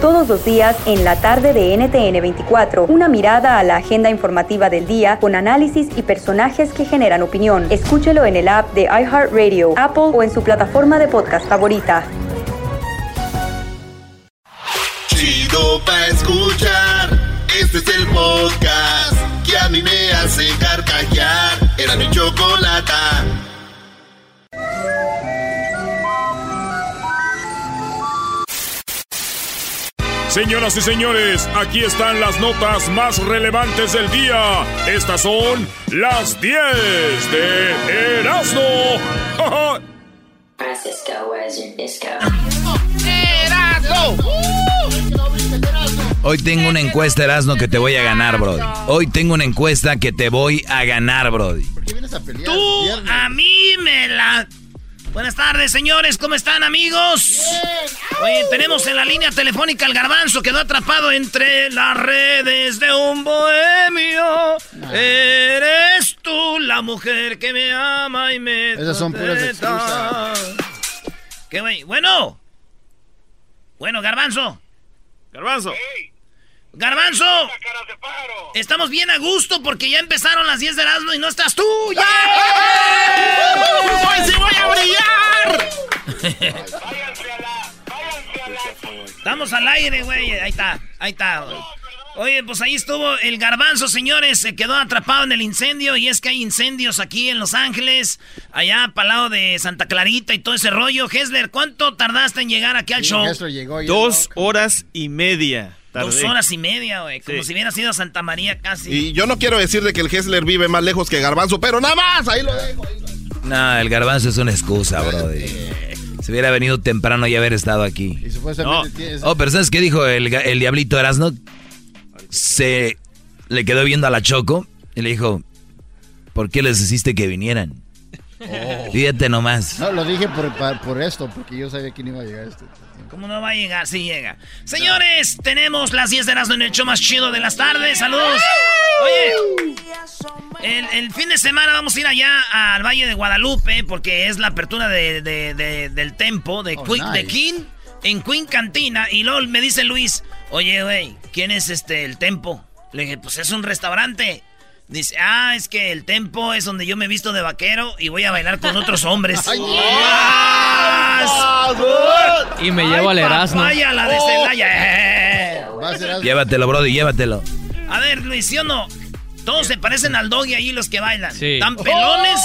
Todos los días en la tarde de NTN 24, una mirada a la agenda informativa del día con análisis y personajes que generan opinión. Escúchelo en el app de iHeartRadio, Apple o en su plataforma de podcast favorita. Chido pa escuchar, este es el podcast que a mí me hace carcajear. Era mi chocolata. Señoras y señores, aquí están las notas más relevantes del día. Estas son las 10 de Erasmo. Hoy tengo una encuesta, Erasmo, que te voy a ganar, Brody. Hoy tengo una encuesta que te voy a ganar, Brody. Tú a mí me la Buenas tardes, señores. ¿Cómo están, amigos? Oye, tenemos en la línea telefónica al garbanzo. Quedó atrapado entre las redes de un bohemio. Eres tú la mujer que me ama y me. Esas son puras excusas. ¿Qué, güey? Bueno. Bueno, garbanzo. Garbanzo. Garbanzo, estamos bien a gusto porque ya empezaron las 10 de Erasmo y no estás tú. ¡Ya! ¡Hoy sí voy a brillar! Estamos al aire, güey. Ahí está, ahí está. Oye, pues ahí estuvo el garbanzo, señores. Se quedó atrapado en el incendio. Y es que hay incendios aquí en Los Ángeles, allá para lado de Santa Clarita y todo ese rollo. Hesler, ¿cuánto tardaste en llegar aquí al show? Dos horas y media. Dos horas y media, güey. Como si hubiera sido Santa María casi. Y yo no quiero decir de que el Hessler vive más lejos que Garbanzo, pero nada más, ahí lo dejo. No, el Garbanzo es una excusa, bro. Si hubiera venido temprano y haber estado aquí. no. Oh, pero ¿sabes qué dijo el, el diablito Erasno? Se le quedó viendo a la Choco y le dijo, ¿por qué les hiciste que vinieran? Oh. Fíjate nomás. No, lo dije por, por, esto, porque yo sabía quién iba a llegar este. ¿Cómo no va a llegar? Sí llega. Señores, tenemos las 10 de las en el show más chido de las tardes. Saludos. Oye, el, fin de semana vamos a ir allá al Valle de Guadalupe porque es la apertura de, del Tempo de, oh, de King en Queen Cantina. Y luego me dice Luis, oye, güey, ¿quién es este el Tempo? Le dije, pues es un restaurante. Dice, ah, es que el tempo es donde yo me he visto de vaquero y voy a bailar con otros hombres. y me llevo al Erasmo. Vaya la de Celaya. Llévatelo, Brody, llévatelo. A ver, Luis, ¿sí o no? Todos se parecen al doggy ahí los que bailan. Sí. Dan pelones.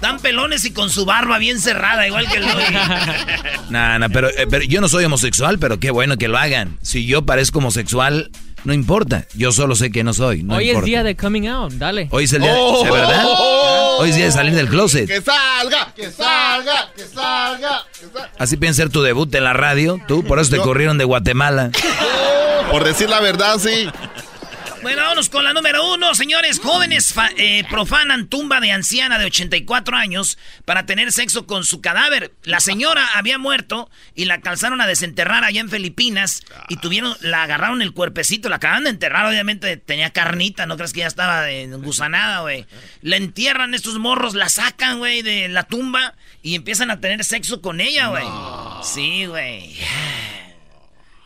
Dan pelones y con su barba bien cerrada, igual que el doggy. nah, nah, pero, eh, pero yo no soy homosexual, pero qué bueno que lo hagan. Si yo parezco homosexual, no importa, yo solo sé que no soy. Hoy es día de coming out, dale. Hoy es el día, de, verdad? Hoy es día de salir del closet. Que salga, que salga, que salga, Así piensa ser tu debut en la radio, tú, por eso te corrieron de Guatemala. Por decir la verdad, sí. Bueno, vámonos con la número uno, señores. Jóvenes eh, profanan tumba de anciana de 84 años para tener sexo con su cadáver. La señora había muerto y la calzaron a desenterrar allá en Filipinas y tuvieron, la agarraron el cuerpecito, la acaban de enterrar, obviamente tenía carnita, no crees que ya estaba gusanada, güey. La entierran estos morros, la sacan, güey, de la tumba y empiezan a tener sexo con ella, güey. Sí, güey.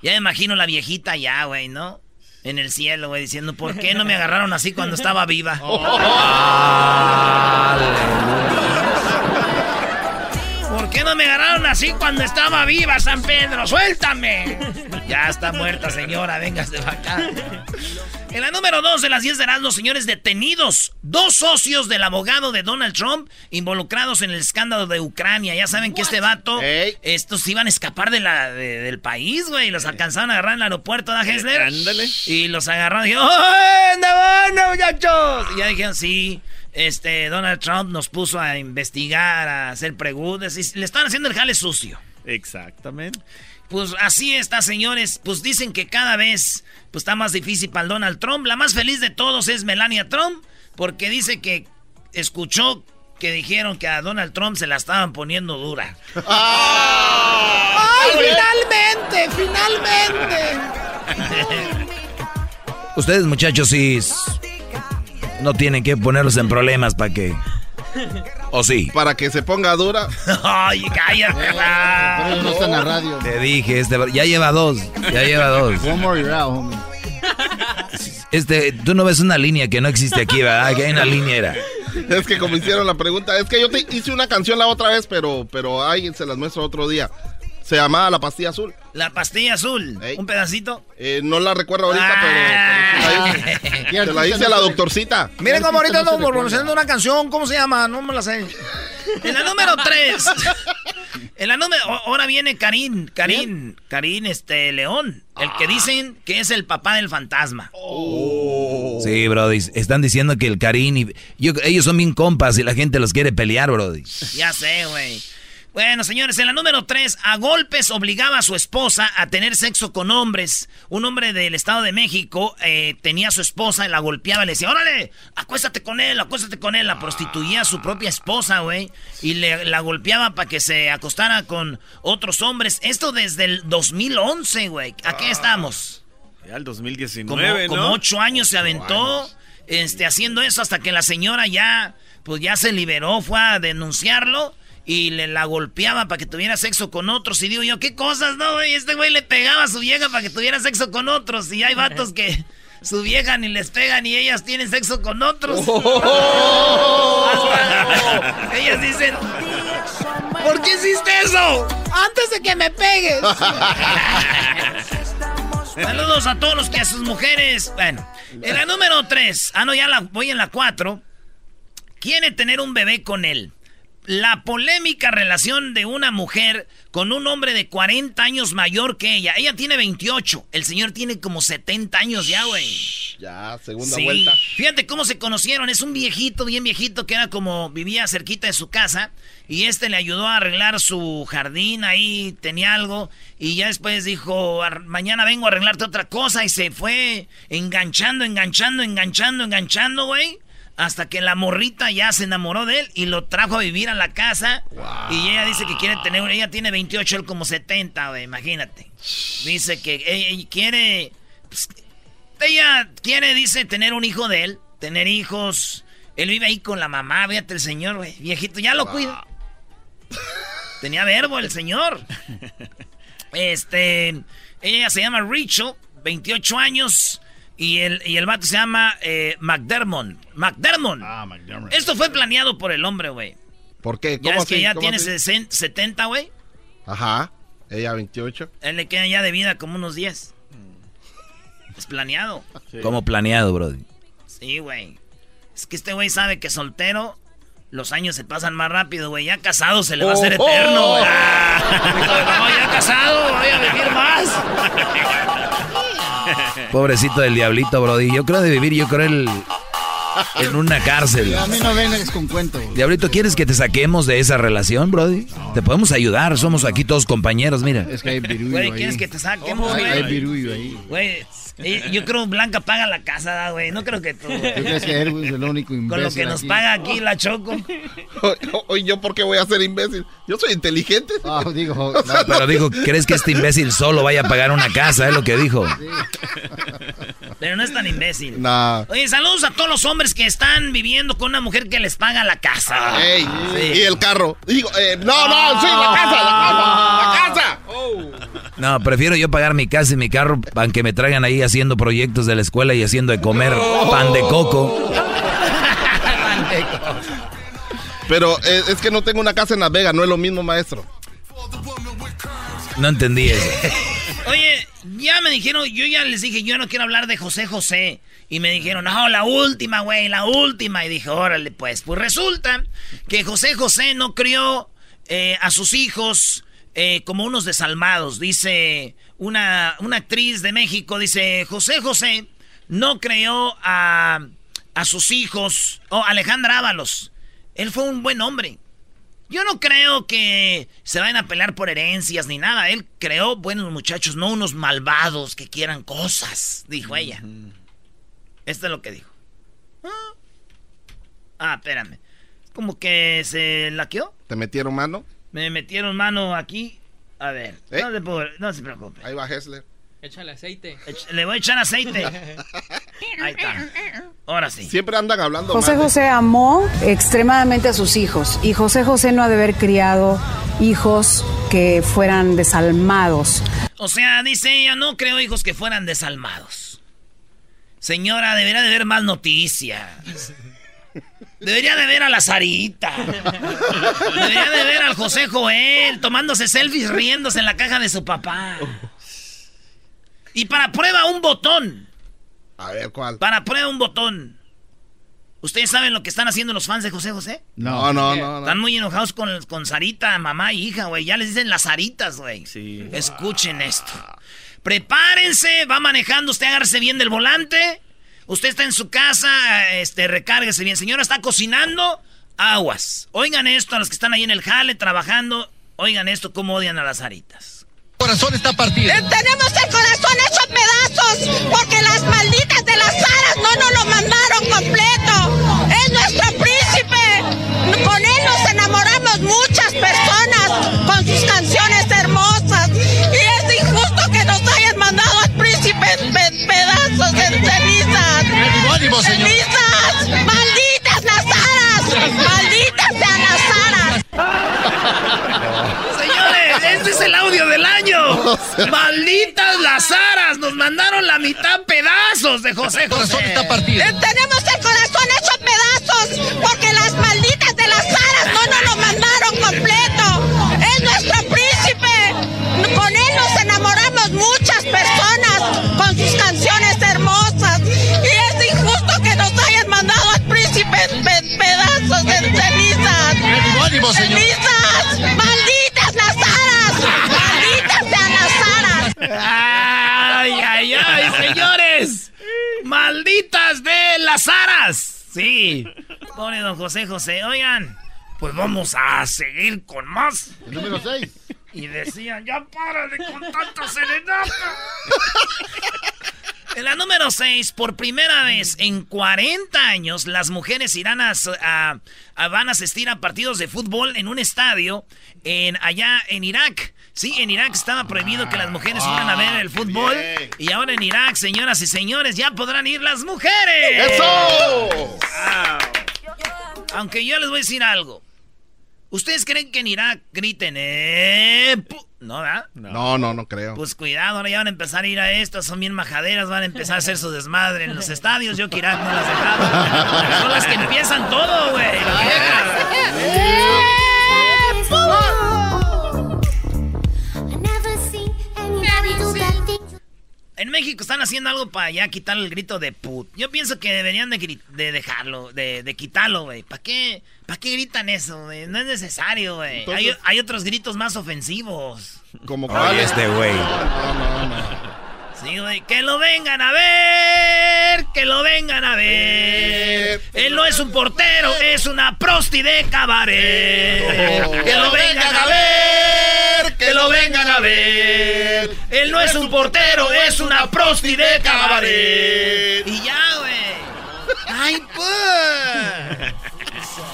Ya me imagino la viejita ya, güey, ¿no? En el cielo, güey, diciendo, ¿por qué no me agarraron así cuando estaba viva? ¿Por qué no me agarraron así cuando estaba viva, San Pedro? ¡Suéltame! Ya está muerta, señora, véngase de acá. En la número dos de las 10 de los señores detenidos. Dos socios del abogado de Donald Trump involucrados en el escándalo de Ucrania. Ya saben que este vato, estos iban a escapar de la, del país, güey. Los alcanzaron a agarrar en el aeropuerto de Hessler. Ándale. Y los agarraron y dijeron, ¡Oh, ¿dónde van, muchachos? Y ya dijeron, sí, este, Donald Trump nos puso a investigar, a hacer preguntas. Y le están haciendo el jale sucio. Exactamente. Pues así está, señores. Pues dicen que cada vez pues, está más difícil para el Donald Trump. La más feliz de todos es Melania Trump, porque dice que escuchó que dijeron que a Donald Trump se la estaban poniendo dura. ¡Ay, finalmente! ¡Finalmente! Ustedes, muchachos, sí no tienen que ponerlos en problemas para que. ¿O sí? Para que se ponga dura. Ay, cállate. Pero no está en la radio. Te dije, este, ya lleva dos. Ya lleva dos. One more out, homie. Este, tú no ves una línea que no existe aquí, ¿verdad? Que hay una línea era. Es que como hicieron la pregunta, es que yo te hice una canción la otra vez, pero, pero ahí se las muestro otro día. Se llamaba La Pastilla Azul. La pastilla azul. Ey. Un pedacito. Eh, no la recuerdo ahorita, Ah. pero, pero se la hice- se la hice a la doctorcita. Miren cómo ahorita no pronunciando una canción. ¿Cómo se llama? No me la sé. En la número 3. En la número. Ahora viene Karim. Karim. Karim, este, León. El que dicen que es el papá del fantasma. Sí, Brody. Están diciendo que el Karim y. Yo, ellos son bien compas y la gente los quiere pelear, Brody. Ya sé, güey. Bueno, señores, en la número 3, a golpes obligaba a su esposa a tener sexo con hombres. Un hombre del Estado de México eh, tenía a su esposa y la golpeaba y le decía, órale, acuéstate con él, acuéstate con él. La prostituía a su propia esposa, güey. Y le, la golpeaba para que se acostara con otros hombres. Esto desde el 2011, güey. ¿A qué estamos? Ya el Como, 2019, como ¿no? ocho años se aventó este, haciendo eso hasta que la señora ya, pues ya se liberó, fue a denunciarlo y le la golpeaba para que tuviera sexo con otros. Y digo yo, ¿qué cosas, no, güey? Este güey le pegaba a su vieja para que tuviera sexo con otros. Y hay vatos que su vieja ni les pegan y ellas tienen sexo con otros. Hasta- ellas dicen, ¿por qué hiciste eso? Antes de que me pegues. Saludos a todos los que a sus mujeres. Bueno, en la número 3. Ah, no, ya la, voy en la 4. Quiere tener un bebé con él. La polémica relación de una mujer con un hombre de 40 años mayor que ella. Ella tiene 28. El señor tiene como 70 años ya, güey. Ya, segunda Sí. vuelta. Fíjate cómo se conocieron. Es un viejito, bien viejito, que era como vivía cerquita de su casa. Y este le ayudó a arreglar su jardín ahí, tenía algo. Y ya después dijo, "Ar- mañana vengo a arreglarte otra cosa. Y se fue enganchando, enganchando, enganchando, enganchando, güey. Hasta que la morrita ya se enamoró de él y lo trajo a vivir a la casa. Y ella dice que quiere tener, ella tiene 28, él como 70, güey, imagínate. Dice que ella quiere... pues, ella quiere, dice, tener un hijo de él, tener hijos. Él vive ahí con la mamá, fíjate el señor, güey. Viejito, ya lo cuida. Tenía verbo el señor. Este, ella se llama Rachel, 28 años. Y el, y el vato se llama eh, McDermott. McDermott. Ah, McDermott. Esto fue planeado por el hombre, güey. ¿Por qué? Ya ¿Cómo es que ya ¿Cómo tiene así? sesen- 70, güey. Ajá. Ella 28. Él le quedan ya de vida como unos 10. Es planeado. Como planeado, Brody. Sí, güey. Es que este güey sabe que soltero los años se pasan más rápido, güey. Ya casado se le va a hacer Oh, eterno, oh. güey. Ah, no, ya casado, voy a vivir más. Pobrecito del diablito, Brody. Yo creo de vivir, yo creo el, en una cárcel. A mí no vengas con cuentos. Diablito, ¿quieres que te saquemos de esa relación, Brody? Te podemos ayudar, somos aquí todos compañeros, mira. Es que hay virullo Güey, ahí. ¿quieres que te saquemos, Hay, hay virullo ahí. Güey, yo creo Blanca paga la casa, ¿da, güey. No creo que tú. ¿Tú crees que Erwin es el único imbécil Con lo que nos aquí? paga aquí la Choco. Oye, ¿yo por qué voy a ser imbécil? Yo soy inteligente. Ah, digo, O sea, No, pero dijo, ¿crees que este imbécil solo vaya a pagar una casa? Es lo que dijo. Pero no es tan imbécil. Nah. Oye, saludos a todos los hombres que están viviendo con una mujer que les paga la casa. Ey, Sí. y el carro. Digo, eh, no, no, sí, la casa, la casa, la casa. No, prefiero yo pagar mi casa y mi carro aunque me traigan ahí haciendo proyectos de la escuela y haciendo de comer pan de coco. Pero eh, es que no tengo una casa en Las Vegas, no es lo mismo, maestro. No entendí eso. Oye, ya me dijeron, yo ya les dije, yo no quiero hablar de José José. Y me dijeron, no, la última, güey, la última. Y dije, órale, pues. Pues resulta que José José no crió eh, a sus hijos eh, como unos desalmados. Dice una, una actriz de México, dice, José José no creó a, a sus hijos, o Alejandra Ábalos. Él fue un buen hombre. Yo no creo que se vayan a pelear por herencias ni nada. Él creó buenos muchachos, no unos malvados que quieran cosas, dijo ella. Esto es lo que dijo. Ah, Ah, espérame. Como que se laqueó. ¿Te metieron mano? Me metieron mano aquí. A ver, ¿Eh? no, se puede- no se preocupe. Ahí va Hessler. Échale aceite. Ech- Le voy a echar aceite. Ahí está. Ahora sí. Siempre andan hablando José mal de- José amó extremadamente a sus hijos y José José no ha de haber criado hijos que fueran desalmados. O sea, dice ella, no creo hijos que fueran desalmados. Señora, debería de ver más noticias. Debería de ver a la Sarita. Debería de ver al José Joel tomándose selfies riéndose en la caja de su papá. Y para prueba un botón. A ver, ¿cuál? Para prueba un botón. ¿Ustedes saben lo que están haciendo los fans de José José? No, no, no. no. Están muy enojados con, con Sarita, mamá y hija, güey. Ya les dicen las Saritas, güey. Sí. Escuchen esto. Prepárense, va manejando, usted agárrese bien del volante. Usted está en su casa, este, recárguese bien. Señora, está cocinando, aguas. Oigan esto a los que están ahí en el jale trabajando. Oigan esto, cómo odian a las Saritas. corazón está partido. Eh, Tenemos el corazón hecho pedazos porque las malditas de las aras no nos lo mandaron completo. Es nuestro príncipe. Con él nos enamoramos muchas personas Señor. ¡Cenizas! ¡Malditas las aras! ¡Malditas sean las aras! Señores, este es el audio del año. Malditas las aras, nos mandaron la mitad pedazos de José El corazón José. está partido. Eh, Tenemos el corazón hecho Señor. ¡Cenizas! ¡Malditas las aras! ¡Malditas sean las aras! Ay, ay, ay, señores. Malditas de las aras. Sí. Pobre don José José. Oigan, pues vamos a seguir con más. El número 6. Y decían, ya párale con tanta serenata. En la número 6, por primera vez en 40 años, las mujeres irán a, a- a- van a asistir a partidos de fútbol en un estadio en, allá en Irak. Sí, en Irak estaba prohibido que las mujeres fueran a ver el fútbol. bien. Y ahora en Irak, señoras y señores, ya podrán ir las mujeres. ¡Eso! Aunque yo les voy a decir algo. ¿Ustedes creen que en Irak griten, eh? No, ¿verdad? No, no, no creo. Pues cuidado, ahora ya van a empezar a ir a estas, son bien majaderas, van a empezar a hacer su desmadre en los estadios. Yo que Irak no las dejaba. Son las que empiezan todo, güey. En México están haciendo algo para ya quitar el grito de put. Yo pienso que deberían de, de dejarlo, de, de quitarlo, güey. ¿Para qué, ¿Para qué gritan eso, güey? No es necesario, güey. Hay, otros gritos más ofensivos. Como cuál este güey. No, no, no. Sí, güey. Que lo vengan a ver, que lo vengan a ver. Él no es un portero, es una prosti de cabaret. Que lo vengan a ver, que lo vengan a ver. Él no es un portero, es una prosti de cabaret. Y ya, güey. Ay, pues.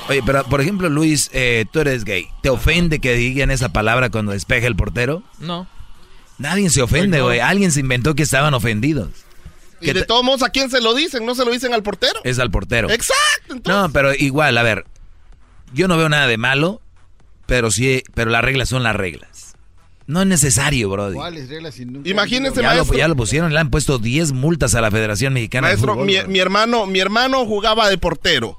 Oye, pero por ejemplo, Luis, eh, tú eres gay. ¿Te ofende que digan esa palabra cuando despeja el portero? No. Nadie se ofende, güey. Alguien se inventó que estaban ofendidos. Y ¿Qué de todos modos, ¿a quién se lo dicen? ¿No se lo dicen al portero? Es al portero. Exacto. entonces- No, pero igual, a ver. Yo no veo nada de malo, pero sí, pero las reglas son las reglas. No es necesario, brody. ¿Cuáles reglas? Si nunca- Imagínense, Ya lo, maestro. ya lo pusieron, le han puesto 10 multas a la Federación Mexicana Maestro, de Fútbol. mi, hermano, mi hermano jugaba de portero.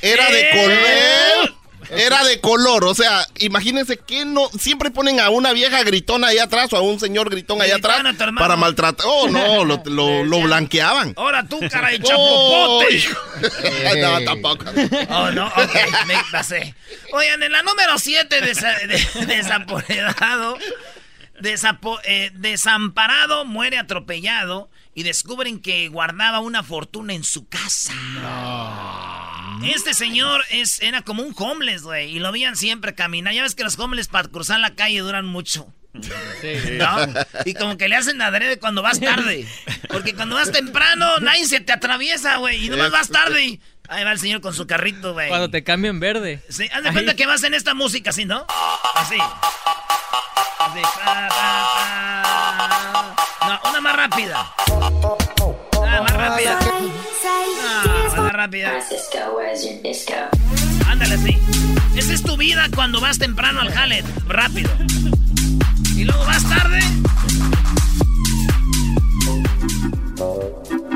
Era de color. Era de color, o sea, imagínense que no siempre ponen a una vieja gritona ahí atrás o a un señor gritón allá Gritaban atrás para maltratar. Oh, no, lo, lo, lo blanqueaban. Ahora tú, cara de Oh, chapopote. no, tampoco. Oh, no, ok, me pasé. Oigan, en la número 7, desapoderado, desapo- eh, desamparado, muere atropellado y descubren que guardaba una fortuna en su casa. Este señor es, era como un homeless, güey. Y lo veían siempre caminar. Ya ves que los homeless para cruzar la calle duran mucho. ¿No? Y como que le hacen adrede cuando vas tarde. Porque cuando vas temprano, nadie se te atraviesa, güey. Y nomás vas tarde y ahí va el señor con su carrito, güey. Cuando te cambian verde. Sí, haz de cuenta que vas en esta música así, ¿no? Así. Así. pa, pa, pa. No, una más rápida. Ah, más rápida. Ah, más rápida. Ándale así. Esa es tu vida cuando vas temprano al jale. Rápido. Y luego vas tarde.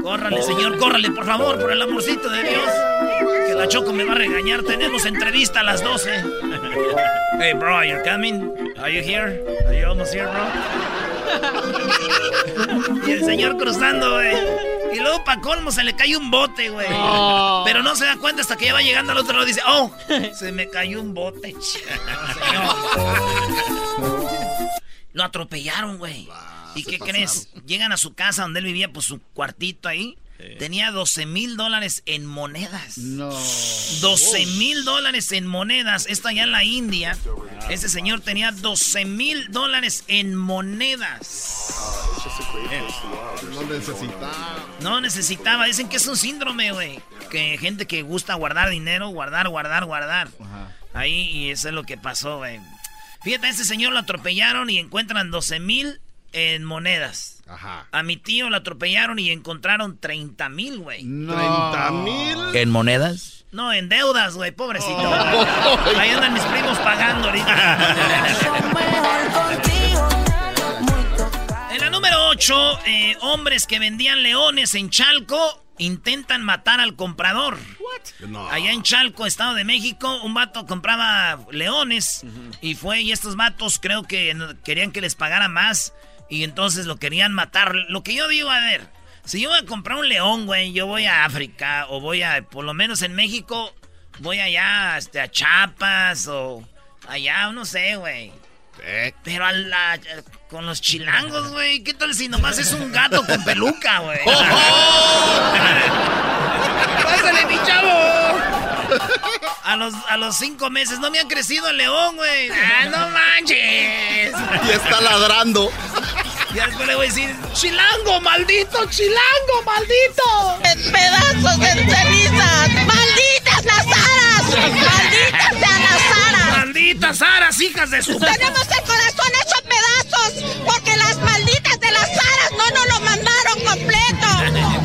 Córrale, señor, córrale, por favor, por el amorcito de Dios. Que la Choco me va a regañar. Tenemos entrevista a las 12. Hey, bro, are you coming? Are you here? Are you almost here, bro? y el señor cruzando, güey. Y luego, pa' colmo, se le cae un bote, güey. Oh. Pero no se da cuenta hasta que ya va llegando al otro lado y dice, oh, se me cayó un bote. Lo atropellaron, güey. ¿Y qué crees? Llegan a su casa donde él vivía, pues su cuartito ahí. Tenía 12 mil dólares en monedas. No. 12 mil dólares en monedas. Esto allá en la India. Ese señor tenía 12 mil dólares en monedas. No necesitaba. No necesitaba. Dicen que es un síndrome, güey. Que gente que gusta guardar dinero, guardar, guardar, guardar. Ahí, y eso es lo que pasó, güey. Fíjate, a ese señor lo atropellaron y encuentran 12 mil en monedas. Ajá. A mi tío lo atropellaron y encontraron 30 mil, güey. ¿30 mil? ¿En monedas? No, en deudas, güey, pobrecito. Oh. Ahí andan mis primos pagando ahorita. en la número 8, hombres que vendían leones en Chalco intentan matar al comprador. No. Allá en Chalco, Estado de México, un vato compraba leones y fue y estos vatos creo que querían que les pagara más y entonces lo querían matar. Lo que yo digo, a ver, si yo voy a comprar un león, güey, yo voy a África o voy a, por lo menos en México, voy allá este, a Chiapas o allá, no sé, güey. Pero a la- con los chilangos, güey, ¿qué tal si nomás es un gato con peluca, güey? ¡Pásale, mi chavo! A los, a los cinco meses no me ha crecido el león, güey. ¡Ah, no manches! Y está ladrando. Y después le voy a decir, ¡Chilango, maldito! ¡Chilango, maldito! En pedazos de cenizas. ¡Malditas las aras! ¡Malditas sean las aras! ¡Malditas aras, hijas de su... Tenemos el corazón hecho pedazos porque las malditas de las aras no nos lo mandaron completo.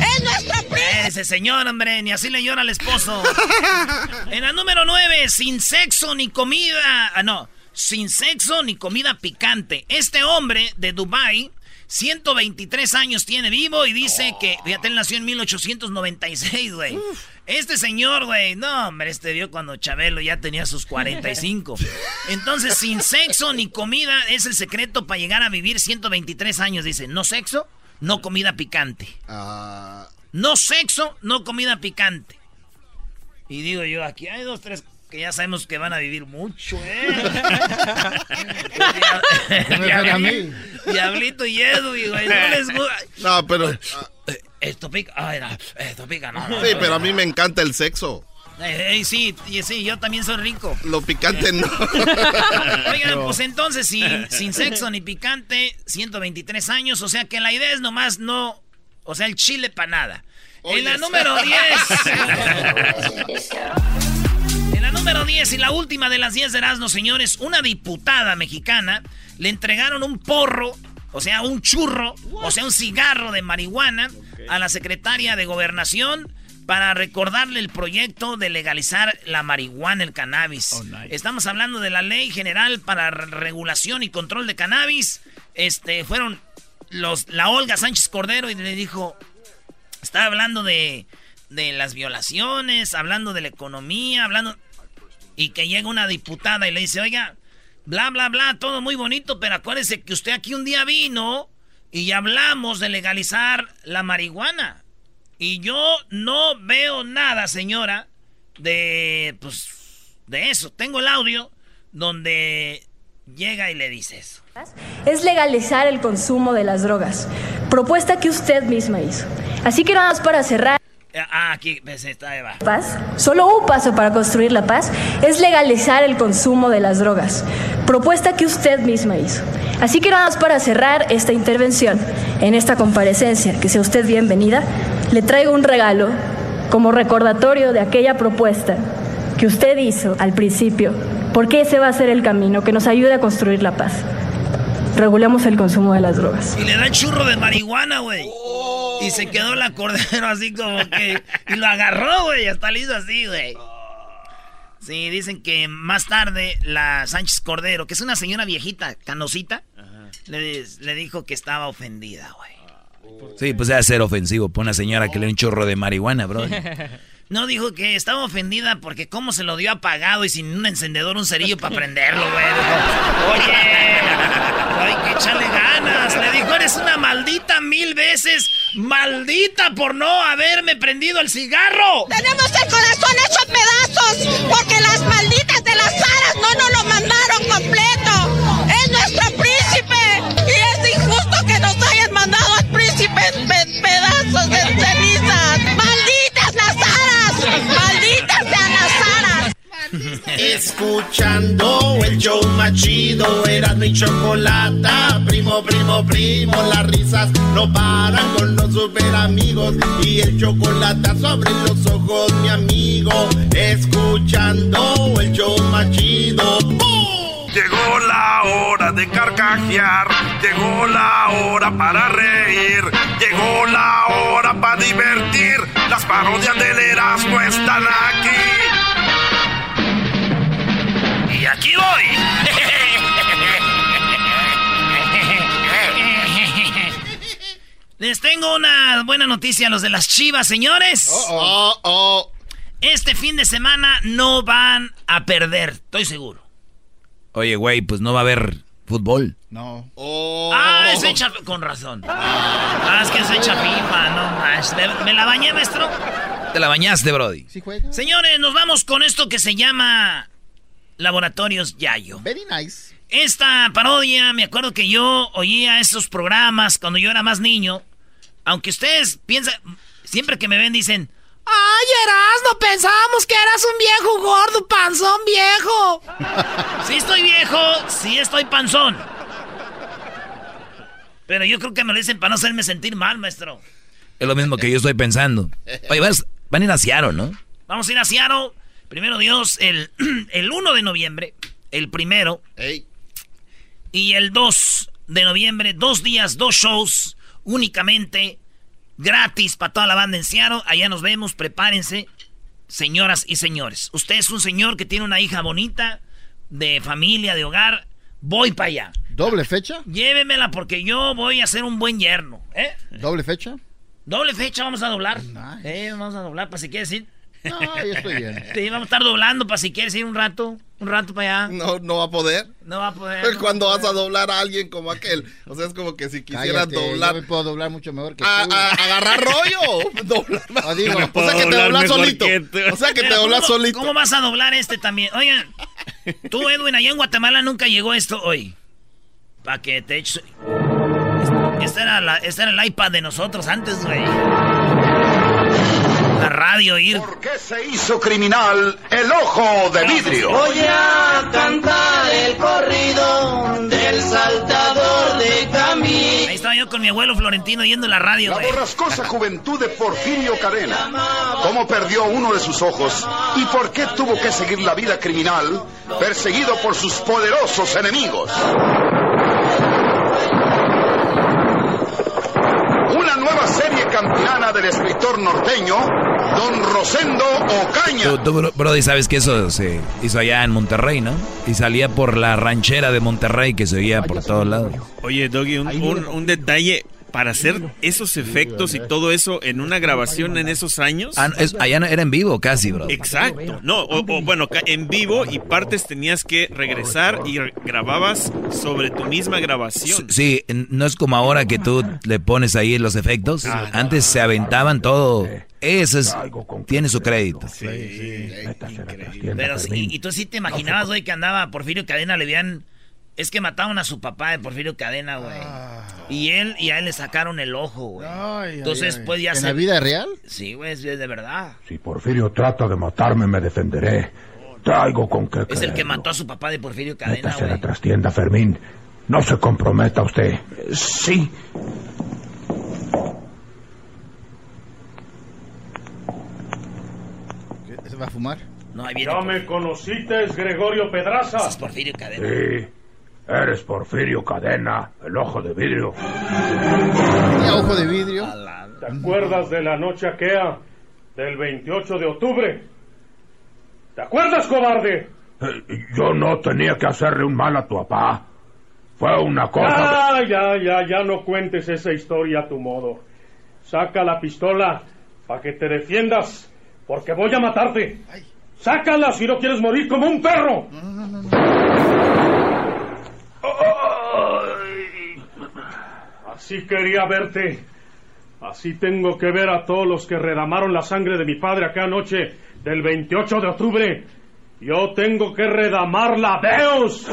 Es nuestro príncipe. Ese señor, hombre, ni así le llora al esposo. En la número 9, sin sexo ni comida. Ah, no. Sin sexo ni comida picante. Este hombre de Dubai, 123 años tiene vivo y dice que. Fíjate, él nació en 1896, güey. Este señor, güey, no, hombre, este vio cuando Chabelo ya tenía sus 45. Entonces, sin sexo ni comida es el secreto para llegar a vivir 123 años. Dice, no sexo, no comida picante. Ah, No sexo, no comida picante. Y digo yo, aquí hay dos, tres que ya sabemos que van a vivir mucho, ¿eh? Diablito y Edwin, güey, no les gusta. no, pero. ah, Esto pica, ay, no, esto pica, no. sí, no. pero a mí me encanta el sexo. Eh, eh, sí, y sí, yo también soy rico. Lo picante no. Oigan, pues entonces, sin, sin sexo ni picante, 123 años, o sea que la idea es nomás no, o sea, el chile para nada. En la número 10. La número 10 y la última de las 10 de Erasmo, señores, una diputada mexicana le entregaron un porro, o sea, un churro, o sea, un cigarro de marihuana a la secretaria de Gobernación para recordarle el proyecto de legalizar la marihuana, el cannabis. Estamos hablando de la Ley General para Re- Regulación y Control de Cannabis. Este, fueron los, la Olga Sánchez Cordero y le dijo, estaba hablando de, de las violaciones, hablando de la economía, hablando... Y que llega una diputada y le dice, oiga, bla, bla, bla, todo muy bonito, pero acuérdese que usted aquí un día vino y hablamos de legalizar la marihuana. Y yo no veo nada, señora, de, pues, de eso. Tengo el audio donde llega y le dice eso. es legalizar el consumo de las drogas, propuesta que usted misma hizo. Así que nada más para cerrar. Ah, aquí, pues, está, ahí va. paz, solo un paso para construir la paz es legalizar el consumo de las drogas, propuesta que usted misma hizo. Así que nada más para cerrar esta intervención, en esta comparecencia, que sea usted bienvenida, le traigo un regalo como recordatorio de aquella propuesta que usted hizo al principio, porque ese va a ser el camino que nos ayude a construir la paz. Regulemos el consumo de las drogas. Y le da churro de marihuana, güey. Y se quedó la cordero así como que. Y lo agarró, güey. Hasta le hizo así, güey. Sí, dicen que más tarde la Sánchez Cordero, que es una señora viejita, canosita, le, le dijo que estaba ofendida, güey. Sí, pues debe ser ofensivo. Pone una señora que le da un chorro de marihuana, bro. No, dijo que estaba ofendida porque cómo se lo dio apagado y sin un encendedor, un cerillo para prenderlo, güey. Oye, hay que echarle ganas. Le dijo, eres una maldita mil veces maldita por no haberme prendido el cigarro. Tenemos el corazón hecho pedazos porque las malditas de las aras no nos lo mandaron completo. Escuchando el show más chido, era mi chocolata. Primo, primo, primo, las risas no paran con los super amigos. Y el chocolate sobre los ojos, mi amigo. Escuchando el show más. Llegó la hora de carcajear, llegó la hora para reír, llegó la hora para divertir. Las parodias del Erasmo están aquí. Aquí voy. Les tengo una buena noticia a los de las chivas, señores. Este fin de semana no van a perder, estoy seguro. Oye, güey, pues no va a haber fútbol. No. Ah, es hecha con razón. Ah, es que es hecha FIFA, no más. ¿Me, me la bañé, maestro? Te la bañaste, Brody. Señores, nos vamos con esto que se llama Laboratorios Yayo. Very nice. Esta parodia, me acuerdo que yo oía esos programas cuando yo era más niño. Aunque ustedes piensan, siempre que me ven dicen, ¡Ay, Erasmo! Pensábamos que eras un viejo gordo, panzón viejo. sí estoy viejo, sí estoy panzón. Pero yo creo que me lo dicen para no hacerme sentir mal, maestro. Es lo mismo que yo estoy pensando. Oye, vas- van a ir a Seattle, ¿no? Vamos a ir a Seattle. Primero Dios, el, el 1 de noviembre. El primero. Y el 2 de noviembre. Dos días, dos shows. Únicamente. Gratis para toda la banda en Seattle. Allá nos vemos. Prepárense. Señoras y señores. Usted es un señor que tiene una hija bonita. De familia, de hogar. Voy para allá. ¿Doble fecha? Llévemela porque yo voy a ser un buen yerno. ¿Eh? ¿Doble fecha? Doble fecha vamos a doblar. Eh, vamos a doblar para si quieres ir. No, yo estoy bien. Sí, vamos a estar doblando para si quieres ir un rato. Un rato para allá. No, no va a poder. No va a poder. no va a Cuando vas a doblar a alguien como aquel. O sea, es como que si quisieras Cállate, doblar. Yo me puedo doblar mucho mejor que A, tú. a- agarrar rollo. doblar. Digo, o sea que te doblas solito. O sea que te doblas ¿cómo- solito. ¿Cómo vas a doblar este también? Oigan, tú, Edwin, allá en Guatemala nunca llegó esto hoy. Para que te eches. Este era, la- este era el iPad de nosotros antes, güey. La radio, ir. ¿Por qué se hizo criminal el ojo de vidrio? Voy a cantar el corrido del saltador de camino. Ahí estaba yo con mi abuelo Florentino yendo la radio, La borrascosa juventud de Porfirio Cadena. ¿Cómo perdió uno de sus ojos? ¿Y por qué tuvo que seguir la vida criminal perseguido por sus poderosos enemigos? Una nueva serie campilana del escritor norteño, Don Rosendo Ocaña. Tú, tú, bro- Brody, sabes que eso se hizo allá en Monterrey, ¿no? Y salía por la ranchera de Monterrey que se oía por todos lados. Oye, Doggy, un, un- un detalle. Para hacer esos efectos y todo eso en una grabación en esos años. Ah, es- allá no- era en vivo casi, bro. Exacto. No, o, o, bueno, ca- en vivo y partes tenías que regresar y grababas sobre tu misma grabación. Sí, no es como ahora que tú le pones ahí los efectos. Antes se aventaban todo. Eso es, tiene su crédito. Pero sí, y tú sí te imaginabas, güey, que andaba Porfirio Cadena, le habían Es que mataron a su papá de Porfirio Cadena, güey. Y él, y a él le sacaron el ojo, güey. Entonces, ay. pues ya ¿En se. la vida real? Sí, güey, es de verdad. Si Porfirio trata de matarme, me defenderé. Traigo con qué Es el que mató a su papá de Porfirio Cadena, a la güey. trastienda, Fermín. No se comprometa usted. Sí. ¿Se va a fumar? No, ahí viene. ¿Ya me conociste, Gregorio Pedraza? Es Porfirio Cadena. Sí. Eres Porfirio Cadena, el ojo de vidrio. ¿Tenía ojo de vidrio? ¿Te acuerdas de la noche aquea del 28 de octubre? ¿Te acuerdas, cobarde? Eh, Yo no tenía que hacerle un mal a tu papá. Fue una cosa... Ya, ya, ya, ya no cuentes esa historia a tu modo. Saca la pistola para que te defiendas, porque voy a matarte. Sácala si no quieres morir como un perro. Así quería verte. Así tengo que ver a todos los que redamaron la sangre de mi padre acá anoche del 28 de octubre. Yo tengo que redamarla, veos.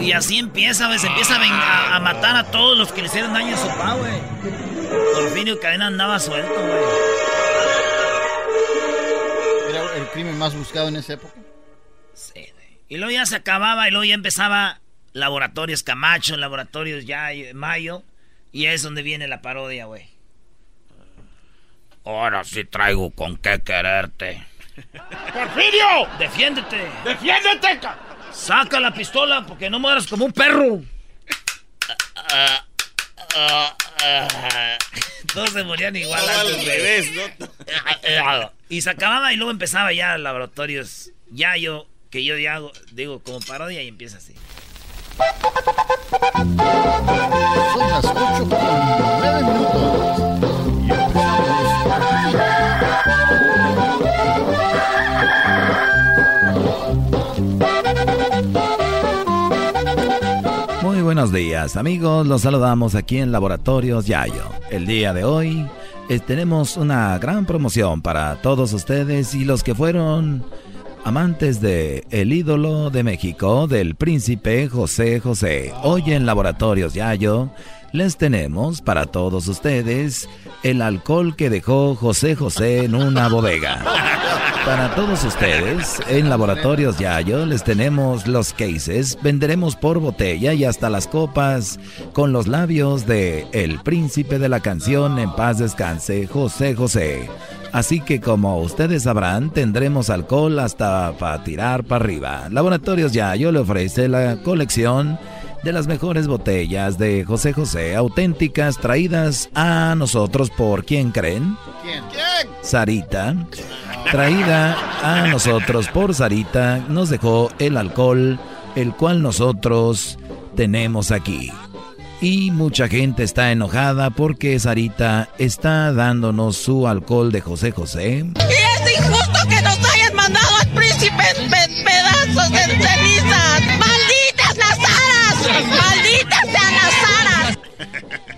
Y así empieza, güey. Se empieza a, ven- a- a matar a todos los que le hicieron daño a su papá, güey. Porfirio Cadena andaba suelto, güey. ¿Era el crimen más buscado en esa época? Y luego ya se acababa y luego ya empezaba Laboratorios Camacho, Laboratorios ya Mayo. Y es donde viene la parodia, güey. Ahora sí traigo con qué quererte. ¡Porfirio! ¡Defiéndete! ¡Defiéndete! Saca la pistola porque no mueras como un perro. Todos se morían igual. Antes, güey. revés, Y se acababa y luego empezaba ya laboratorios. Ya yo, que yo ya hago, digo, como parodia y empieza así. Son las 8 con 9 minutos. Muy buenos días amigos, los saludamos aquí en Laboratorios Yayo. El día de hoy eh, tenemos una gran promoción para todos ustedes y los que fueron amantes de el ídolo de México, del príncipe José José. Hoy en Laboratorios Yayo les tenemos para todos ustedes el alcohol que dejó José José en una bodega. Para todos ustedes, en Laboratorios Yayo les tenemos los cases, venderemos por botella y hasta las copas con los labios de El Príncipe de la Canción en paz descanse, José José. Así que como ustedes sabrán, tendremos alcohol hasta para tirar para arriba. Laboratorios Yayo le ofrece la colección de las mejores botellas de José José, auténticas, traídas a nosotros por, ¿quién creen? ¿Quién? Sarita, traída a nosotros por Sarita, nos dejó el alcohol, el cual nosotros tenemos aquí. Y mucha gente está enojada porque Sarita está dándonos su alcohol de José José. Y es injusto que nos hayan mandado al príncipe pe- pedazos de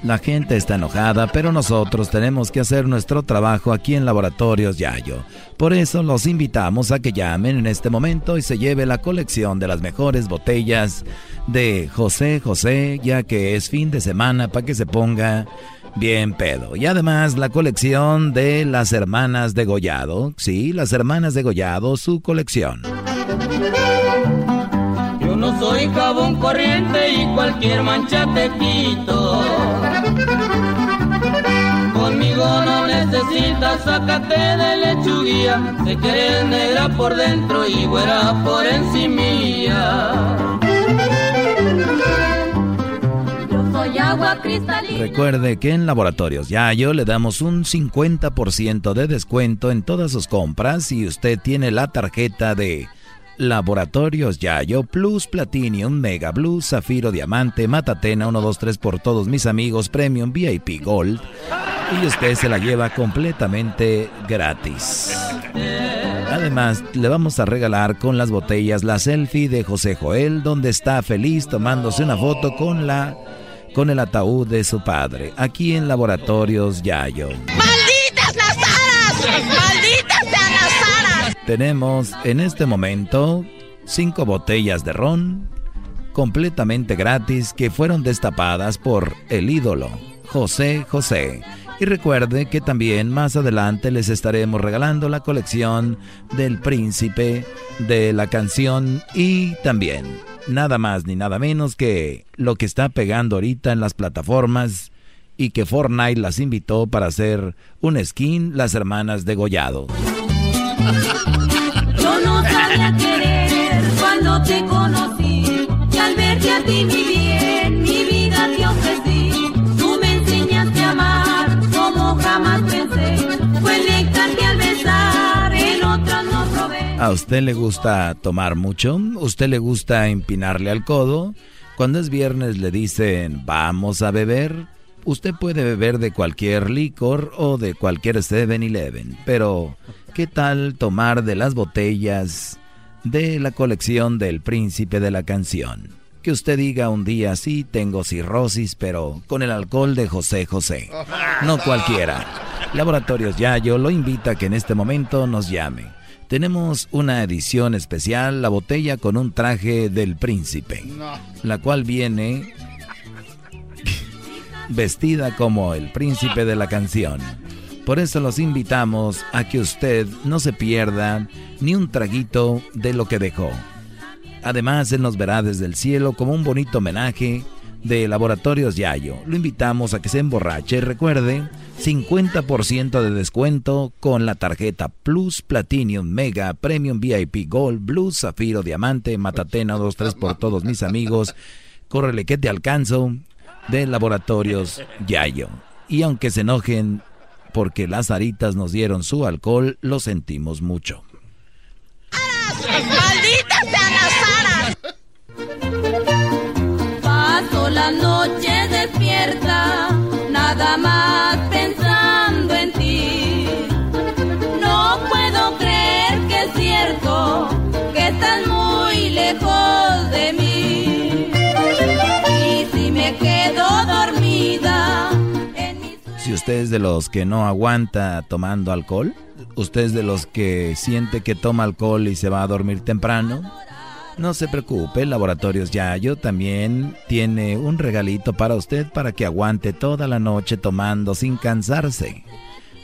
La gente está enojada, pero nosotros tenemos que hacer nuestro trabajo aquí en Laboratorios Yayo. Por eso los invitamos a que llamen en este momento y se lleve la colección de las mejores botellas de José José, ya que es fin de semana para que se ponga bien pedo. Y además la colección de las hermanas de Gollado, sí, las hermanas de Gollado, su colección. Yo no soy jabón corriente cualquier mancha te quito. Conmigo no necesitas, sácate de lechuguía. Sé que eres negra por dentro y güera por encimilla. Yo soy agua cristalina. Recuerde que en Laboratorios Yayo le damos un 50% de descuento en todas sus compras si usted tiene la tarjeta de Laboratorios Yayo Plus Platinum Mega Blue Zafiro Diamante Matatena 123 por todos mis amigos Premium VIP Gold y usted se la lleva completamente gratis. Además, le vamos a regalar con las botellas la selfie de José Joel, donde está feliz tomándose una foto con la con el ataúd de su padre, aquí en Laboratorios Yayo. ¡Malditas las aras! Tenemos en este momento cinco botellas de ron completamente gratis que fueron destapadas por el ídolo José José. Y recuerde que también más adelante les estaremos regalando la colección del príncipe de la canción y también nada más ni nada menos que lo que está pegando ahorita en las plataformas y que Fortnite las invitó para hacer un skin las hermanas de Gollado. ¿A usted le gusta tomar mucho? ¿Usted le gusta empinarle al codo? Cuando es viernes le dicen, vamos a beber. Usted puede beber de cualquier licor o de cualquier 7-Eleven, pero ¿qué tal tomar de las botellas de la colección del príncipe de la canción? Que usted diga un día, sí, tengo cirrosis, pero con el alcohol de José José. No cualquiera. Laboratorios Yayo lo invita a que en este momento nos llame. Tenemos una edición especial, la botella con un traje del príncipe, la cual viene vestida como el príncipe de la canción. Por eso los invitamos a que usted no se pierda ni un traguito de lo que dejó. Además, Él nos verá desde el cielo como un bonito homenaje de Laboratorios Yayo. Lo invitamos a que se emborrache. Recuerde, 50% de descuento con la tarjeta Plus Platinum Mega Premium VIP Gold Blue Zafiro Diamante Matatena 23 por todos mis amigos. Córrele que te alcanzo de Laboratorios Yayo. Y aunque se enojen porque las aritas nos dieron su alcohol, lo sentimos mucho. ¡Malditas sean las aras! Paso la noche despierta, nada más pensando en ti. No puedo creer que es cierto que estás muy lejos de mí. Si usted es de los que no aguanta tomando alcohol, usted es de los que siente que toma alcohol y se va a dormir temprano, no se preocupe, Laboratorios Yayo también tiene un regalito para usted para que aguante toda la noche tomando sin cansarse.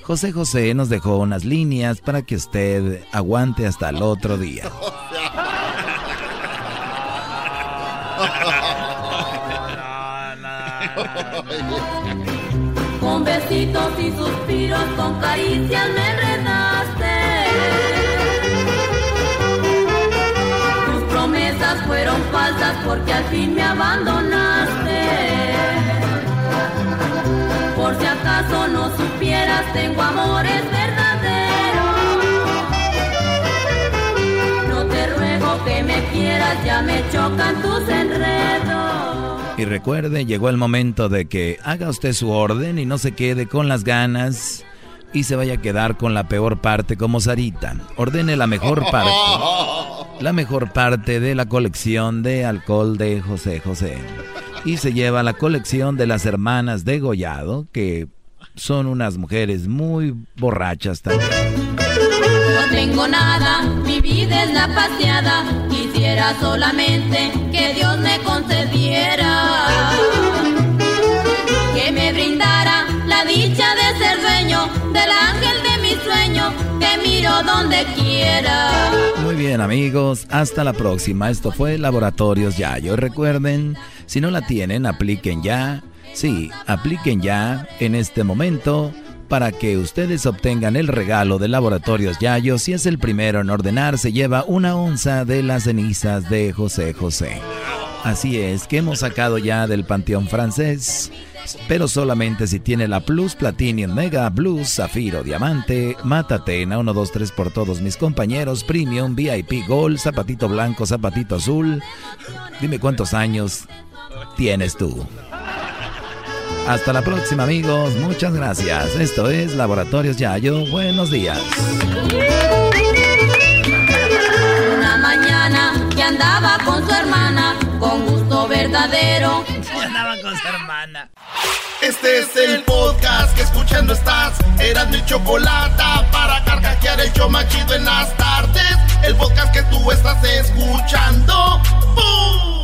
José José nos dejó unas líneas para que usted aguante hasta el otro día. besitos y suspiros, con caricias me enredaste. Tus promesas fueron falsas porque al fin me abandonaste. Por si acaso no supieras, tengo amores verdaderos. No te ruego que me quieras, ya me chocan tus enredos. Y recuerde, llegó el momento de que haga usted su orden y no se quede con las ganas y se vaya a quedar con la peor parte como Sarita. Ordene la mejor parte. La mejor parte de la colección de alcohol de José José. Y se lleva la colección de las hermanas de Gollado, que son unas mujeres muy borrachas también. No tengo nada, mi vida es la paseada. Quisiera solamente que Dios me concediera. Que me brindara la dicha de ser dueño del ángel de mi sueño. Que miro donde quiera. Muy bien amigos, hasta la próxima. Esto fue Laboratorios Yayo. Recuerden, si no la tienen, apliquen ya. Sí, apliquen ya en este momento para que ustedes obtengan el regalo de Laboratorios Yayo. Si es el primero en ordenar, se lleva una onza de las cenizas de José José. Así es, que hemos sacado ya del Panteón francés, pero solamente si tiene la Plus Platinum Mega Blues Zafiro Diamante, Matatena 1, 2, 3 por todos mis compañeros, Premium, VIP Gold, Zapatito Blanco, Zapatito Azul. Dime cuántos años tienes tú. Hasta la próxima amigos, muchas gracias. Esto es Laboratorios Yayo, buenos días. Una mañana que andaba con su hermana, con gusto verdadero. Andaba con su hermana. Este es el podcast que escuchando estás. Eran mi chocolate para carcajear el show más chido en las tardes. El podcast que tú estás escuchando. ¡Bum!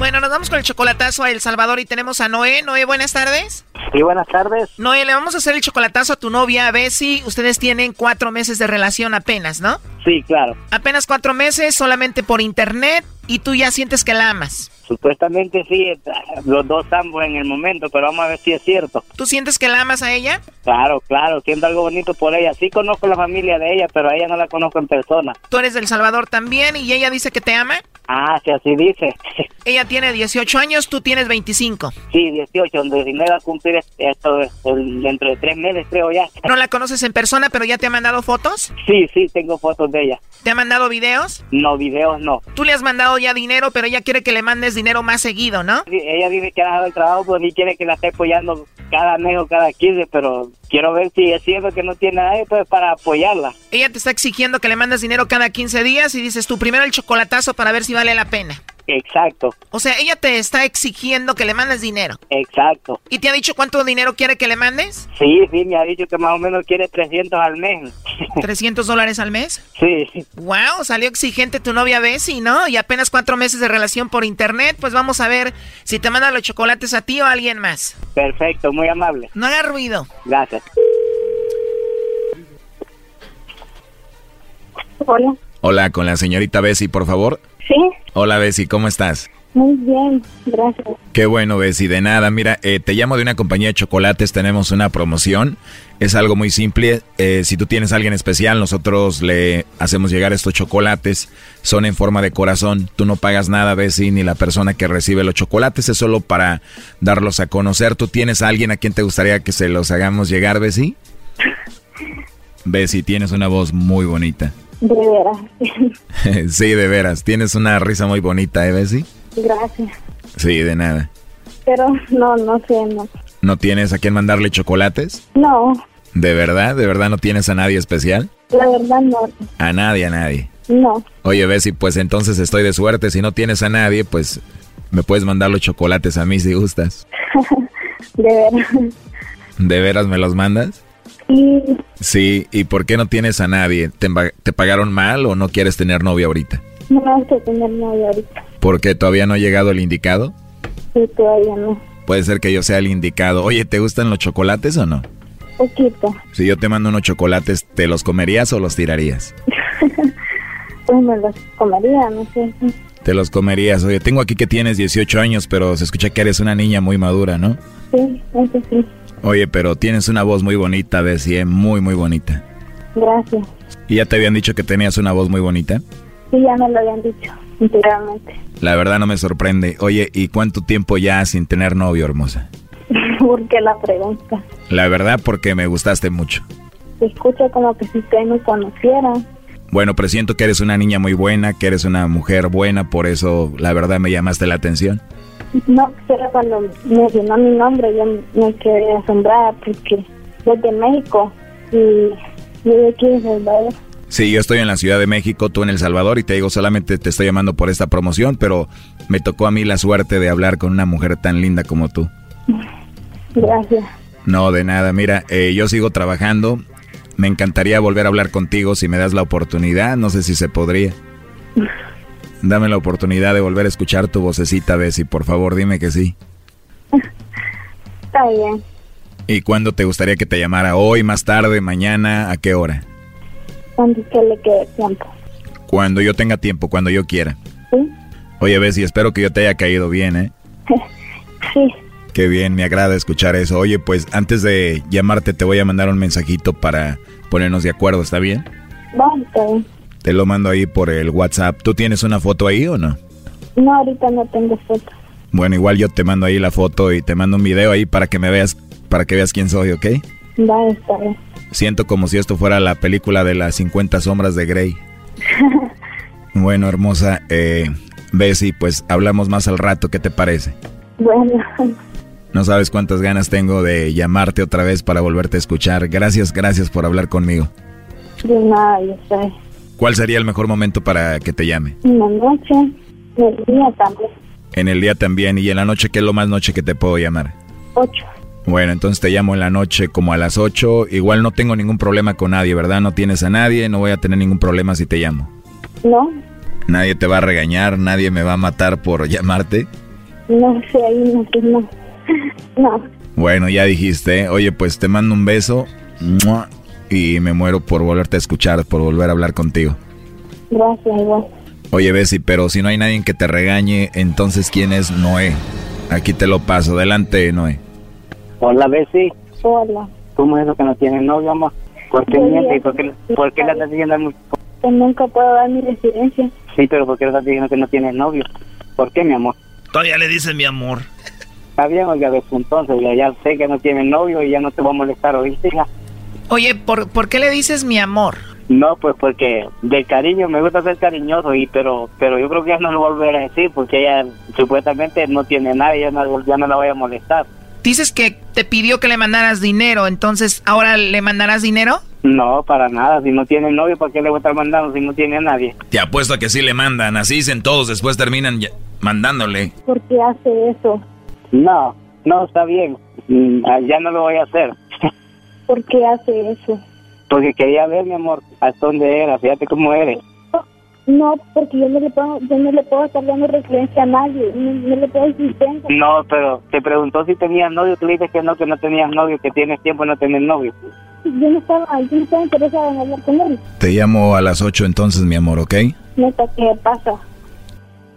Bueno, nos vamos con el chocolatazo a El Salvador y tenemos a Noé. Noé, buenas tardes. Sí, buenas tardes. Noé, le vamos a hacer el chocolatazo a tu novia, a Bessie. Ustedes tienen cuatro meses de relación apenas, ¿no? Sí, claro. Apenas cuatro meses, solamente por internet, y tú ya sientes que la amas. Supuestamente sí, los dos ambos en el momento, pero vamos a ver si es cierto. ¿Tú sientes que la amas a ella? Claro, claro, siento algo bonito por ella. Sí conozco la familia de ella, pero a ella no la conozco en persona. Tú eres del Salvador también y ella dice que te ama. Ah, sí, así dice. Ella tiene 18 años, tú tienes 25. Sí, 18, donde dinero va a cumplir esto dentro de tres meses, creo ya. No la conoces en persona, pero ya te ha mandado fotos. Sí, sí, tengo fotos de ella. ¿Te ha mandado videos? No, videos no. Tú le has mandado ya dinero, pero ella quiere que le mandes dinero más seguido, ¿no? Sí, Ella dice que ha dejado el trabajo, pues ni quiere que la esté apoyando cada mes o cada 15, pero quiero ver si es cierto que no tiene nadie pues para apoyarla. Ella te está exigiendo que le mandes dinero cada 15 días y dices tú primero el chocolatazo para ver si vale la pena. Exacto, O sea, ella te está exigiendo que le mandes dinero. exacto. ¿Y te ha dicho cuánto dinero quiere que le mandes? Sí, sí, me ha dicho que más o menos quiere 300 al mes. ¿300 dólares al mes? Sí. Wow, salió exigente tu novia Bessie, ¿no? Y apenas cuatro meses de relación por internet, pues vamos a ver si te manda los chocolates a ti o a alguien más. Perfecto, muy amable. No haga ruido. Gracias. Hola. Hola, con la señorita Bessie, por favor. Sí, Hola, Bessie, ¿cómo estás? muy bien, gracias. Qué bueno, Bessie, de nada. Mira, eh, te llamo de una compañía de chocolates, tenemos una promoción. Es algo muy simple. eh, si tú tienes a alguien especial, nosotros le hacemos llegar estos chocolates. Son en forma de corazón. Tú no pagas nada, Bessie, ni la persona que recibe los chocolates. Es solo para darlos a conocer. ¿Tú tienes a alguien a quien te gustaría que se los hagamos llegar, Bessie? Bessie, tienes una voz muy bonita. De veras. sí, de veras. Tienes una risa muy bonita, ¿eh, Bessie? Gracias. Sí, de nada. Pero no, no sé, no. ¿No tienes a quién mandarle chocolates? No, ¿De verdad? ¿De verdad no tienes a nadie especial? la verdad no. A nadie, a nadie. No. Oye, Bessie, pues entonces estoy de suerte. Si no tienes a nadie, pues me puedes mandar los chocolates a mí si gustas. De veras. ¿De veras me los mandas? Sí, Sí, ¿y por qué no tienes a nadie? ¿Te, pagaron mal o no quieres tener novia ahorita? no gusta tener novio ahorita. ¿Porque todavía no ha llegado el indicado? Sí, todavía no. Puede ser que yo sea el indicado. Oye, ¿te gustan los chocolates o no? Poquito. Si yo te mando unos chocolates, ¿te los comerías o los tirarías? Pues me los comería, no sé. Te los comerías. Oye, tengo aquí que tienes 18 años, pero se escucha que eres una niña muy madura, ¿no? Sí, eso sí. Oye, pero tienes una voz muy bonita, Bessie, ¿eh? muy, muy bonita. Gracias. ¿Y ya te habían dicho que tenías una voz muy bonita? Sí, ya me lo habían dicho anteriormente. La verdad no me sorprende. Oye, ¿y cuánto tiempo ya sin tener novio, hermosa? ¿Por qué la pregunta? La verdad porque me gustaste mucho. Se escucha como que si usted me conociera. Bueno, presiento que eres una niña muy buena, que eres una mujer buena, por eso la verdad me llamaste la atención. No, pero cuando mencionó mi nombre yo me quedé asombrada porque soy de México y yo de aquí El Salvador. Sí, yo estoy en la Ciudad de México, tú en El Salvador, y te digo, solamente te estoy llamando por esta promoción, pero me tocó a mí la suerte de hablar con una mujer tan linda como tú. Gracias. No, de nada. Mira, eh, yo sigo trabajando. Me encantaría volver a hablar contigo si me das la oportunidad. No sé si se podría. Dame la oportunidad de volver a escuchar tu vocecita, Bessie. Por favor, dime que sí. Está bien. ¿Y cuándo te gustaría que te llamara? ¿Hoy, más tarde, mañana? ¿A qué hora? Cuando que le quede tiempo. Cuando yo tenga tiempo, cuando yo quiera. ¿Sí? Oye, Bessie, espero que yo te haya caído bien, ¿eh? Sí. Qué bien, me agrada escuchar eso. Oye, pues antes de llamarte te voy a mandar un mensajito para ponernos de acuerdo, ¿está bien? Bueno, está bien. Te lo mando ahí por el WhatsApp. ¿Tú tienes una foto ahí o no? No, ahorita no tengo foto. Bueno, igual yo te mando ahí la foto y te mando un video ahí para que me veas, para que veas quién soy, ¿ok? Va, está bien. Siento como si esto fuera la película de las 50 sombras de Grey. Bueno, hermosa, eh, Bessie, pues hablamos más al rato, ¿qué te parece? Bueno, No sabes cuántas ganas tengo de llamarte otra vez para volverte a escuchar. Gracias, gracias por hablar conmigo. de nada, yo sé. ¿Cuál sería el mejor momento para que te llame? En la noche, en el día también. En el día también y en la noche, ¿qué es lo más noche que te puedo llamar? Ocho. Bueno, entonces te llamo en la noche como a las 8. Igual no tengo ningún problema con nadie, ¿verdad? No tienes a nadie, no voy a tener ningún problema si te llamo. No, Nadie te va a regañar, nadie me va a matar por llamarte. no sé, ahí no no. No, Bueno, ya dijiste, oye, pues te mando un beso ¡mua! Y me muero por volverte a escuchar, por volver a hablar contigo. gracias, igual. Oye, Bessie, pero si no hay nadie que te regañe, entonces ¿quién es Noé? Aquí te lo paso, adelante, Noé. Hola, Bessie. Hola. ¿Cómo es eso que no tienes novio, amor? ¿Por qué mientes? bien. ¿Y por qué, por qué le estás diciendo al mu- Que nunca puedo dar mi residencia. Sí, pero ¿por qué le estás diciendo que no tienes novio? ¿Por qué, mi amor? Todavía le dice mi amor. Está bien, oiga, Bessie, entonces ya, ya sé que no tienes novio y ya no te voy a molestar, ¿oíste, hija? Oye, ¿por, ¿por qué le dices mi amor? No, pues porque del cariño me gusta ser cariñoso y pero pero yo creo que ya no lo volveré a decir porque ella supuestamente no tiene nadie, ya no, ya no la voy a molestar. Dices que te pidió que le mandaras dinero, entonces ahora le mandarás dinero? No, para nada, si no tiene novio, ¿para qué le voy a estar mandando si no tiene a nadie? Te apuesto a que sí le mandan, así dicen todos, después terminan mandándole. ¿Por qué hace eso? No, no, está bien, Mm, ya no lo voy a hacer. ¿Por qué hace eso? Porque quería ver, mi amor, hasta dónde era, fíjate cómo eres. No, porque yo no le puedo, yo no le puedo estar dando residencia a nadie. No, no le puedo decir tengo. No, pero te preguntó si tenías novio, tú le dices que no, que no tenías novio, que tienes tiempo de no tener novio. Yo no estaba, yo no estaba interesada en hablar con él. Te llamo a las 8 entonces, mi amor, ¿ok? Neta, ¿qué pasa?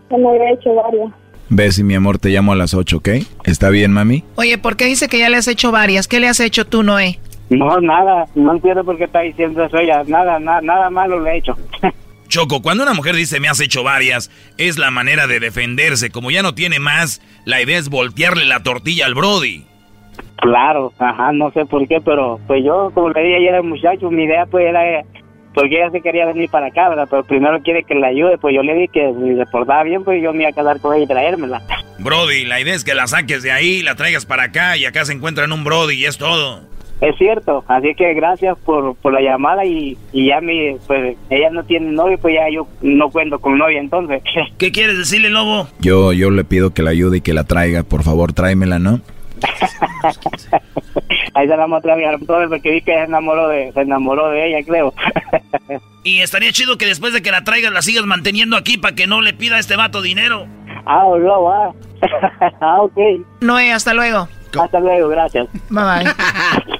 Ya me había hecho varias. Bessie, mi amor, te llamo a las 8, ¿ok? ¿Está bien, mami? Oye, ¿por qué dice que ya le has hecho varias? ¿Qué le has hecho tú, Noé? No, nada, no entiendo por qué está diciendo eso ella, nada, nada, nada malo le he hecho. Choco, cuando una mujer dice me has hecho varias, es la manera de defenderse. Como ya no tiene más, la idea es voltearle la tortilla al Brody. Claro, ajá, no sé por qué, pero pues yo, como le dije ayer al muchacho, mi idea pues era, porque ella se quería venir para acá, ¿verdad? Pero primero quiere que la ayude, pues yo le dije que si se portaba bien, pues yo me iba a quedar con ella y traérmela. Brody, la idea es que la saques de ahí, la traigas para acá y acá se encuentran un Brody y es todo. Es cierto, así que gracias por, por la llamada y, y ya mi, pues ella no tiene novio, pues ya yo no cuento con novia entonces. ¿Qué quieres decirle, Lobo? Yo, yo le pido que la ayude y que la traiga. Por favor, tráemela, ¿no? Ahí se la mostré a mi hermano porque vi que se enamoró de, se enamoró de ella, creo. Y estaría chido que después de que la traigas la sigas manteniendo aquí para que no le pida a este vato dinero. ah, no, ah. ah, ok. Noé, hasta luego. Hasta luego, gracias. Bye bye.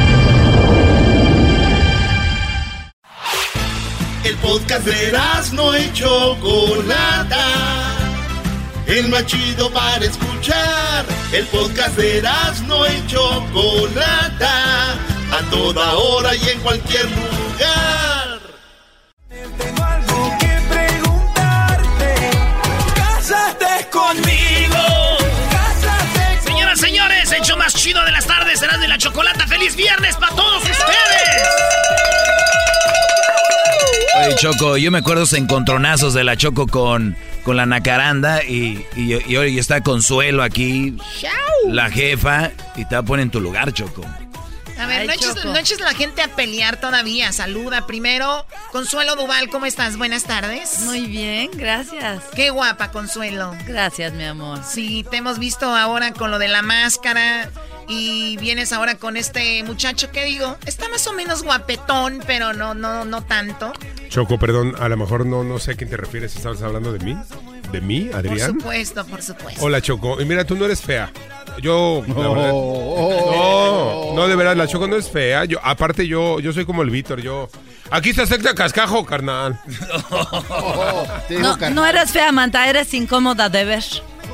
El podcast de no y Chocolata. El más chido para escuchar. El podcast de no y Chocolata. A toda hora y en cualquier lugar. Tengo algo que preguntarte. Cásate conmigo. Señoras, señores, hecho más chido de las tardes, será de la chocolata. ¡Feliz viernes para todos ustedes! Oye, Choco, yo me acuerdo esos encontronazos de la Choco con, con la Nacaranda y, y, y hoy está Consuelo aquí, la jefa, y te va a poner en tu lugar, Choco. A ver, Ay, no eches, no eches la gente a pelear todavía. Saluda primero. Consuelo Duval, ¿cómo estás? Buenas tardes. Muy bien, gracias. Qué guapa, Consuelo. Gracias, mi amor. Sí, te hemos visto ahora con lo de la máscara y vienes ahora con este muchacho que digo, está más o menos guapetón, pero no, no, no tanto. Choco, perdón, a lo mejor no, no sé a quién te refieres. ¿Estabas hablando de mí? ¿De mí, Por Adrián? supuesto, por supuesto. Hola, Choco. Y mira, tú no eres fea. Yo, la Oh, verdad- oh, no, no, de verdad, la Choco no es fea. Yo, aparte, yo, yo soy como el Víctor. Yo, aquí está cerca cascajo, carnal. Oh, digo, No, carnal. no eres fea, Manta, eres incómoda de ver.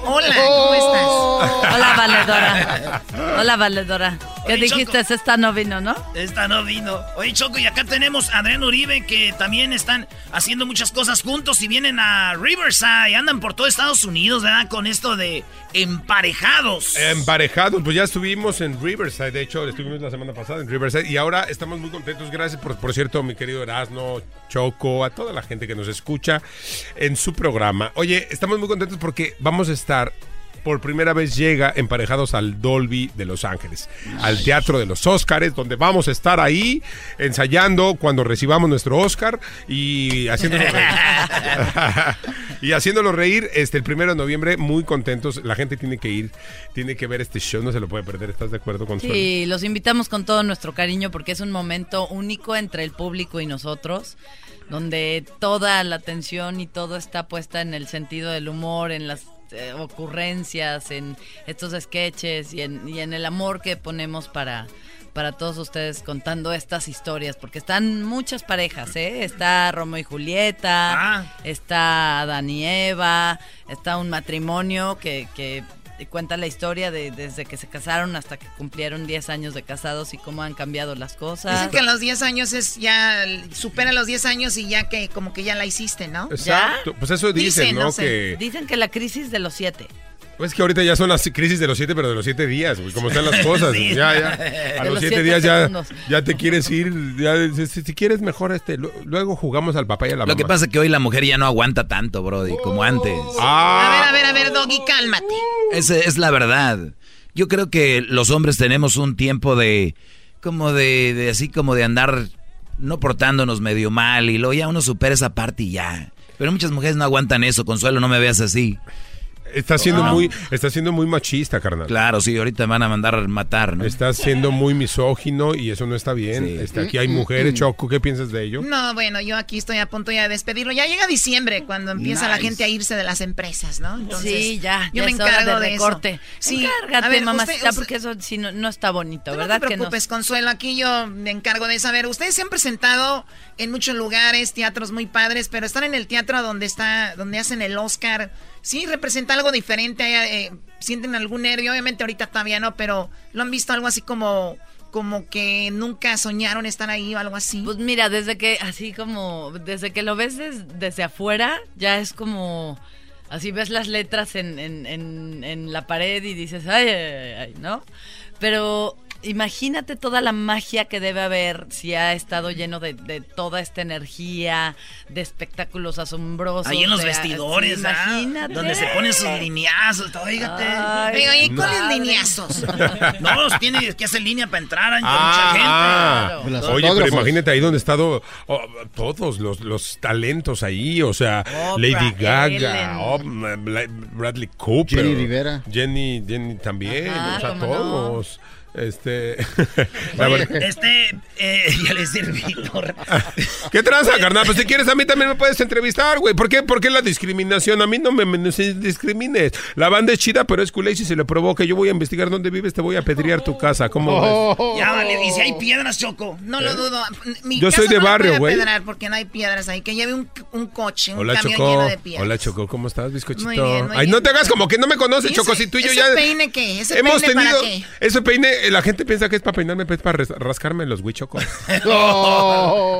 Hola, ¿cómo estás? Hola, valedora. Hola, valedora. ¿Qué Oye, dijiste? Esta no vino, ¿no? Esta no vino. Oye, Choco, y acá tenemos a Adrián Uribe, que también están haciendo muchas cosas juntos y vienen a Riverside. Andan por todo Estados Unidos, ¿verdad? Con esto de emparejados. Emparejados, pues ya estuvimos en Riverside, de hecho, estuvimos la semana pasada en Riverside y ahora estamos muy contentos, gracias por, por cierto, mi querido Erasno, Choco, a toda la gente que nos escucha en su programa. Oye, estamos muy contentos porque vamos a estar por primera vez llega emparejados al Dolby de Los Ángeles, al Teatro de los Óscares, donde vamos a estar ahí ensayando cuando recibamos nuestro Oscar y haciéndonos reír. y haciéndolo reír este el primero de noviembre, muy contentos. La gente tiene que ir, tiene que ver este show, no se lo puede perder. ¿Estás de acuerdo con Sí, los invitamos con todo nuestro cariño porque es un momento único entre el público y nosotros, donde toda la atención y todo está puesta en el sentido del humor, en las eh, ocurrencias, en estos sketches y en, y en el amor que ponemos para para todos ustedes contando estas historias, porque están muchas parejas, ¿eh? Está Romeo y Julieta, está Adán y Eva, está un matrimonio que, que cuenta la historia de desde que se casaron hasta que cumplieron 10 años de casados y cómo han cambiado las cosas. Dicen que a los 10 años es ya, supera los 10 años y ya que como que ya la hiciste, ¿no? Exacto, pues eso dicen, ¿no? sé. Que Dicen que la crisis de los siete. Pues que ahorita ya son las crisis de los siete, pero de los siete días, güey, como están las cosas. Sí. Ya, ya. A los los siete siete días ya, ya te quieres ir. ya, si, quieres mejor, este, lu- luego jugamos al papá y a la Lo que pasa es que hoy la mujer ya no aguanta tanto, Brody, como antes. A ver, a ver, a ver, Doggy, cálmate. Esa es la verdad. Yo creo que los hombres tenemos un tiempo de, como de, de así como de andar no portándonos medio mal y luego ya uno supera esa parte y ya. Pero muchas mujeres no aguantan eso. Consuelo, no me veas así. Está siendo No. muy, está siendo muy machista, carnal. Claro, sí, ahorita van a mandar a matar, ¿no? Estás siendo muy misógino y eso no está bien. Este, aquí hay mujeres, Choco, ¿qué piensas de ello? No, bueno, yo aquí estoy a punto ya de despedirlo. Ya llega diciembre cuando empieza la gente a irse de las empresas, ¿no? Entonces, sí, ya, Yo ya me encargo de recorte. eso. Sí, Encárgate, a ver, mamacita, usted- usted- porque eso sí no, no está bonito, ¿verdad? No te que no? preocupes, Consuelo. Aquí yo me encargo de saber. Ustedes se han presentado en muchos lugares, teatros muy padres, pero están en el teatro donde está, donde hacen el Oscar. Sí, representa algo diferente. eh, sienten algún nervio. Obviamente ahorita todavía no, pero lo han visto algo así como, como que nunca soñaron estar ahí o algo así. Pues mira, desde que, así como, desde que lo ves des- desde afuera, ya es como, así ves las letras en, en, en, en la pared y dices, ay, ay, ay, ay", ¿no? Pero imagínate toda la magia que debe haber si ha estado lleno de, de toda esta energía, de espectáculos asombrosos. Ahí en los de- vestidores, sí, ¿ah? imagínate. Donde se ponen sus lineazos, oígate. ¿y cuáles lineazos? No, tiene que hacer línea para entrar hay Ah, mucha gente. oye, pero imagínate ahí donde están todos los, los talentos ahí, o sea, Oprah, Lady Gaga. Op- Bla- Bradley Cooper, Jenny Rivera. Jenny, Jenny también, Ajá, o sea, no. Este, Oye, este, eh, ya serví, Víctor. ¿Qué tranza, carnal? Pues si quieres a mí también me puedes entrevistar, güey. ¿Por qué? ¿Por qué la discriminación? A mí no me, discrimines. La banda es chida, pero es culé y si se le provoca. Yo voy a investigar dónde vives, te voy a pedrear tu casa. ¿Cómo ves? Ya vale, y si hay piedras, Choco. No lo dudo. Mi Yo casa soy de no barrio, güey. porque no hay piedras ahí. Que lleve un, un coche, un Hola, camión Choco. lleno de piedras. Hola, Choco. ¿Cómo estás, bizcochito? Muy bien, muy Ay, bien. no te hagas como que no me conoces, ¿Y Choco. ese- Si tú y yo ese ya... peine qué? ¿Ese Hemos peine para qué? Ese peine, eh, la gente piensa que es para peinarme, pero es para rascarme los huichocos.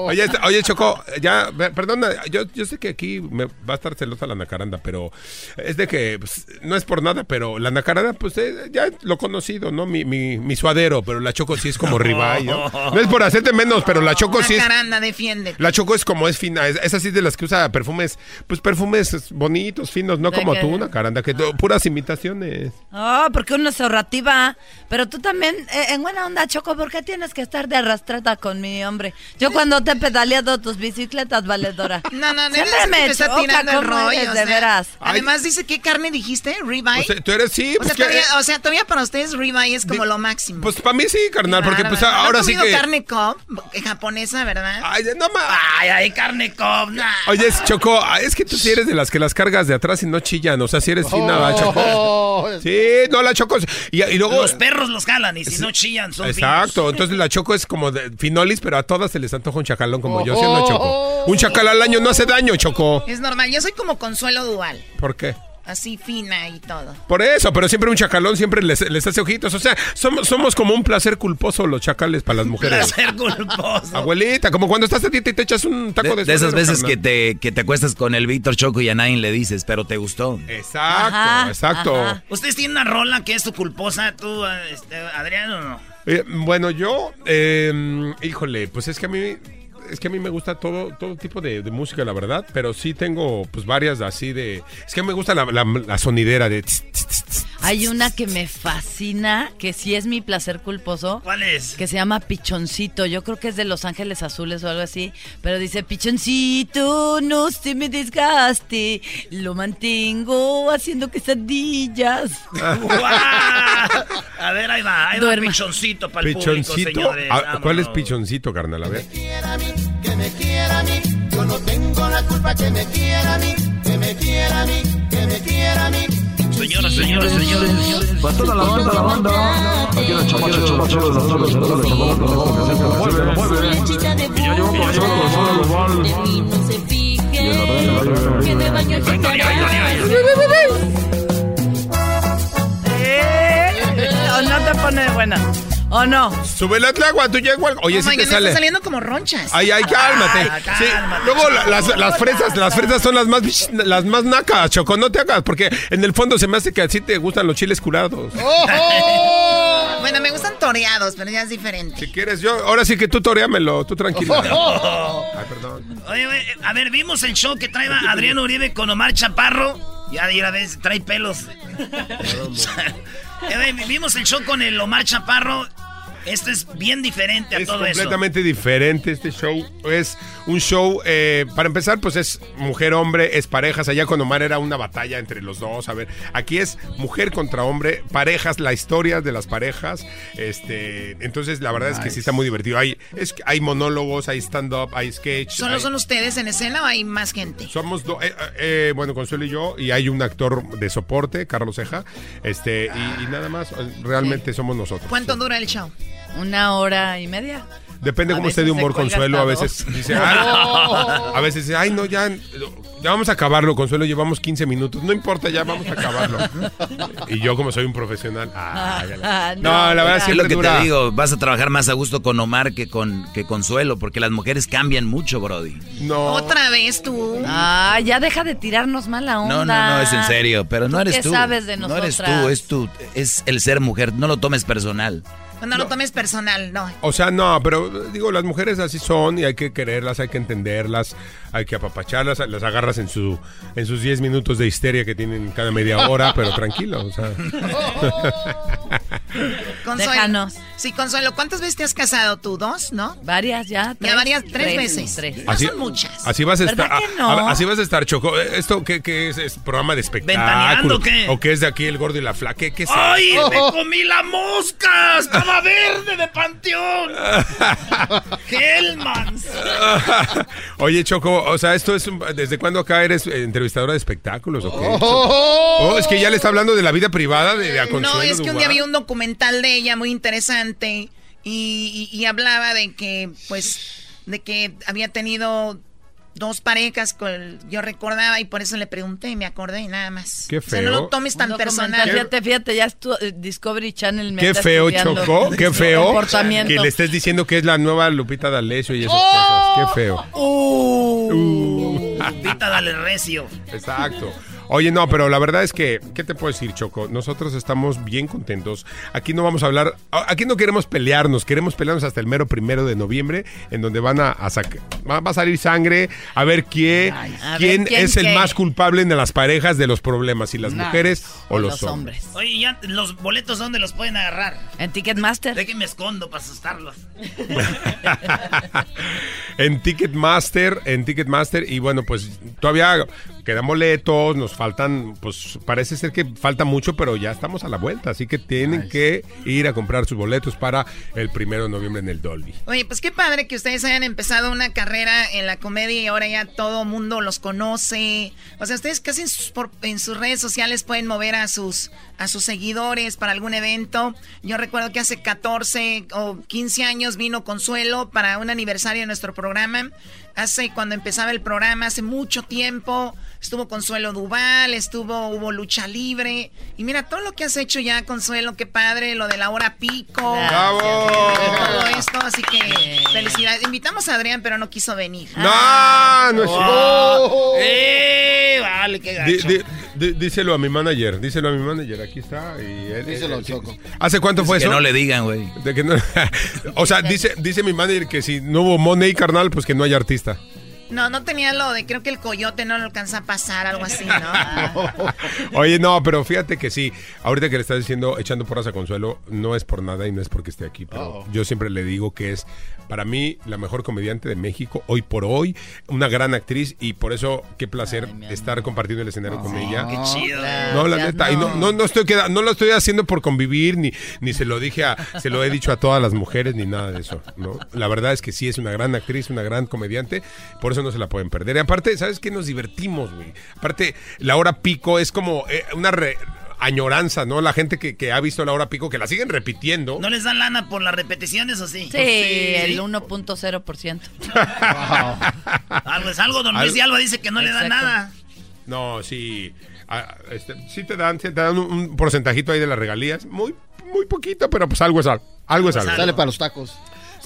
Oye, este- oye, Choco, ya, perdona, yo, yo sé que aquí me va a estar celosa la nacaranda, pero es de que pues, no es por nada, pero la nacaranda, pues eh, ya lo conocido, ¿no? Mi, mi, mi suadero, pero la Choco sí es como rival, ¿no? No es por hacerte menos, pero la Choco sí es... Caranda, defiende. La Choco es como es fina, es, es así de las que usa perfumes, pues perfumes bonitos, finos, no ¿De como tú, una caranda, que tú- puras imitaciones. Oh, porque uno es ahorrativa. Pero tú también, eh, en buena onda, Choco, ¿por qué tienes que estar de arrastrada con mi hombre? Yo cuando te he pedaleado tus bicicletas, valedora. No, no, no, Siempre me está choca tirando el rollo. eres, o de veras. Además dice, ¿qué carne dijiste? ¿Ribeye? O sea, tú eres, sí, O pues sea, que- todavía, o sea, todavía para ustedes ribeye es como lo máximo. Pues para mí sí, carnal, porque pues Bárbaro. ¿No ahora has sí comido que... carne cob eh, japonesa, ¿verdad? Ay, no más. Ay, ay, carne cob. nah. Oye, Choco, ah, es que tú sí eres de las que las cargas de atrás y no chillan, o sea, si eres fina, ¿va, Choco. Sí, no, la Choco. Y, y luego... Los perros los jalan y si no chillan son Exacto, entonces la Choco es como de finolis, pero a todas se les antoja un chacalón como yo, ¿sí o no, Choco? Un chacal al año no hace daño, Choco. Es normal, yo soy como Consuelo Dual. ¿Por qué? Así fina y todo. Por eso, pero siempre un chacalón siempre les, les hace ojitos. O sea, somos, somos como un placer culposo los chacales para las mujeres. Placer culposo. Abuelita, como cuando estás a dieta y te echas un taco de, De, de esas veces que te, que te acuestas con el Víctor Choco y a nadie le dices, pero te gustó. Exacto, Ajá, exacto. ¿Ustedes tienen una rola que es tu culposa, tú, este, Adrián, o no? Eh, bueno, yo, eh, híjole, pues es que a mí, es que a mí me gusta todo, todo tipo de, de música, la verdad, pero sí tengo, pues varias así de, es que me gusta la, la- la sonidera de. tss, tss, tss, tss. Hay una que me fascina, que sí es mi placer culposo. ¿Cuál es? Que se llama Pichoncito. Yo creo que es de Los Ángeles Azules o algo así. Pero dice, Pichoncito, no se me desgaste. Lo mantengo haciendo quesadillas. A ver, ahí va, ahí Duerma. va pichoncito para el público, Pichoncito. señores. Ah, ¿Cuál es pichoncito, carnal? A ver. que me quiera a mí. Yo no tengo la culpa que me quiera a mí, que me quiera a mí, que me quiera a mí. Señoras, señores, señores, señores. Para toda la banda, la banda. Aquí la chamacha, chamacha, los doctores, los doctores, los los los los los. ¿O no te pone buena? ¿O no? Súbele al agua, tú ya igual. Oye, Oh si my te God, sale. está saliendo como ronchas. Ay, ay, cálmate. Ay, Sí, cálmate, Luego la- las, las fresas, las fresas son las más las más nacas, Choco, no te hagas, porque en el fondo se me hace que así te gustan los chiles curados. Bueno, me gustan toreados, pero ya es diferente. Si quieres, yo, ahora sí que tú toreámelo, tú tranquilo. Ay, perdón. Oye, oye, a ver, vimos el show que trae Adrián Uribe con Omar Chaparro. Ya de una vez trae pelos. Eh, vimos el show con el Omar Chaparro. Esto es bien diferente a Es todo eso. completamente diferente este show. Es un show, eh, para empezar, pues es mujer-hombre, es parejas. Allá con Omar era una batalla entre los dos. A ver, aquí es mujer contra hombre, parejas, la historia de las parejas. Este, entonces, la verdad es que sí está muy divertido. Hay, es, hay monólogos, hay stand-up, hay sketch. ¿Solo hay- son ustedes en escena o hay más gente? Somos dos, eh, eh, bueno, Consuelo y yo, y hay un actor de soporte, Carlos Ceja, este, y, y nada más, realmente somos nosotros. ¿Cuánto dura el show? Una hora y media. Depende A cómo esté de humor Consuelo, a veces dice, "Ah", a veces dice, ay no, ya, ya vamos a acabarlo, Consuelo, llevamos 15 minutos, no importa, ya vamos a acabarlo. y yo como soy un profesional, ah, ya la- no, la verdad es lo que dura. te digo, vas a trabajar más a gusto con Omar que con que Consuelo, porque las mujeres cambian mucho, Brody. No. Otra vez tú. Ah, ya deja de tirarnos mala onda. No, no, no, es en serio, pero no ¿Tú eres qué tú. sabes de No eres nosotras? tú, es tú, es el ser mujer, no lo tomes personal. No, lo tomes personal, no. O sea, no, pero digo, las mujeres así son y hay que quererlas, hay que entenderlas, hay que apapacharlas, las agarras en su en sus 10 minutos de histeria que tienen cada media hora, pero tranquilo, o sea. Consuelo. Déjanos. Sí, Consuelo, ¿cuántas veces te has casado tú? ¿Dos, no? Varias ya. Ya varias, tres, veces. Tres. No son muchas. Así vas a ¿Verdad estar. que no? a- así vas a estar, Choco. ¿Esto qué, qué es? ¿Es programa de espectáculo? ¿Ventaneando qué? ¿O qué es de aquí el gordo y la flaca? ¿Qué, qué es ¡Ay, eso? me comí la mosca! ¡Estaba verde de panteón! ¡Hellmans! Oye, Choco, o sea, esto es. un- ¿Desde cuándo acá eres entrevistadora de espectáculos o qué? Oh. Oh, es que ya le está hablando de la vida privada de, de a No, es que un día vi un documental de ella muy interesante y, y- y hablaba de que, pues, de que había tenido dos parejas, con, yo recordaba y por eso le pregunté y me acordé y nada más. Qué O sea, no feo. lo tomes tan personal. Fíjate, fíjate, ya estu- eh, Discovery Channel me Qué está feo, Choco, qué feo. Comportamiento. Que le estés diciendo que es la nueva Lupita D'Alessio y esas ¡Oh! cosas. Qué feo. Uh. Pita, dale recio. Exacto. Oye, no, pero la verdad es que, ¿qué te puedo decir, Choco? Nosotros estamos bien contentos. Aquí no vamos a hablar, aquí no queremos pelearnos, queremos pelearnos hasta el mero primero de noviembre, en donde van a, a sac- va, a salir sangre, a ver quién, A quién, ver, ¿quién es el más culpable de las parejas de los problemas, si las Nice. mujeres o O los, los hombres. hombres. Oye, ya los boletos, ¿dónde los pueden agarrar? En Ticketmaster. De que me escondo para asustarlos. en Ticketmaster, en Ticketmaster y bueno, pues todavía quedan boletos, nos faltan, pues parece ser que falta mucho, pero ya estamos a la vuelta, así que tienen que ir a comprar sus boletos para el primero de noviembre en el Dolby. Oye, pues qué padre que ustedes hayan empezado una carrera en la comedia y ahora ya todo mundo los conoce. O sea, ustedes casi en sus, por- en sus redes sociales pueden mover a sus, a sus seguidores para algún evento. Yo recuerdo que hace 14 o 15 años vino Consuelo para un aniversario de nuestro programa. hace cuando empezaba el programa, hace mucho tiempo. Estuvo Consuelo Duval, estuvo, hubo lucha libre. Y mira, todo lo que has hecho ya, Consuelo, qué padre, lo de la hora pico. ¡Bravo! Todo esto, así que felicidades. Invitamos a Adrián, pero no quiso venir. No, no es Oh. ¡Eh! Vale, qué gacho. Di- di- di- díselo a mi manager, díselo a mi manager, aquí está. Y él, Díselo, él- Choco. ¿Hace cuánto fue que eso? no le digan, güey. De que no- o sea, dice, dice mi manager que si no hubo money, carnal, pues que no hay artista. No, no tenía lo de, creo que el coyote no lo alcanza a pasar, algo así, ¿no? Oye, no, pero fíjate que sí, ahorita que le estás diciendo, echando porras a Consuelo, no es por nada y no es porque esté aquí, pero yo siempre le digo que es, para mí, la mejor comediante de México, hoy por hoy, una gran actriz y por eso, qué placer estar compartiendo el escenario con ella. Qué chido. No, la neta, y no, no, no estoy queda- no lo estoy haciendo por convivir, ni, ni se lo dije a, se lo he dicho a todas las mujeres, ni nada de eso. ¿no? La verdad es que sí es una gran actriz, una gran comediante, por eso no se la pueden perder. Y aparte, ¿sabes qué? Nos divertimos, güey. Aparte, la hora pico es como eh, una re- añoranza, ¿no? La gente que, que ha visto la hora pico, que la siguen repitiendo. ¿No les dan lana por las repeticiones o sí? Sí, el 1.0%. Algo es algo, don Luis de Alba dice que no le dan Exacto. nada. No, sí. ah, este, sí te dan, sí te dan un, un porcentajito ahí de las regalías. Muy, muy poquito, pero pues algo es algo. Algo es algo. Sale para los tacos.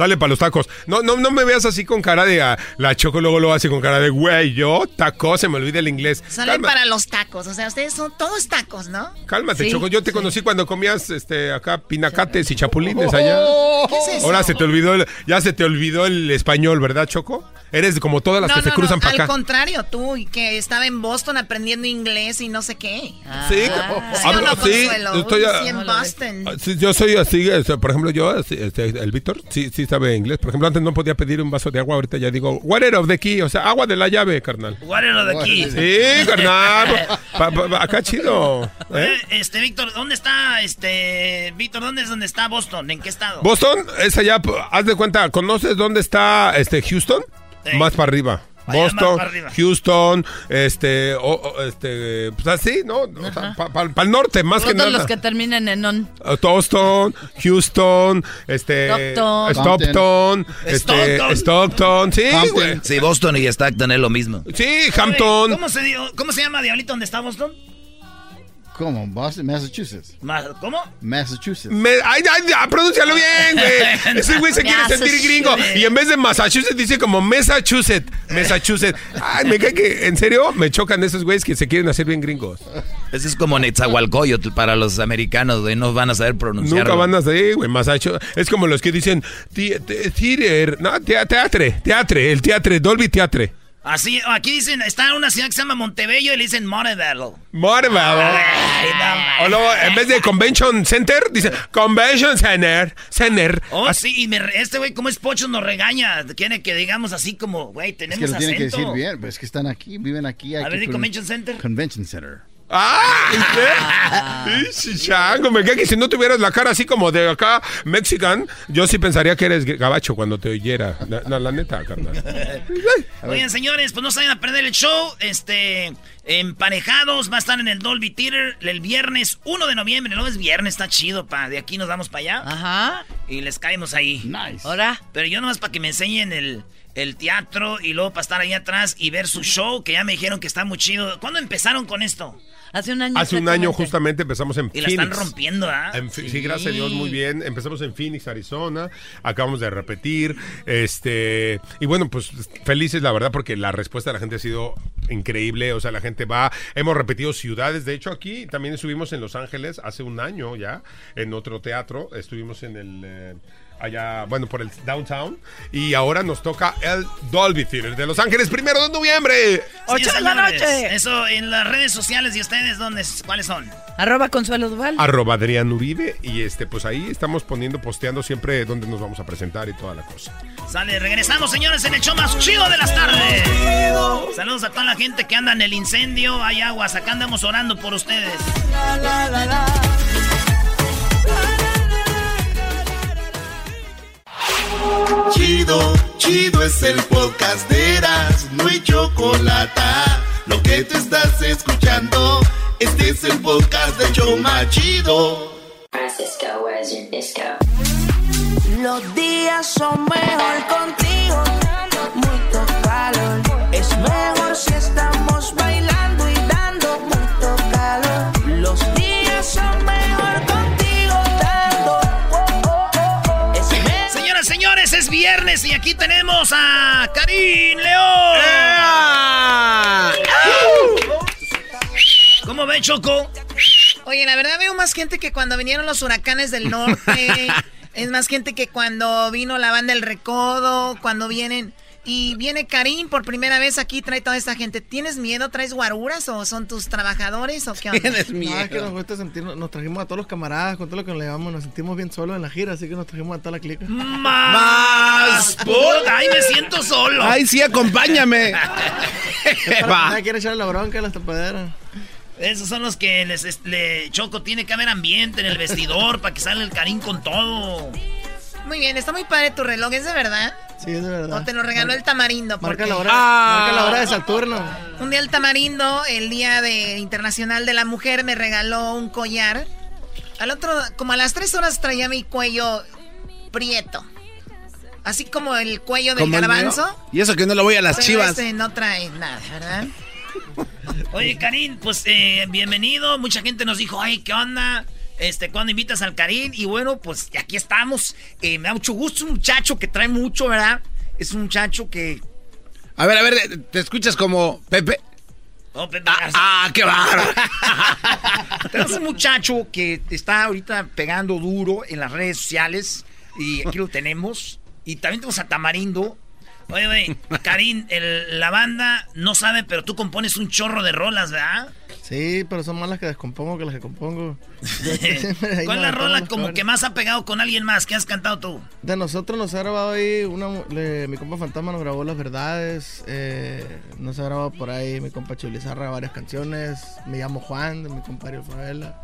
Sale para los tacos. No, no, no me veas así con cara de ah, la choco, luego lo hace con cara de güey, yo, taco, se me olvida el inglés. Sale Calma- para los tacos, o sea, ustedes son todos tacos, ¿no? Cálmate, Sí, Choco. Yo te sí. conocí cuando comías este acá pinacates y chapulines allá. ¿Qué es eso? Ahora se te olvidó el, ya se te olvidó el español, ¿verdad, Choco? Eres como todas las no, que se cruzan no, para al acá. contrario, tú, y que estaba en Boston aprendiendo inglés y no sé qué. Sí, ¿Sí o hablo- no, sí, Consuelo? yo estoy a- Sí, en Boston. Ah, sí, yo soy así, este, por ejemplo, yo, así, este, el Víctor, sí, sí sabe inglés. Por ejemplo, antes no podía pedir un vaso de agua, ahorita ya digo, water of the key, o sea, agua de la llave, carnal. Guárdalo de aquí. Sí, carnal. Pa- pa- pa- acá chido. ¿eh? Oye, Este, Víctor, ¿dónde está, este, Víctor, dónde es donde está Boston? ¿En qué estado? Boston es allá, haz de cuenta, ¿conoces dónde está este Houston? Más para arriba. Boston. Houston, este, o- o, este, pues así, ¿no? para el norte, más que Todos nada. los que terminen en on. Toston, Houston, este, Stockton. Stockton, este, Stockton. Stockton, sí, güey. Sí, Boston y Stockton es lo mismo. Sí, Hampton. ¿Cómo se, dio- ¿Cómo se llama Diablito donde está Boston? ¿Cómo? Boston, Massachusetts. Ma- ¿Cómo? Massachusetts. Me, ay, ay, ya, pronúncialo bien, güey. Ese güey se quiere sentir gringo. Y en vez de Massachusetts dice como Massachusetts. Massachusetts. Ay, me cae que, en serio, me chocan esos güeyes que se quieren hacer bien gringos. Ese es como Netzahualcoyotl para los americanos, güey. No van a saber pronunciarlo. Nunca van a saber, güey, Massachusetts. Es como los que dicen theater, no, te- teatre, teatre, el teatre, Dolby Teatre. Así, aquí dicen, está en una ciudad que se llama Montebello y le dicen Montebello. Marvel. O luego, en vez de Convention Center, dice Convention Center. Center. Oh, sí, y me re- este güey, como es pocho, nos regaña. Quiere que digamos así como, güey, Es tenemos que lo tienen que acento. decir bien, pues es que están aquí, viven aquí. hay A que ver, di pron- Convention Center. Convention Center. ¡Ah! chango, me cae que si no tuvieras la cara así como de acá, mexican, yo sí pensaría que eres gabacho cuando te oyera. La, la- la neta, carnal. Oigan, señores, pues no se vayan a perder el show. Este, emparejados, va a estar en el Dolby Theater el viernes 1 de noviembre. No es viernes, está chido, pa. De aquí nos vamos para allá. Ajá. Y les caemos ahí. Nice. Ahora. Pero yo nomás para que me enseñen el, el teatro y luego para estar ahí atrás y ver su show, que ya me dijeron que está muy chido. ¿Cuándo empezaron con esto? Hace un año. Hace un año justamente empezamos en Y la Phoenix. están rompiendo, ¿ah? Sí. gracias a Dios, muy bien. Empezamos en Phoenix, Arizona. Acabamos de repetir. Este, y bueno, pues felices, la verdad, porque la respuesta de la gente ha sido increíble. O sea, la gente va. Hemos repetido ciudades. De hecho, aquí también estuvimos en Los Ángeles hace un año ya, en otro teatro. Estuvimos en el. eh, allá, bueno, por el downtown. Y ahora nos toca el Dolby Theater de Los Ángeles, primero de noviembre. Sí, señores. Eso en las redes sociales de ustedes, ¿dónde, ¿cuáles son? Arroba Consuelo Duval. arroba Adrián Uribe y este pues ahí estamos poniendo posteando siempre dónde nos vamos a presentar y toda la cosa. Sale, regresamos, señores, en el show más chido de las tardes. Saludos a toda la gente que anda en el incendio. Hay aguas, acá andamos orando por ustedes. Chido, chido es el podcast de Eras, no hay chocolate. Lo que te estás escuchando, este es el podcast de Choma Chido. Francisco, where's your disco? Los días son mejor contigo. Muy calor. Es mejor si estamos bailando viernes y aquí tenemos a Karim León. ¿Cómo ve, Choco? Oye, la verdad veo más gente que cuando vinieron los huracanes del norte. es más gente que cuando vino la banda El Recodo, cuando vienen... Y viene Karim por primera vez aquí, trae toda esta gente. ¿Tienes miedo? ¿Traes guaruras o son tus trabajadores o qué onda? No, es que nos gusta sentirnos, nos trajimos a todos los camaradas, con todo lo que nos llevamos, nos sentimos bien solos en la gira, así que nos trajimos a toda la clica. Más. puta, Ay, me siento solo. Ay, sí, acompáñame. Nadie quiere echarle la bronca a las tapaderas. Esos son los que les es- le Choco tiene que haber ambiente en el vestidor para que salga el Karim con todo. Muy bien, está muy padre tu reloj, ¿es de verdad? Sí, es de verdad. O te lo regaló el tamarindo. Marca porque- la hora, marca la hora de Saturno. Un día el tamarindo, el día de internacional de la mujer, me regaló un collar. Al otro, como a las tres horas traía mi cuello prieto. Así como el cuello del ¿Como el garbanzo. Y eso que no lo voy a las Pero chivas. este no trae nada, ¿verdad? Oye, Karim, pues eh, bienvenido. Mucha gente nos dijo, ay, ¿qué onda? Este, ¿cuándo invitas al Karim? Y bueno, pues aquí estamos. Eh, me da mucho gusto. Es un muchacho que trae mucho, ¿verdad? Es un muchacho que. A ver, a ver, te escuchas como Pepe. Oh, Pepe Ah, qué bárbaro. Tenemos un muchacho que está ahorita pegando duro en las redes sociales. Y aquí lo tenemos. Y también tenemos a Tamarindo. Oye, oye, Karim, el- la banda no sabe, pero tú compones un chorro de rolas, ¿verdad? Sí, pero son más las que descompongo que las que compongo. ¿Cuál es la rola como que más ha pegado con alguien más? ¿Qué has cantado tú? De nosotros nos ha grabado ahí, una, le- mi compa Fantasma nos grabó Las Verdades, eh, nos ha grabado por ahí mi compa Chulizarra varias canciones, me llamo Juan, de mi compadre Favela,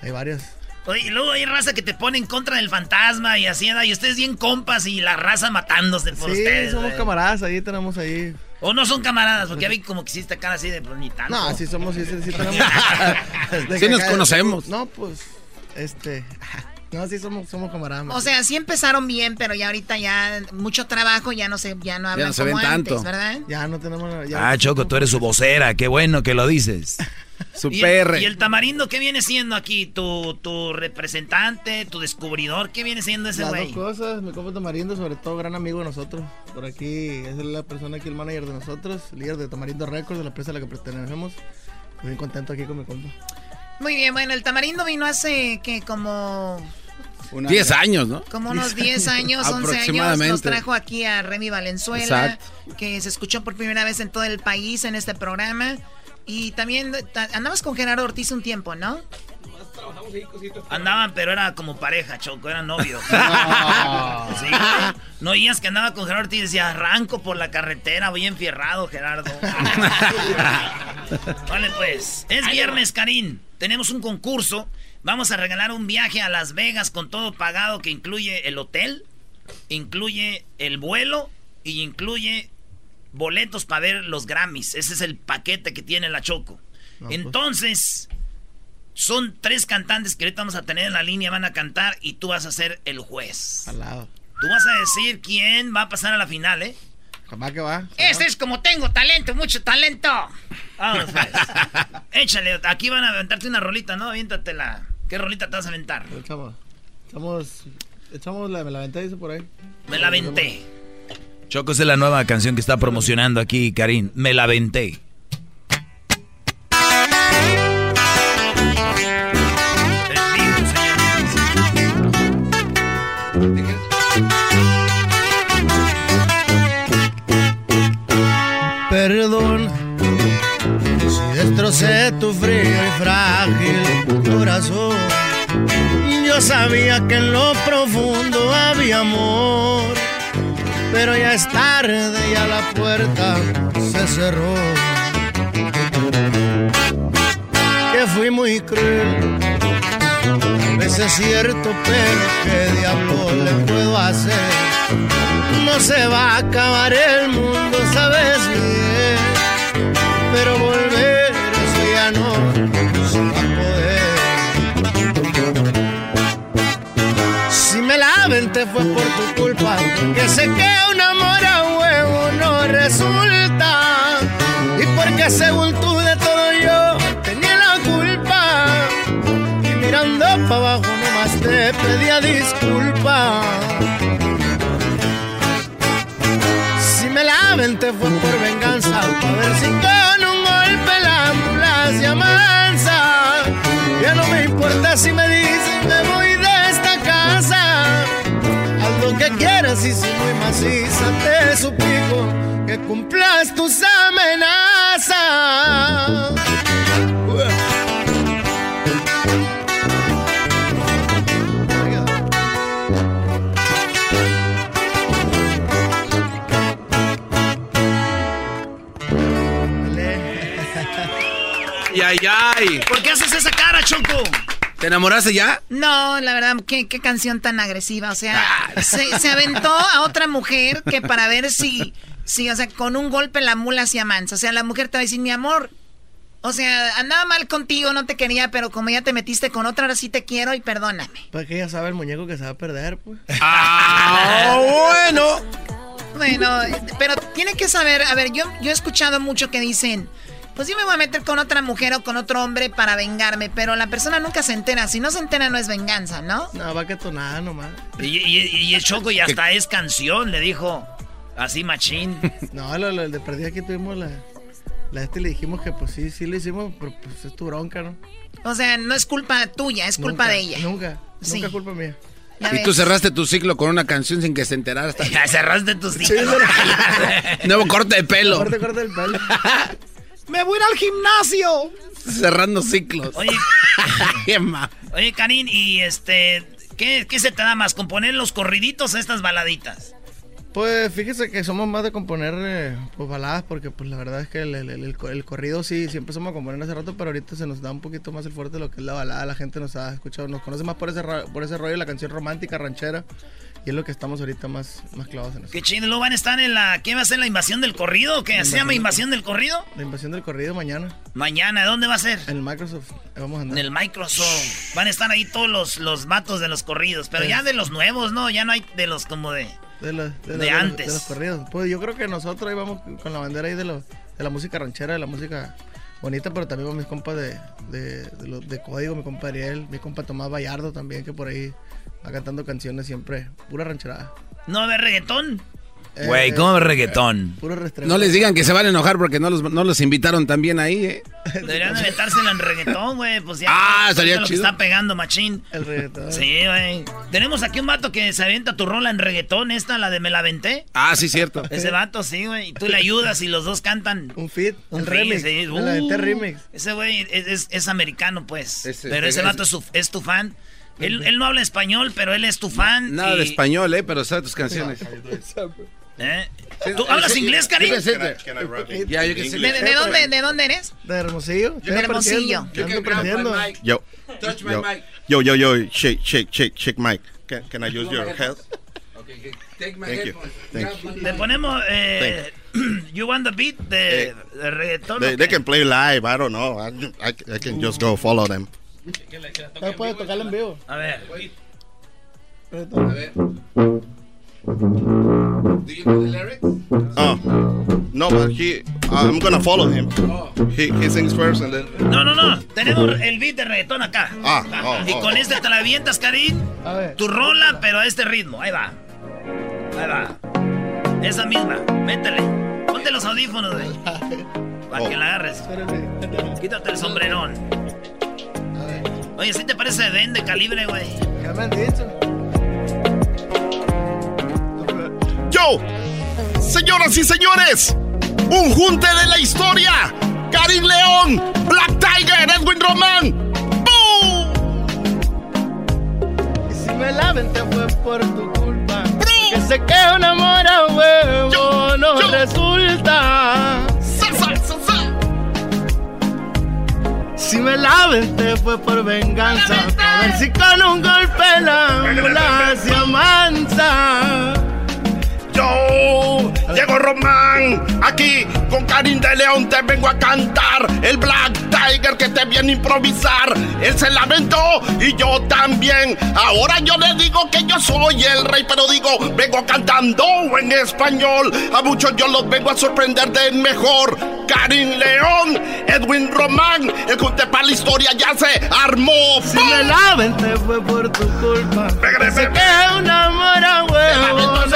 hay varias. Oye, y luego hay raza que te pone en contra del fantasma y así, y ustedes bien compas y la raza matándose por sí, ustedes. somos ¿verdad? camaradas, ahí tenemos ahí. O no son camaradas, porque ya vi como que hiciste cara así de pues, ni tanto. No, sí somos, sí, sí, sí tenemos. Sí nos conocemos. No, pues, este, no, sí somos, somos camaradas. O sea, sí empezaron bien, pero ya ahorita ya mucho trabajo, ya no se, ya no hablan no se como ven antes, tanto. ¿verdad? Ya no tenemos... ya- Ah, Choco, tú eres su vocera. Qué bueno que lo dices. Su ¿Y el, y el tamarindo qué viene siendo aquí? ¿Tu, tu representante, tu descubridor? ¿Qué viene siendo ese Las güey? dos cosas, mi compa Tamarindo, sobre todo gran amigo de nosotros. Por aquí es la persona aquí, el manager de nosotros, líder de Tamarindo Records, de la empresa a la que pertenecemos. Estoy bien contento aquí con mi compa. Muy bien, bueno, el tamarindo vino hace que como 10 años, ¿no? como unos 10 años, 11 años, Aproximadamente. nos trajo aquí a Remy Valenzuela, Exacto. que se escuchó por primera vez en todo el país en este programa. Y también ta- andabas con Gerardo Ortiz un tiempo, ¿no? Andaban, pero era como pareja, Choco, eran novios. No. Sí, no oías que andaba con Gerardo Ortiz y decía, arranco por la carretera, voy enfierrado, Gerardo. vale, pues, es viernes, Karim. Tenemos un concurso. Vamos a regalar un viaje a Las Vegas con todo pagado que incluye el hotel, incluye el vuelo y incluye boletos para ver los Grammys. Ese es el paquete que tiene la Choco. No, pues. Entonces, son tres cantantes que ahorita vamos a tener en la línea, van a cantar y tú vas a ser el juez. Al lado. Tú vas a decir quién va a pasar a la final, ¿eh? Que va. Este es como tengo talento, mucho talento. Vamos, pues. Échale, aquí van a aventarte una rolita, ¿no? Aviéntatela. ¿Qué rolita te vas a aventar? Echamos, echamos, echamos la, me la aventé, dice por ahí. Me la aventé. Choco, es la nueva canción que está promocionando aquí, Karim. Me la venté. Perdón si destrocé tu frío y frágil corazón. Yo sabía que en lo profundo había amor, pero ya es tarde, ya la puerta se cerró. Que fui muy cruel, vez es cierto, pero ¿qué diablo le puedo hacer? No se va a acabar el mundo, sabes bien. Pero volver, Solamente fue por tu culpa que sé que un amor a huevo no resulta. Y porque según tú de todo yo tenía la culpa. Y mirando para abajo nomás te pedía disculpa. Si me la aventé fue por venganza, a ver si con un golpe la ambulancia mansa. Ya no me importa si me maciza te suplico que cumplas tus amenazas. Y ay, ay. ¿Por qué haces esa cara, Choco? ¿Te enamoraste ya? No, la verdad, qué, qué canción tan agresiva. O sea, se, se aventó a otra mujer que para ver si, si, o sea, con un golpe la mula hacía mansa. O sea, la mujer te va a decir, mi amor, o sea, andaba mal contigo, no te quería, pero como ya te metiste con otra, ahora sí te quiero y perdóname. Pues que ya sabe el muñeco que se va a perder, pues. Ah, bueno. Bueno, pero tiene que saber, a ver, yo, yo he escuchado mucho que dicen, pues yo me voy a meter con otra mujer o con otro hombre para vengarme, pero la persona nunca se entera. Si no se entera no es venganza, ¿no? No, va que tonada nomás. Y, y, y el Choco y hasta es canción, le dijo. Así machín. No, lo, lo de perdida que tuvimos la, la este le dijimos que pues sí, sí lo hicimos, pero pues es tu bronca, ¿no? O sea, no es culpa tuya, es culpa Nunca, de ella. Nunca, Sí. nunca culpa mía. Ya Y tú cerraste tu ciclo con una canción sin que se enterara. Hasta... Ya cerraste tu ciclo. Nuevo corte de pelo. Corte, corte el pelo. ¡Me voy a ir al gimnasio! Cerrando ciclos. Oye, oye, Karin, y este, ¿qué, ¿qué se te da más? ¿Componer los corriditos o estas baladitas? Pues fíjese que somos más de componer eh, pues, baladas porque pues la verdad es que el, el- el- el co- el corrido sí, sí empezamos a componer hace rato, pero ahorita se nos da un poquito más el fuerte de lo que es la balada. La gente nos ha escuchado, nos conoce más por ese, ra- por ese rollo de la canción romántica, ranchera. Y es lo que estamos ahorita más, más clavados en eso. Qué chido, luego van a estar en la, ¿qué va a ser la invasión del corrido? ¿Qué se llama invasión del corrido? La invasión del corrido mañana Mañana, ¿dónde va a ser? en el Microsoft. Vamos a andar. En el Microsoft. Van a estar ahí todos los, los vatos de los corridos, pero ya de los nuevos, ¿no? Ya no hay de los como de... de, los- de, de los- antes. de los corridos. Pues yo creo que nosotros ahí vamos con la bandera ahí de, lo- de la música ranchera, de la música bonita, pero también con mis compas de, de, de, lo- de código, mi compa Ariel, mi compa Tomás Vallardo también, que por ahí va cantando canciones siempre, pura rancherada. ¿No va a haber reggaetón? Güey, ¿cómo reggaetón? Puro restreno. No les digan que se van a enojar porque no los, no los invitaron también ahí, ¿eh? Deberían de metérselo en reggaetón, güey. Pues ya. Ah, es estaría lo que chido. está pegando, machín. El reggaetón. Sí, güey. Tenemos aquí un vato que se avienta tu rola en reggaetón, esta, la de Me la aventé. Ah, sí, cierto. Ese vato, sí, güey. Y tú le ayudas y los dos cantan. Un fit, Un fit, remix. sí. Me la aventé Uh, remix. Ese güey es, es- es americano, pues. Ese- pero ese vato es tu fan. Él, él no habla español, pero él es tu fan. Nada de y- español, ¿eh? Pero sabe tus canciones. ¿Eh? ¿Tú hablas inglés, Karim? Sé. ¿De, de dónde, ¿De dónde eres? De Hermosillo. De Hermosillo. Yo. Touch my Yo, mic. yo, yo, yo, shake, shake, shake, shake, Mike. Can, can I use your help? Take my Thank you. headphones. Thank you. Le ponemos eh, You Want the Beat de, de reggaetón. They, ¿o they can play live. I don't know. I, I, I can just go follow them. No puede tocarla en vivo. A ver. A ver. Do you know the lyrics? Oh, no, but he, I'm gonna follow him. He, he sings first and then. No, no, no. Tenemos el beat de reggaetón acá. Ah, oh, y oh, con oh. este te la avientas, Karim. A ver. Tu rola, pero a este ritmo. Ahí va. Ahí va. Esa misma. Métele. Ponte los audífonos, güey. Para Oh. que la agarres. Quítate el sombrerón. Oye, ¿sí te parece Den de calibre, güey? ¿Qué me han dicho? Yo, señoras y señores, un junte de la historia. Karim León, Black Tiger, Edwin Román. ¡Boom! Y si me la aventé fue por tu culpa. Que sé que un amor a huevo Yo, no yo. resulta. Si me la aventé fue por venganza. A ver si con un golpe la ambulancia mansa. Yo, Diego Román, aquí con Karim de León te vengo a cantar el Black Tiger que te viene a improvisar. Él se lamentó y yo también. Ahora yo le digo que yo soy el rey, pero digo, vengo cantando en español. A muchos yo los vengo a sorprender de mejor. Karin León, Edwin Román, el junte para la historia ya se armó. Si me laven te fue por tu culpa. Sé que un amor a huevo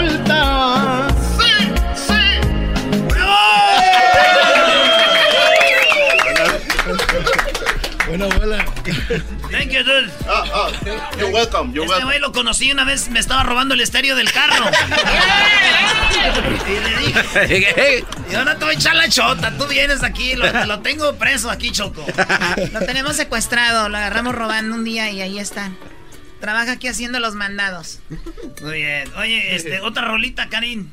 resulta. Sí, sí. Buena bola. Thank you, dude. You're welcome, you're Este welcome. güey lo conocí una vez, me estaba robando el estéreo del carro. y le dije, yo no te voy a echar la chota, tú vienes aquí, lo, lo tengo preso aquí, Choco. Lo tenemos secuestrado, lo agarramos robando un día y ahí está. Trabaja aquí haciendo los mandados. Muy bien. Oye, este, otra rolita, Karin.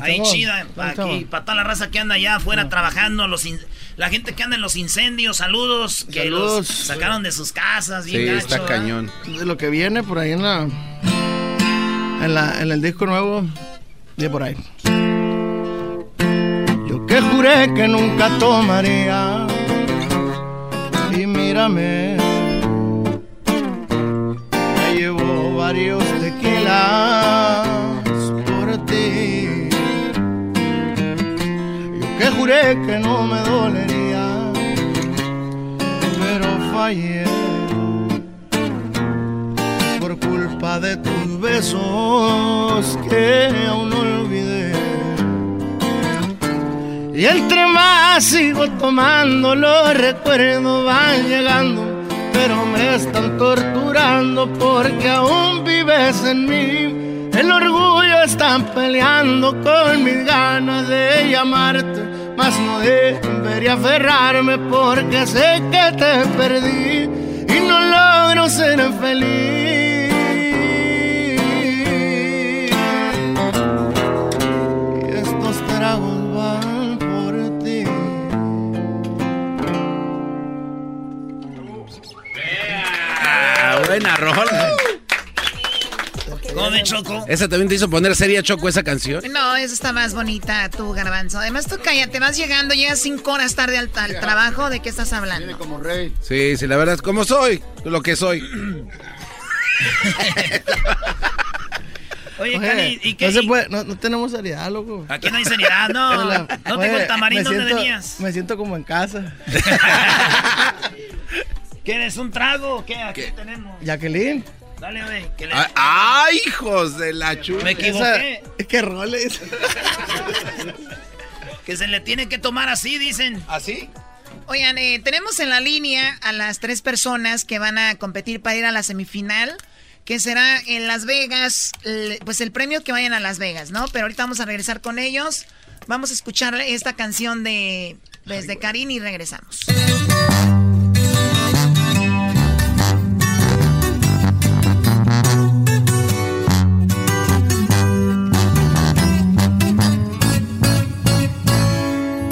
Ahí chida, aquí, para toda la raza que anda allá afuera trabajando, los in- la gente que anda en los incendios, saludos, que Saludos. los sacaron de sus casas, bien Sí, gacho, está ¿verdad? cañón. De lo que viene por ahí en la, en la. En el disco nuevo. De por ahí. Yo que juré que nunca tomaría. Y mírame. Varios tequilas por ti. Yo que juré que no me dolería. Pero fallé por culpa de tus besos que aún no olvidé. Y entre más sigo tomando, los recuerdos van llegando, pero me están torturando porque aún vives en mí. El orgullo está peleando con mis ganas de llamarte, mas no debería aferrarme porque sé que te perdí y no logro ser feliz. Buena rola. ¿Cómo ven, Choco? ¿Esa también te hizo poner seria Choco esa canción? No, esa está más bonita, tú, Garbanzo. Además, tú cállate, vas llegando, llegas cinco horas tarde al, al trabajo. ¿De qué estás hablando? como rey. Sí, sí, la verdad es como soy, lo que soy. Oye, Oye, Karin, ¿y qué? No, se puede, no, no tenemos seriedad, loco. Aquí no hay seriedad, no. No Oye, tengo el tamarindo, me ¿dónde siento- venías? Me siento como en casa. ¿Quieres un trago qué? Aquí tenemos. Jacqueline. Dale, güey. que le- ¡Ay, ay, hijos de la chupa! Me equivoqué. Es que roles. Que se le tiene que tomar así, dicen. ¿Así? Oigan, eh, tenemos en la línea a las tres personas que van a competir para ir a la semifinal, que será en Las Vegas, pues el premio que vayan a Las Vegas, ¿no? Pero ahorita vamos a regresar con ellos. Vamos a escuchar esta canción de desde Karin y regresamos.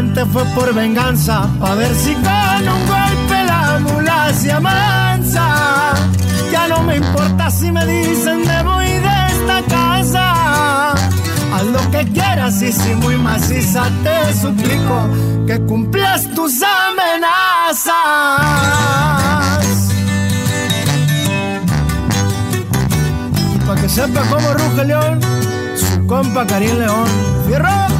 Fue por venganza, a ver si con un golpe la mula se amansa. Ya no me importa si me dicen me voy de esta casa. Haz lo que quieras y si muy maciza te suplico que cumplas tus amenazas. Y para que sepa cómo ruge león, su compa Karim León. ¡Fierro!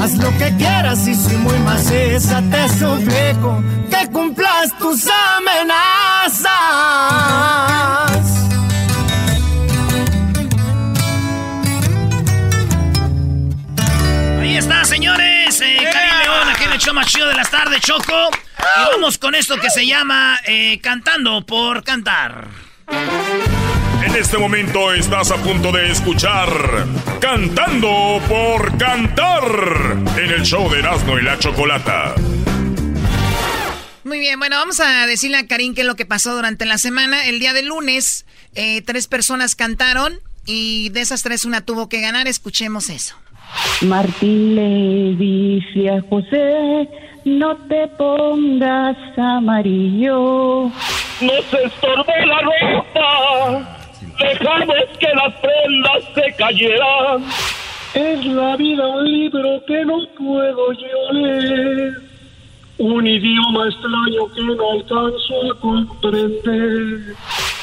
Haz lo que quieras y soy muy maciza, te suplico que cumplas tus amenazas. Ahí está, señores. Eh, Karim León, aquí en el show más chido de las tardes, Choco. Y vamos con esto que se llama eh, Cantando por Cantar. En este momento estás a punto de escuchar Cantando por Cantar en el show de Erasmo y la Chocolata. Muy bien, bueno, vamos a decirle a Karim qué es lo que pasó durante la semana. El día de lunes, eh, tres personas cantaron y de esas tres una tuvo que ganar. Escuchemos eso. Martín le dice a José, no te pongas amarillo. No se estorbe la ropa, dejamos que las prendas se cayeran. Es la vida un libro que no puedo yo leer, un idioma extraño que no alcanzo a comprender.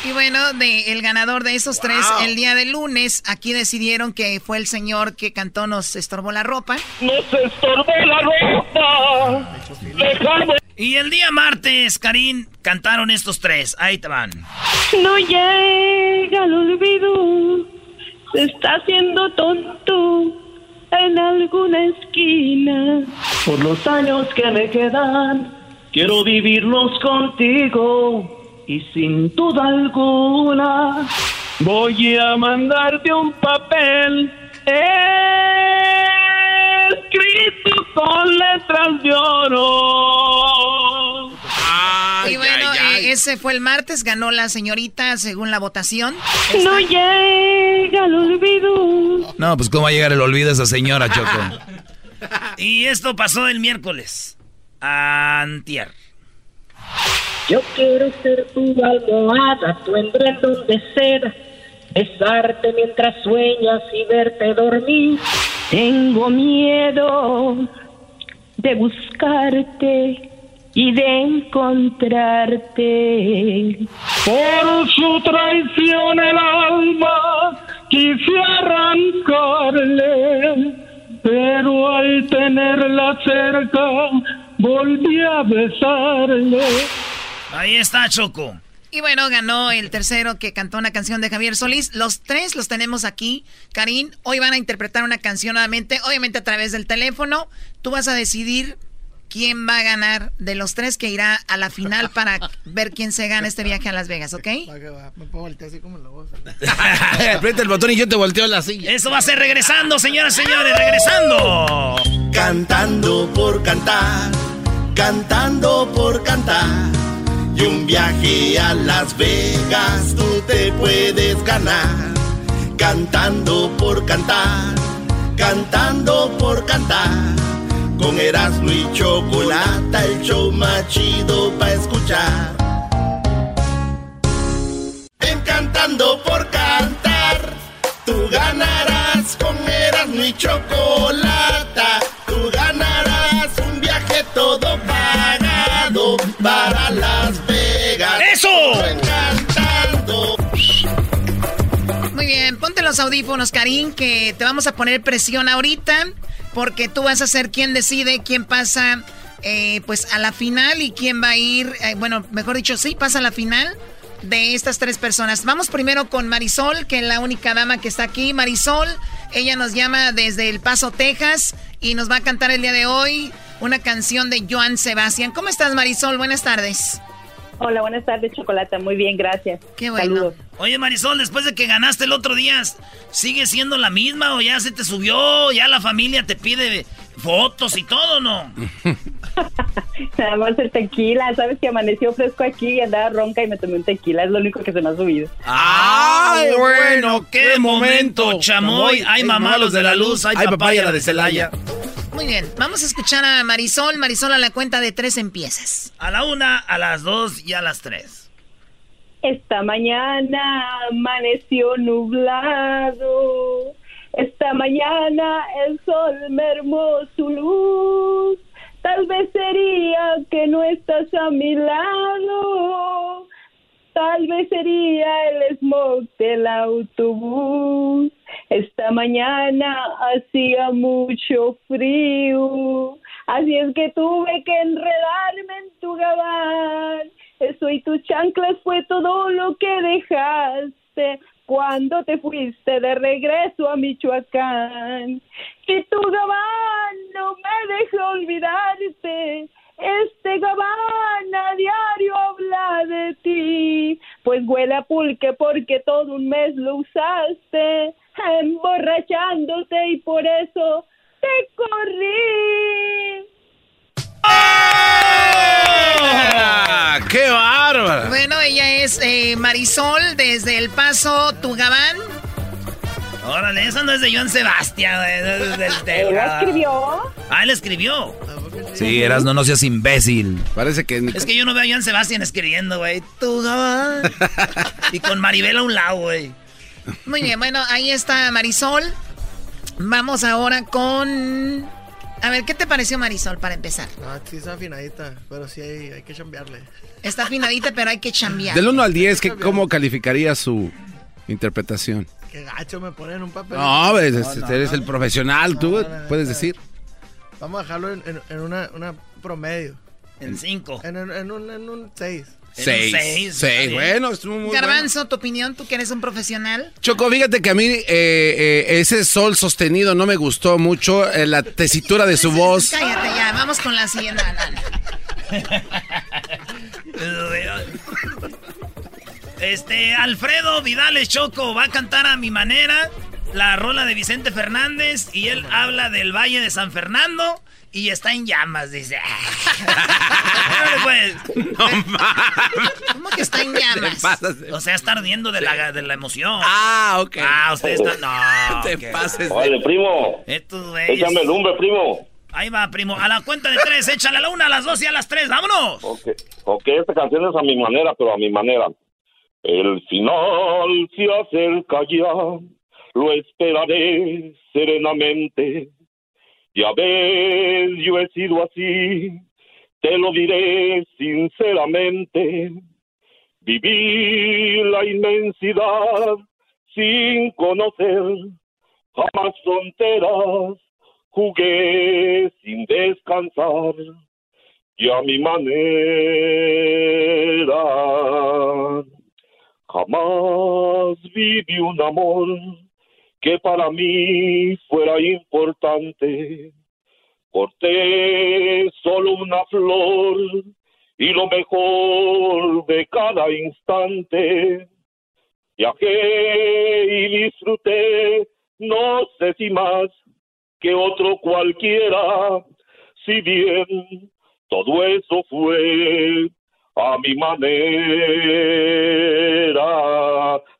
Y bueno, de, el ganador de esos tres, el día de lunes, aquí decidieron que fue el señor que cantó Nos estorbó la ropa. No se estorbe la ropa. Y el día martes, Karim, cantaron estos tres. Ahí te van. No llega al olvido, se está haciendo tonto en alguna esquina. Por los años que me quedan, quiero vivirlos contigo y sin duda alguna voy a mandarte un papel escrito con letras de oro. Y bueno, eh, ese fue el martes, ganó la señorita según la votación. No llega al olvido. No, pues cómo va a llegar el olvido a esa señora, Choco. Y esto pasó el miércoles. Antier. Yo quiero ser tu almohada, tu endredón de seda, besarte mientras sueñas y verte dormir. Tengo miedo de buscarte y de encontrarte. Por su traición el alma quise arrancarle, pero al tenerla cerca volví a besarle. Ahí está, Choco. Y bueno, ganó el tercero que cantó una canción de Javier Solís. Los tres los tenemos aquí. Karim, hoy van a interpretar una canción nuevamente, obviamente a través del teléfono. Tú vas a decidir quién va a ganar de los tres que irá a la final para ver quién se gana este viaje a Las Vegas, ¿ok? Me puedo voltear así como la voz. Aprieta el botón y yo te volteo la silla. Eso va a ser regresando, señoras y señores, regresando. Cantando por cantar, cantando por cantar. Y un viaje a Las Vegas tú te puedes ganar. Cantando por cantar, cantando por cantar. Con Erasmo y Chocolata, el show más chido para escuchar. En Cantando por cantar, tú ganarás con Erasmo y Chocolata. Tú ganarás un viaje todo pagado para Las Vegas. ¡Eso! Bien, ponte los audífonos, Karim, que te vamos a poner presión ahorita, porque tú vas a ser quien decide quién pasa eh, pues a la final y quién va a ir, eh, bueno, mejor dicho, sí, pasa a la final de estas tres personas. Vamos primero con Marisol, que es la única dama que está aquí. Marisol, ella nos llama desde El Paso, Texas, y nos va a cantar el día de hoy una canción de Joan Sebastián. ¿Cómo estás, Marisol? Buenas tardes. Hola, buenas tardes, Chocolata. Muy bien, gracias. Qué bueno. Saludos. Oye, Marisol, después de que ganaste el otro día, ¿sigue siendo la misma o ya se te subió? ¿Ya la familia te pide fotos y todo, ¿no? Nada más el tequila, sabes que amaneció fresco aquí y andaba ronca y me tomé un tequila, es lo único que se me ha subido. ¡Ay, bueno! ¡Qué momento, chamoy! ¡Ay, mamá, los de la luz! ¡Ay, papaya, la de Celaya! Muy bien, vamos a escuchar a Marisol. Marisol, a la cuenta de tres empiezas. A la una, a las dos y a las tres. Esta mañana amaneció nublado. Esta mañana el sol mermó su luz. Tal vez sería que no estás a mi lado. Tal vez sería el smog del autobús. Esta mañana hacía mucho frío. Así es que tuve que enredarme en tu gabán. Eso y tus chanclas fue todo lo que dejaste cuando te fuiste de regreso a Michoacán. Y tu gabán no me deja olvidarte. Este gabán a diario habla de ti, pues huele a pulque porque todo un mes lo usaste, emborrachándote y por eso te corrí. ¡Ah! ¡Qué bárbaro! Bueno, ella es eh, Marisol desde El Paso, Tugabán. Órale, eso no es de Joan Sebastián, es del ¿Él lo escribió? Ah, él escribió. Sí, eras no, no seas imbécil. Parece que. Es que yo no veo a Joan Sebastián escribiendo, güey. Tugabán. y con Maribel a un lado, güey. Muy bien, bueno, ahí está Marisol. Vamos ahora con... A ver, ¿qué te pareció Marisol para empezar? Ah, sí está afinadita, pero sí hay, hay que chambearle. Está afinadita, pero hay que chambear. Del 1 al 10, ¿qué- ¿cómo calificaría su interpretación? Qué gacho me ponen en un papel. No, ves, No, este, no, eres no. el profesional, tú No, no, no, puedes no. decir. Vamos a dejarlo en, en- en una, una promedio. En cinco. En, en- en un, en un seis. Seis. seis, bueno, estuvo muy bueno. Garbanzo, tu opinión, tú que eres un profesional. Choco, fíjate que a mí eh, eh, ese sol sostenido no me gustó mucho, eh, la tesitura de su voz. Cállate ya, vamos con la siguiente. No, no. Este, Alfredo Vidales Choco va a cantar a mi manera la rola de Vicente Fernández y él habla del Valle de San Fernando y está en llamas, dice. Órale, pues. ¿Cómo que está en llamas? O sea, está ardiendo de la, de la emoción. Ah, ok. Ah, usted está. No. Te ¿qué? pases de- Oye, primo, Estos güeyes. échame lumbre, primo. Ahí va, primo. A la cuenta de tres, échale a la una, a las dos y a las tres. ¡Vámonos! Ok, ok, esta canción es a mi manera, pero a mi manera. El final se acerca ya, lo esperaré serenamente. Ya ves, yo he sido así, te lo diré sinceramente. Viví la inmensidad sin conocer jamás fronteras, jugué sin descansar y a mi manera. Jamás viví un amor que para mí fuera importante. Corté solo una flor y lo mejor de cada instante. Viajé y disfruté, no sé si más que otro cualquiera, si bien todo eso fue a mi manera.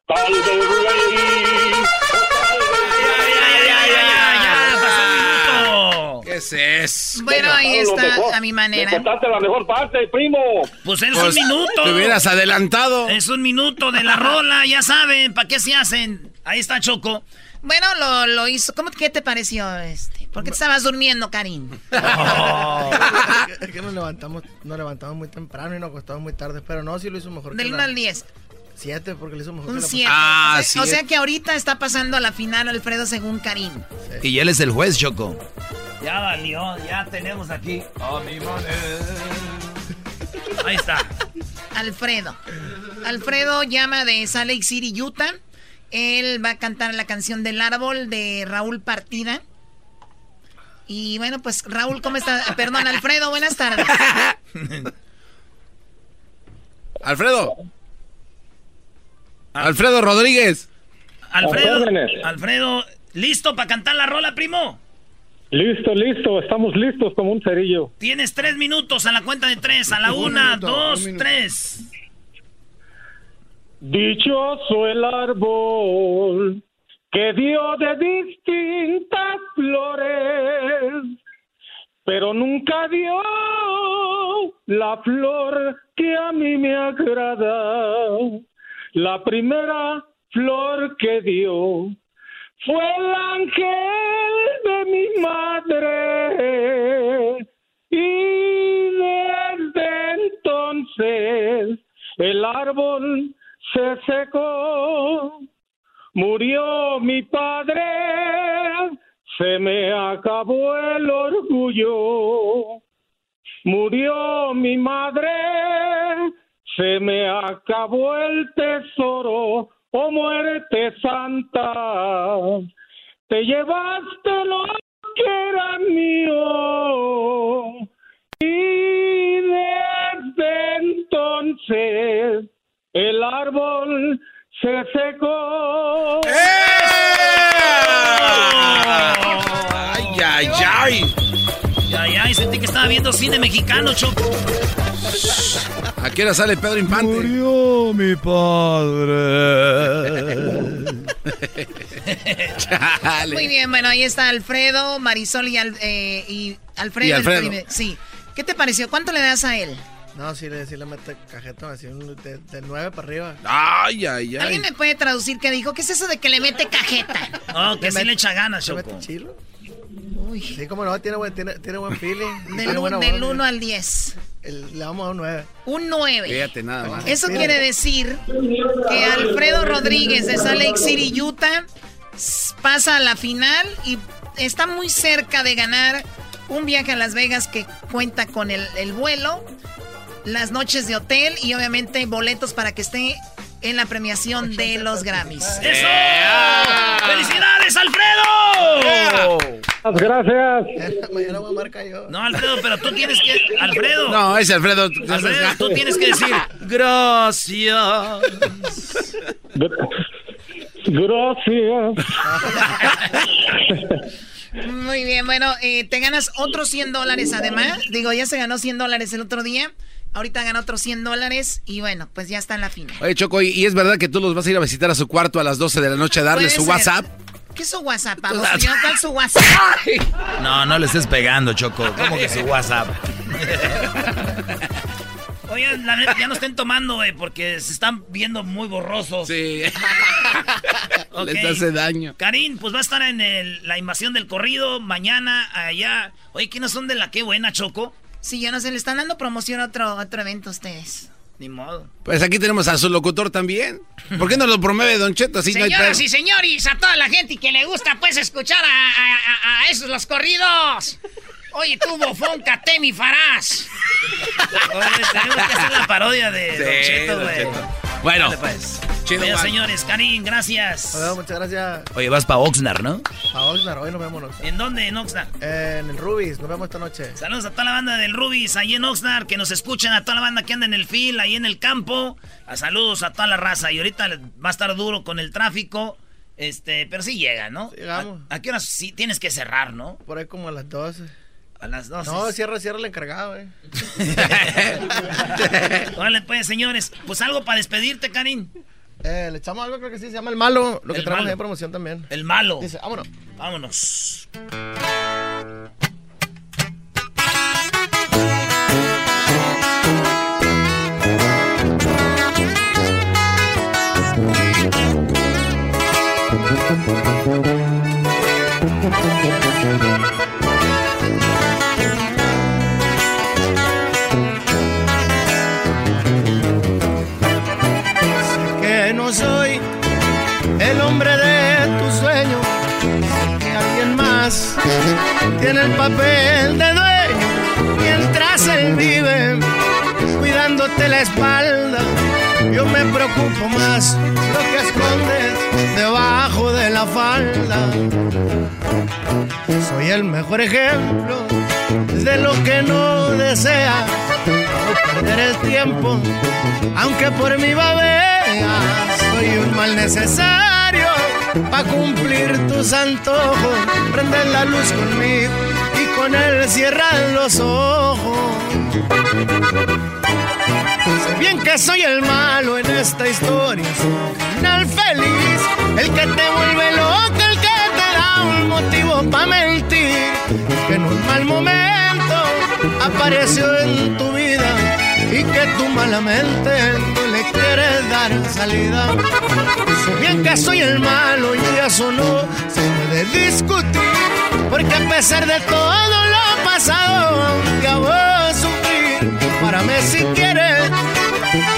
Tal reí, ¿Qué es eso? Bueno, ahí está, mejor. a mi me manera. contaste la mejor parte, primo. Pues es Pues, un minuto. Te hubieras adelantado. Es un minuto de la rola, ya saben, ¿para qué se hacen? Ahí está Choco. Bueno, lo, lo hizo. ¿Cómo, ¿Qué te pareció este? ¿Por qué te estabas durmiendo, Karim? Es que nos levantamos, nos levantamos muy temprano y nos acostamos muy tarde, pero no, sí lo hizo mejor. Del que 1 la- al 10. Siete, porque lo hizo mejor. Un que la- 7. Ah, o, sea, o siete. sea que ahorita está pasando a la final Alfredo según Karim. Y él es el juez, Choco. Ya valió, ya tenemos aquí. A mi. Ahí está. Alfredo. Alfredo llama de Salt Lake City, Utah. Él va a cantar la canción del árbol de Raúl Partida. Y bueno, pues Raúl, ¿cómo está? Perdón, Alfredo, buenas tardes. Alfredo. Alfredo Rodríguez. Alfredo. Alfredo, ¿listo para cantar la rola, primo? Listo, listo, estamos listos como un cerillo. Tienes tres minutos a la cuenta de tres, a la Un una, minuto, dos, un tres. Dichoso el árbol que dio de distintas flores, pero nunca dio la flor que a mí me agrada. La primera flor que dio fue el ángel de mi madre. Y desde entonces el árbol se secó, murió mi padre, se me acabó el orgullo, murió mi madre, se me acabó el tesoro, oh muerte santa, te llevaste lo que era mío y desde entonces el árbol se secó. ¡Ay, ay, ay! Ay, ay, sentí que estaba viendo cine mexicano, Choco. ¿A qué hora sale Pedro Infante? Murió mi padre. Muy bien, bueno, ahí está Alfredo, Marisol y, Al- eh, y Alfredo. Y el Alfredo. primer- sí. ¿Qué te pareció? ¿Cuánto le das a él? No, sí le, sí le mete cajetón, así de, de 9 para arriba. Ay, ay, ¿Alguien me puede traducir qué dijo? ¿Qué es eso de que le mete cajeta? Oh, que sí le echa ganas, ¿Le Choco. mete chilo? Sí, como no, tiene buen, tiene, tiene buen feeling. Del, tiene un- buena del voz, 1 al 10. el- le vamos a un 9. Un 9. Fíjate nada más. Eso quiere decir que Alfredo Rodríguez de Salt Lake City, Utah, pasa a la final y está muy cerca de ganar un viaje a Las Vegas que cuenta con el, el vuelo, las noches de hotel y obviamente boletos para que esté en la premiación de los Grammys. ¡Eso! ¡Felicidades, Alfredo! Gracias. Mañana voy a marcar yo. No, Alfredo, pero tú tienes que. Alfredo. No, ese Alfredo. Alfredo, tú tienes que decir. Gracias. Gracias. Muy bien, bueno, eh, te ganas otros 100 dólares además. Digo, ya se ganó 100 dólares el otro día. Ahorita ganó otros 100 dólares y bueno, pues ya está en la final. Oye, Choco, ¿y es verdad que tú los vas a ir a visitar a su cuarto a las 12 de la noche a darle su ser. WhatsApp? ¿Qué es su WhatsApp? Señor, ¿cuál es su WhatsApp? No, no le estés pegando, Choco. ¿Cómo que su WhatsApp? Oigan, la neta, ya no estén tomando, güey, porque se están viendo muy borrosos. Sí. Les hace daño. Karim, pues va a estar en el- la invasión del corrido mañana allá. Oye, ¿quiénes son de la qué buena, Choco? Sí, yo no sé, le están dando promoción a otro, otro evento a ustedes. Ni modo. Pues aquí tenemos a su locutor también. ¿Por qué no lo promueve Don Cheto? Así no hay Señoras pedo. y señores, a toda la gente que le gusta pues escuchar a, a- esos los corridos. Oye, tú, bofón, Catemi Farás. Oye, tenemos que hacer la parodia de Sí, Don Cheto, güey. Bueno, Dale, pues. chido, señores, Karim, gracias. Bueno, muchas gracias Oye, vas para Oxnard, ¿no? a Oxnard. Hoy nos vemos en Oxnard. ¿En dónde, en Oxnard? En el Rubis, nos vemos esta noche. Saludos a toda la banda del Rubis ahí en Oxnard, que nos escuchan, a toda la banda que anda en el fil, ahí en el campo. A saludos a toda la raza. Y ahorita va a estar duro con el tráfico. Este, pero sí llega, ¿no? llegamos. ¿A, a qué horas sí tienes que cerrar, no? Por ahí como a las 12. A las 12. No, cierra, cierra el encargado, eh. Vale, pues, señores. Pues algo para despedirte, Karim. Eh, le echamos algo, creo que sí, se llama El Malo. Lo que El traemos Malo. ahí en promoción también. El malo. Dice, vámonos. Vámonos. Tiene el papel de dueño mientras él vive cuidándote la espalda. Yo me preocupo más lo que escondes debajo de la falda. Soy el mejor ejemplo de lo que no desea no perder el tiempo, aunque por mi babea soy un mal necesario Pa' cumplir tus antojos, prende la luz conmigo y con él cierran los ojos. Sé bien que soy el malo en esta historia, final feliz, el que te vuelve loco, el que te da un motivo pa' mentir, que en un mal momento apareció en tu vida y que tú malamente quieres dar salida. Bien que soy el malo y eso no se puede discutir, porque a pesar de todo lo pasado, aunque a sufrir, párame si quieres,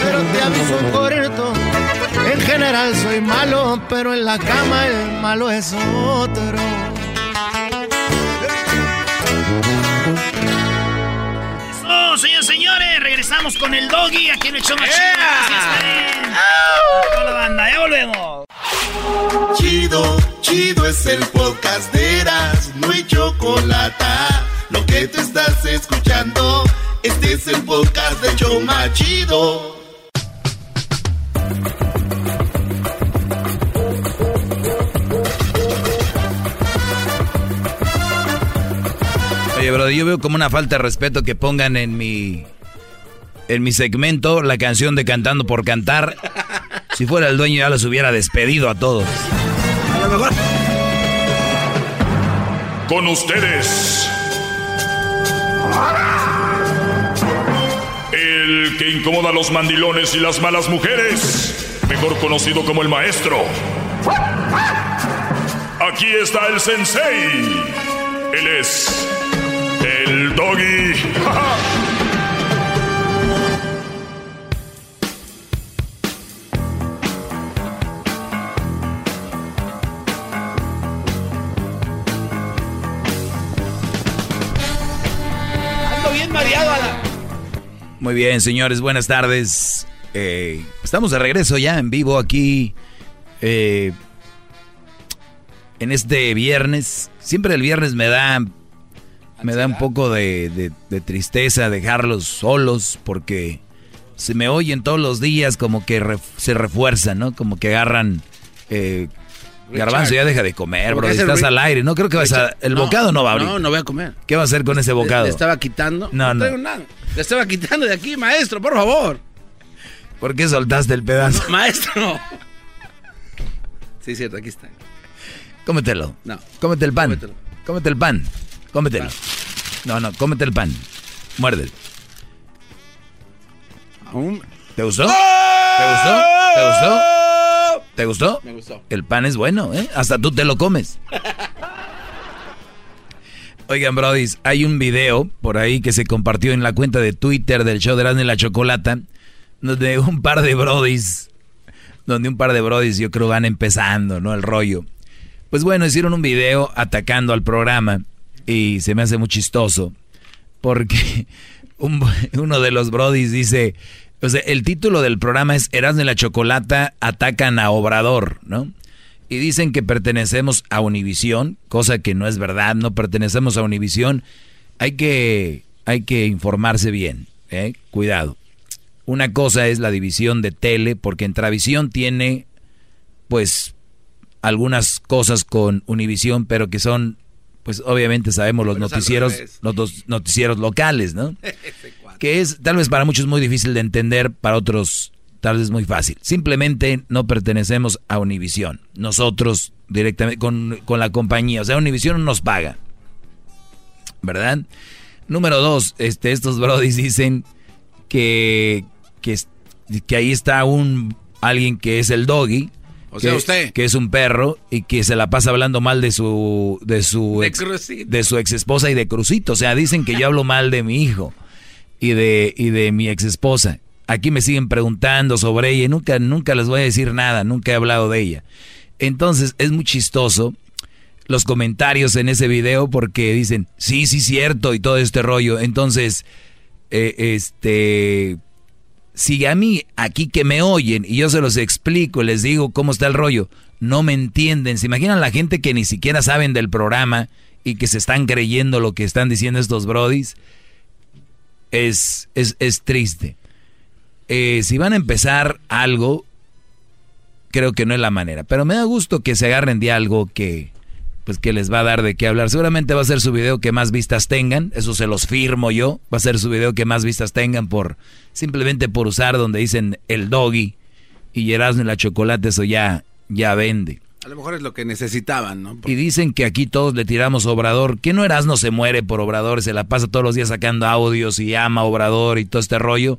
pero te aviso corto. En general soy malo, pero en la cama el malo es otro. Regresamos con el doggy aquí en el show más chido. Con la banda, ya volvemos. Chido, chido es el podcast de Eras, no hay chocolate. Lo que te estás escuchando, este es el podcast de Choma Chido. Oye, bro, yo veo como una falta de respeto que pongan en mi en mi segmento la canción de Cantando por Cantar. Si fuera el dueño ya los hubiera despedido a todos. A lo mejor. Con ustedes. El que incomoda a los mandilones y las malas mujeres. Mejor conocido como el maestro. Aquí está el sensei. Él es el doggy. bien mareado a la... Muy bien, señores, buenas tardes. Eh, estamos de regreso ya en vivo aquí eh, en este viernes. Siempre el viernes me da me da un poco de, de- de tristeza dejarlos solos porque se me oyen todos los días como que ref- se refuerzan, ¿no? Como que agarran... Eh, Garbanzo, ya deja de comer, bro. Estás al aire. No creo que vas a... El No, bocado no va a abrir. No, no voy a comer. ¿Qué va a hacer con ese bocado? Le, le estaba quitando. No, no. traigo nada. Le estaba quitando de aquí, maestro, por favor. ¿Por qué soltaste el pedazo? Maestro. Sí, cierto, aquí está. Cómetelo. No. Cómete el pan. Cómetelo. Cómete el pan. Cómetelo. No, no, cómete el pan. Muérdelo. ¿Te gustó? ¿Te gustó? ¿Te gustó? ¿Te gustó? Me gustó. El pan es bueno, ¿eh? Hasta tú te lo comes. Oigan, brodis, hay un video por ahí que se compartió en la cuenta de Twitter del show de Erasmo y la Chocolata, donde un par de brodis, donde un par de brodis yo creo van empezando, ¿no? El rollo. Pues bueno, hicieron un video atacando al programa y se me hace muy chistoso porque un- uno de los brodis dice, o sea, el título del programa es Erasmo y la Chocolata atacan a Obrador, ¿no? Y dicen que pertenecemos a Univisión, cosa que no es verdad, no pertenecemos a Univisión. Hay que, hay que informarse bien, ¿eh? Cuidado. Una cosa es la división de tele, porque Entravisión tiene, pues, algunas cosas con Univisión, pero que son, pues, obviamente sabemos los Pero noticieros, los dos noticieros locales, ¿no? que es tal vez para muchos muy difícil de entender, para otros tal vez muy fácil. Simplemente no pertenecemos a Univisión. Nosotros directamente con, con la compañía, o sea, Univisión no nos paga. ¿Verdad? Número dos, este, estos brodis dicen que, que, que ahí está un alguien que es el doggy. O sea, que, usted. que es un perro y que se la pasa hablando mal de su de su De ex, de su ex esposa y de Crucito. O sea, dicen que yo hablo mal de mi hijo y de, y de mi ex esposa. Aquí me siguen preguntando sobre ella nunca, nunca les voy a decir nada, nunca he hablado de ella. Entonces es muy chistoso los comentarios en ese video porque dicen, sí, sí, cierto y todo este rollo. Entonces, eh, este, si a mí aquí que me oyen y yo se los explico, les digo cómo está el rollo, no me entienden. ¿Se imaginan la gente que ni siquiera saben del programa y que se están creyendo lo que están diciendo estos brodis? Es, es, es triste. Eh, si van a empezar algo, creo que no es la manera. Pero me da gusto que se agarren de algo que, pues que les va a dar de qué hablar. Seguramente va a ser su video que más vistas tengan, eso se los firmo yo. Va a ser su video que más vistas tengan por simplemente por usar donde dicen el doggy y Erasmo y la chocolate, eso ya, ya vende. A lo mejor es lo que necesitaban, ¿no? Y dicen que aquí todos le tiramos Obrador. Que no Erasmo se muere por Obrador, se la pasa todos los días sacando audios y ama Obrador y todo este rollo.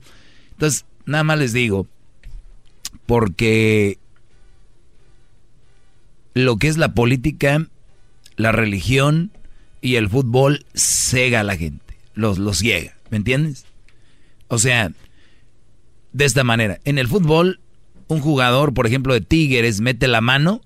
Entonces, nada más les digo, porque lo que es la política, la religión y el fútbol cega a la gente, los, los ciega, ¿me entiendes? O sea, de esta manera, en el fútbol, un jugador, por ejemplo, de Tigres mete la mano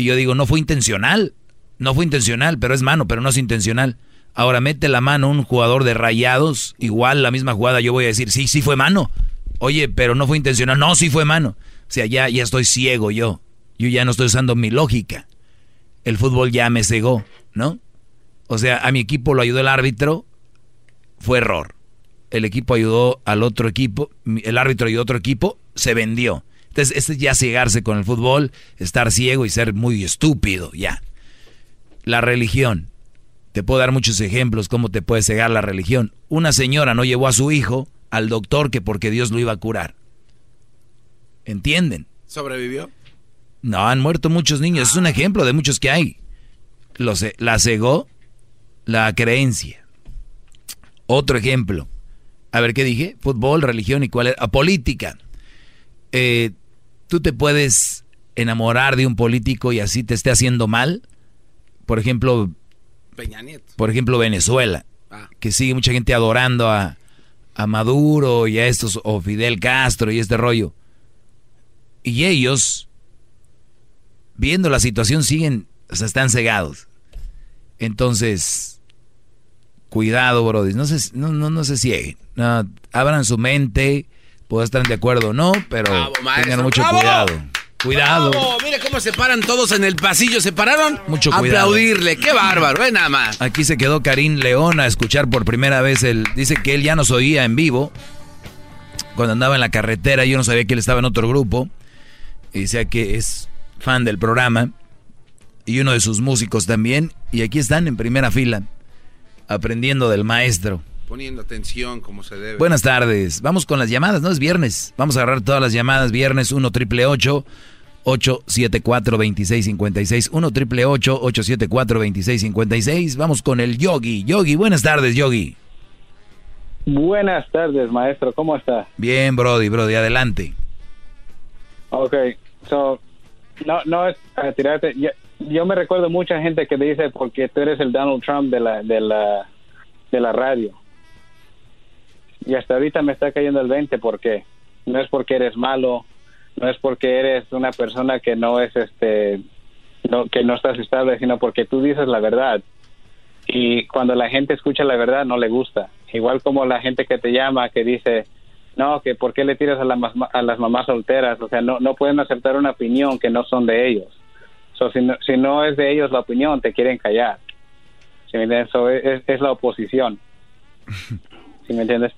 y yo digo, no fue intencional, no fue intencional, pero es mano, pero no es intencional. Ahora mete la mano un jugador de rayados, igual la misma jugada, yo voy a decir, sí, sí fue mano. Oye, pero no fue intencional, no, sí fue mano. O sea, ya, ya estoy ciego yo. Yo ya no estoy usando mi lógica. El fútbol ya me cegó, ¿no? O sea, a mi equipo lo ayudó el árbitro, fue error. El equipo ayudó al otro equipo, el árbitro ayudó a otro equipo, se vendió. Entonces, este es ya cegarse con el fútbol, estar ciego y ser muy estúpido, ya. La religión. Te puedo dar muchos ejemplos cómo te puede cegar la religión. Una señora no llevó a su hijo al doctor que porque Dios lo iba a curar. ¿Entienden? ¿Sobrevivió? No, han muerto muchos niños. Es un ejemplo de muchos que hay. la cegó la creencia. Otro ejemplo. A ver, ¿qué dije? Fútbol, religión y cuál era. política. Eh, tú te puedes enamorar de un político y así te esté haciendo mal. Por ejemplo, Peña Nieto. por ejemplo Venezuela, ah. que sigue mucha gente adorando a, a Maduro y a estos, o Fidel Castro y este rollo. Y ellos, viendo la situación, siguen, o sea, están cegados. Entonces, cuidado, brody, no se, no, no, no se cieguen. abran su mente, puedan estar de acuerdo o no, pero tengan mucho cuidado. Cuidado. Mire cómo se paran todos en el pasillo. Se pararon. Mucho cuidado. Aplaudirle. Qué bárbaro, eh, nada más. Aquí se quedó Karim León a escuchar por primera vez. El, dice que él ya nos oía en vivo. Cuando andaba en la carretera, yo no sabía que él estaba en otro grupo. Y decía que es fan del programa. Y uno de sus músicos también. Y aquí están en primera fila. Aprendiendo del maestro. Poniendo atención como se debe. Buenas tardes. Vamos con las llamadas, ¿no? Es viernes. Vamos a agarrar todas las llamadas. Viernes 1 triple 874 2656 1 triple 874 2656 Vamos con el Yogi. Yogi, buenas tardes, Yogi. Buenas tardes, maestro. ¿Cómo está? Bien, Brody, Brody, adelante. Ok, so, no, no es tirarte. Yo, yo, me recuerdo mucha gente que dice porque tú eres el Donald Trump de la, de la, de la radio y hasta ahorita me está cayendo el 20 porque no es porque eres malo, no es porque eres una persona que no es este no, que no estás estable, sino porque tú dices la verdad. Y cuando la gente escucha la verdad no le gusta. Igual como la gente que te llama que dice, "No, que por qué le tiras a, a las mamás solteras", o sea, no no pueden aceptar una opinión que no son de ellos. So, si, no, si no es de ellos la opinión, te quieren callar. ¿Sí me entiendes? es, es la oposición. ¿Sí me entiendes?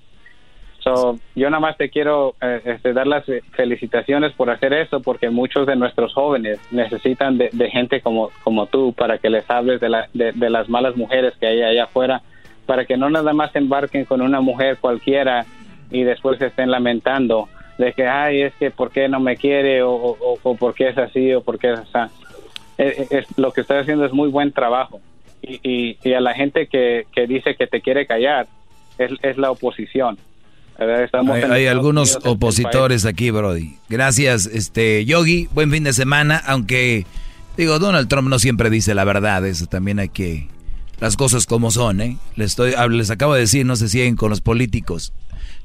So, yo nada más te quiero eh, este, dar las felicitaciones por hacer eso, porque muchos de nuestros jóvenes necesitan de, gente como, como tú para que les hables de, la, de, las malas mujeres que hay allá afuera, para que no nada más embarquen con una mujer cualquiera y después se estén lamentando de que, ay, es que por qué no me quiere o, o, por qué es así o por qué es así. Es, lo que estoy haciendo es muy buen trabajo. Y, y, y a la gente que, que dice que te quiere callar, es, es la oposición hay, algunos opositores aquí, Brody. Gracias, este Yogi. Buen fin de semana, aunque digo, Donald Trump no siempre dice la verdad, eso también hay que las cosas como son, ¿eh? Les estoy les acabo de decir, no se siguen con los políticos.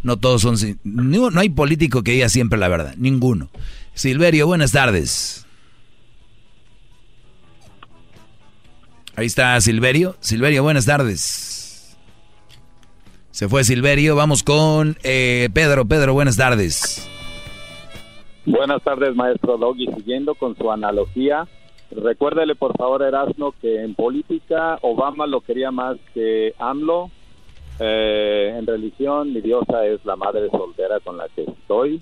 No todos son no, no hay político que diga siempre la verdad, ninguno. Silverio, buenas tardes. Ahí está Silverio. Silverio, buenas tardes. Se fue Silverio. Vamos con eh, Pedro. Pedro, buenas tardes. Buenas tardes, maestro Doggy. Siguiendo con su analogía, recuérdele por favor, Erasmo, que en política Obama lo quería más que AMLO. Eh, en religión, mi diosa es la madre soltera con la que estoy.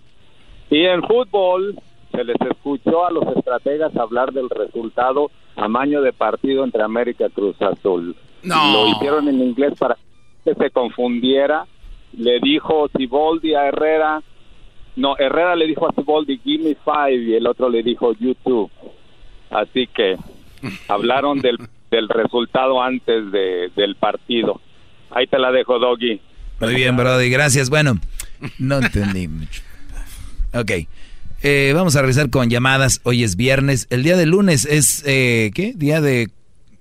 Y en fútbol, se les escuchó a los estrategas hablar del resultado amaño de partido entre América y Cruz Azul. No. Lo hicieron en inglés para que se confundiera. Le dijo Siboldi a Herrera, no, Herrera le dijo a Siboldi, give me five, y el otro le dijo YouTube. Así que hablaron del, del resultado antes de, del partido. Ahí te la dejo, Doggy. Muy bien, Brody, gracias. Bueno, no entendí mucho. Ok. Eh, vamos a regresar con llamadas. Hoy es viernes. El día de lunes es, eh, ¿qué? Día de,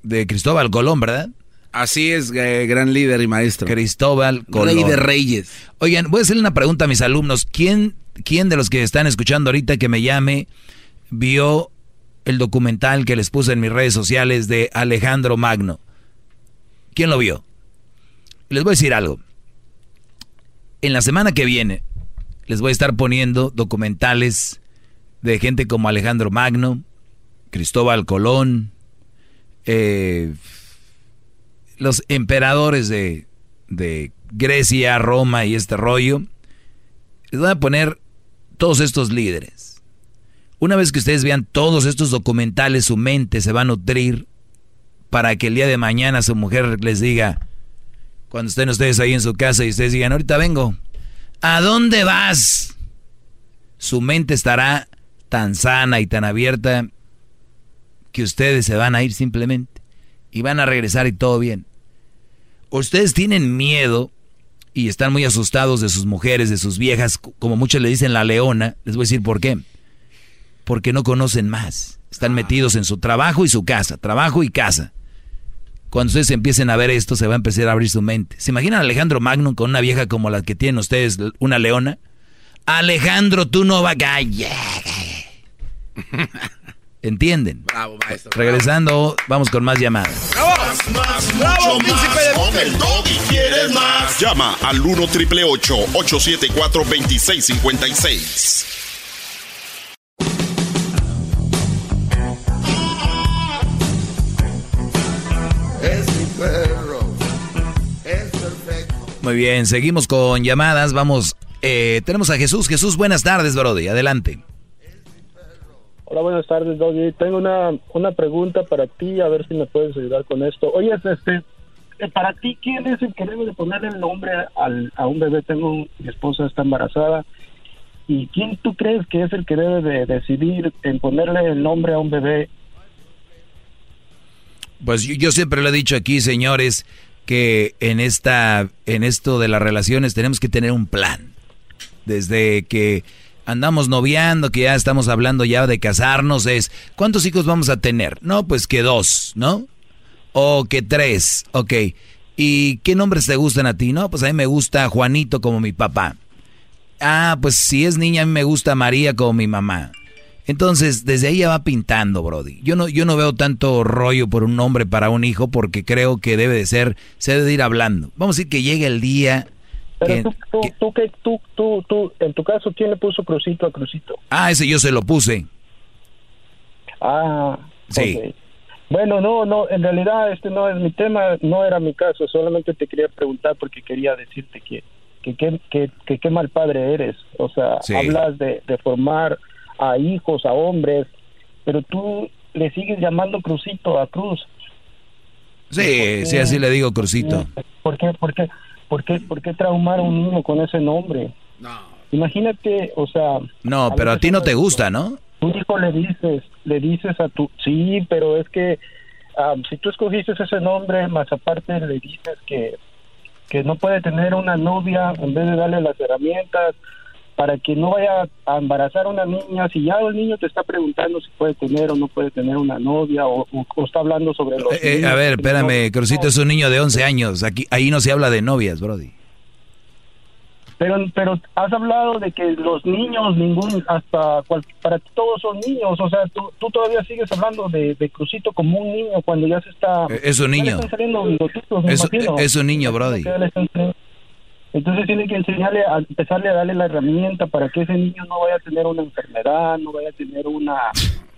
de Cristóbal Colón, ¿verdad? Así es, eh, gran líder y maestro. Cristóbal Colón. Rey de reyes. Oigan, voy a hacerle una pregunta a mis alumnos. ¿Quién, ¿Quién de los que están escuchando ahorita que me llame vio el documental que les puse en mis redes sociales de Alejandro Magno? ¿Quién lo vio? Les voy a decir algo. En la semana que viene les voy a estar poniendo documentales de gente como Alejandro Magno, Cristóbal Colón, eh, los emperadores de, de Grecia, Roma y este rollo. Les voy a poner todos estos líderes. Una vez que ustedes vean todos estos documentales, su mente se va a nutrir para que el día de mañana su mujer les diga, cuando estén ustedes ahí en su casa y ustedes digan, ahorita vengo, ¿a dónde vas? Su mente estará tan sana y tan abierta que ustedes se van a ir simplemente y van a regresar y todo bien. Ustedes tienen miedo y están muy asustados de sus mujeres, de sus viejas, como muchos le dicen la leona. Les voy a decir por qué. Porque no conocen más. Están metidos en su trabajo y su casa, trabajo y casa. Cuando ustedes empiecen a ver esto, se va a empezar a abrir su mente. ¿Se imaginan a Alejandro Magnum con una vieja como la que tienen ustedes, una leona? Alejandro, tú no vas a... ¿Entienden? Bravo, maestro. Regresando, vamos con más llamadas. Más, más, mucho más. Con el doggy quieres más. Llama al 1 triple 874 2656. Es mi perro. Es perfecto. Muy bien, seguimos con llamadas. Vamos, eh, tenemos a Jesús. Jesús, buenas tardes, Brody. Adelante. Hola, buenas tardes, Doggy. Tengo una, una pregunta para ti, a ver si me puedes ayudar con esto. Oye, este, eh, para ti, ¿quién es el que debe de ponerle el nombre al, a un bebé? Tengo, mi esposa está embarazada. ¿Y quién tú crees que es el que debe de decidir en ponerle el nombre a un bebé? Pues yo, yo siempre lo he dicho aquí, señores, que en esta, en esto de las relaciones tenemos que tener un plan. Desde que andamos noviando, que ya estamos hablando ya de casarnos, es ¿cuántos hijos vamos a tener? No, pues que dos, ¿no? O que tres, ok. ¿Y qué nombres te gustan a ti? No, pues a mí me gusta Juanito como mi papá. Ah, pues si es niña, a mí me gusta María como mi mamá. Entonces, desde ahí ya va pintando, Brody. Yo no, yo no veo tanto rollo por un nombre para un hijo porque creo que debe de ser, se debe de ir hablando. Vamos a decir que llegue el día. Pero que- tú, tú, tú, que- tú, tú, tú, en tu caso, ¿quién le puso Crucito a Crucito? ah, ese yo se lo puse. Ah, Sí. Bueno, no, no, en realidad este no es mi tema, no era mi caso, solamente te quería preguntar porque quería decirte que que que, que, que qué mal padre eres, o sea, Sí. hablas de, de formar a hijos, a hombres, pero tú le sigues llamando Crucito a Cruz. Sí, sí, así le digo, Crucito. ¿Por qué, por qué, por qué, por qué traumar a un niño con ese nombre? Imagínate, o sea, No, pero a ti no te gusta, ¿no? tu hijo le dices, le dices a tu, sí, pero es que ah, si tú escogiste ese nombre, más aparte le dices que, que no puede tener una novia en vez de darle las herramientas para que no vaya a embarazar a una niña, si ya el niño te está preguntando si puede tener o no puede tener una novia o, o- o está hablando sobre los Eh, eh, niños a ver, que no- espérame, Crucito es un niño de 11 años. Aquí, ahí no se habla de novias, Brody. Pero, pero has hablado de que los niños, ningún, hasta cual- para ti todos son niños, o sea, tú, tú todavía sigues hablando de, de Crucito como un niño cuando ya se está... Es un niño. están saliendo Es, imagino. es un niño, Brody. Entonces tiene que enseñarle, a empezarle a darle la herramienta para que ese niño no vaya a tener una enfermedad, no vaya a tener una,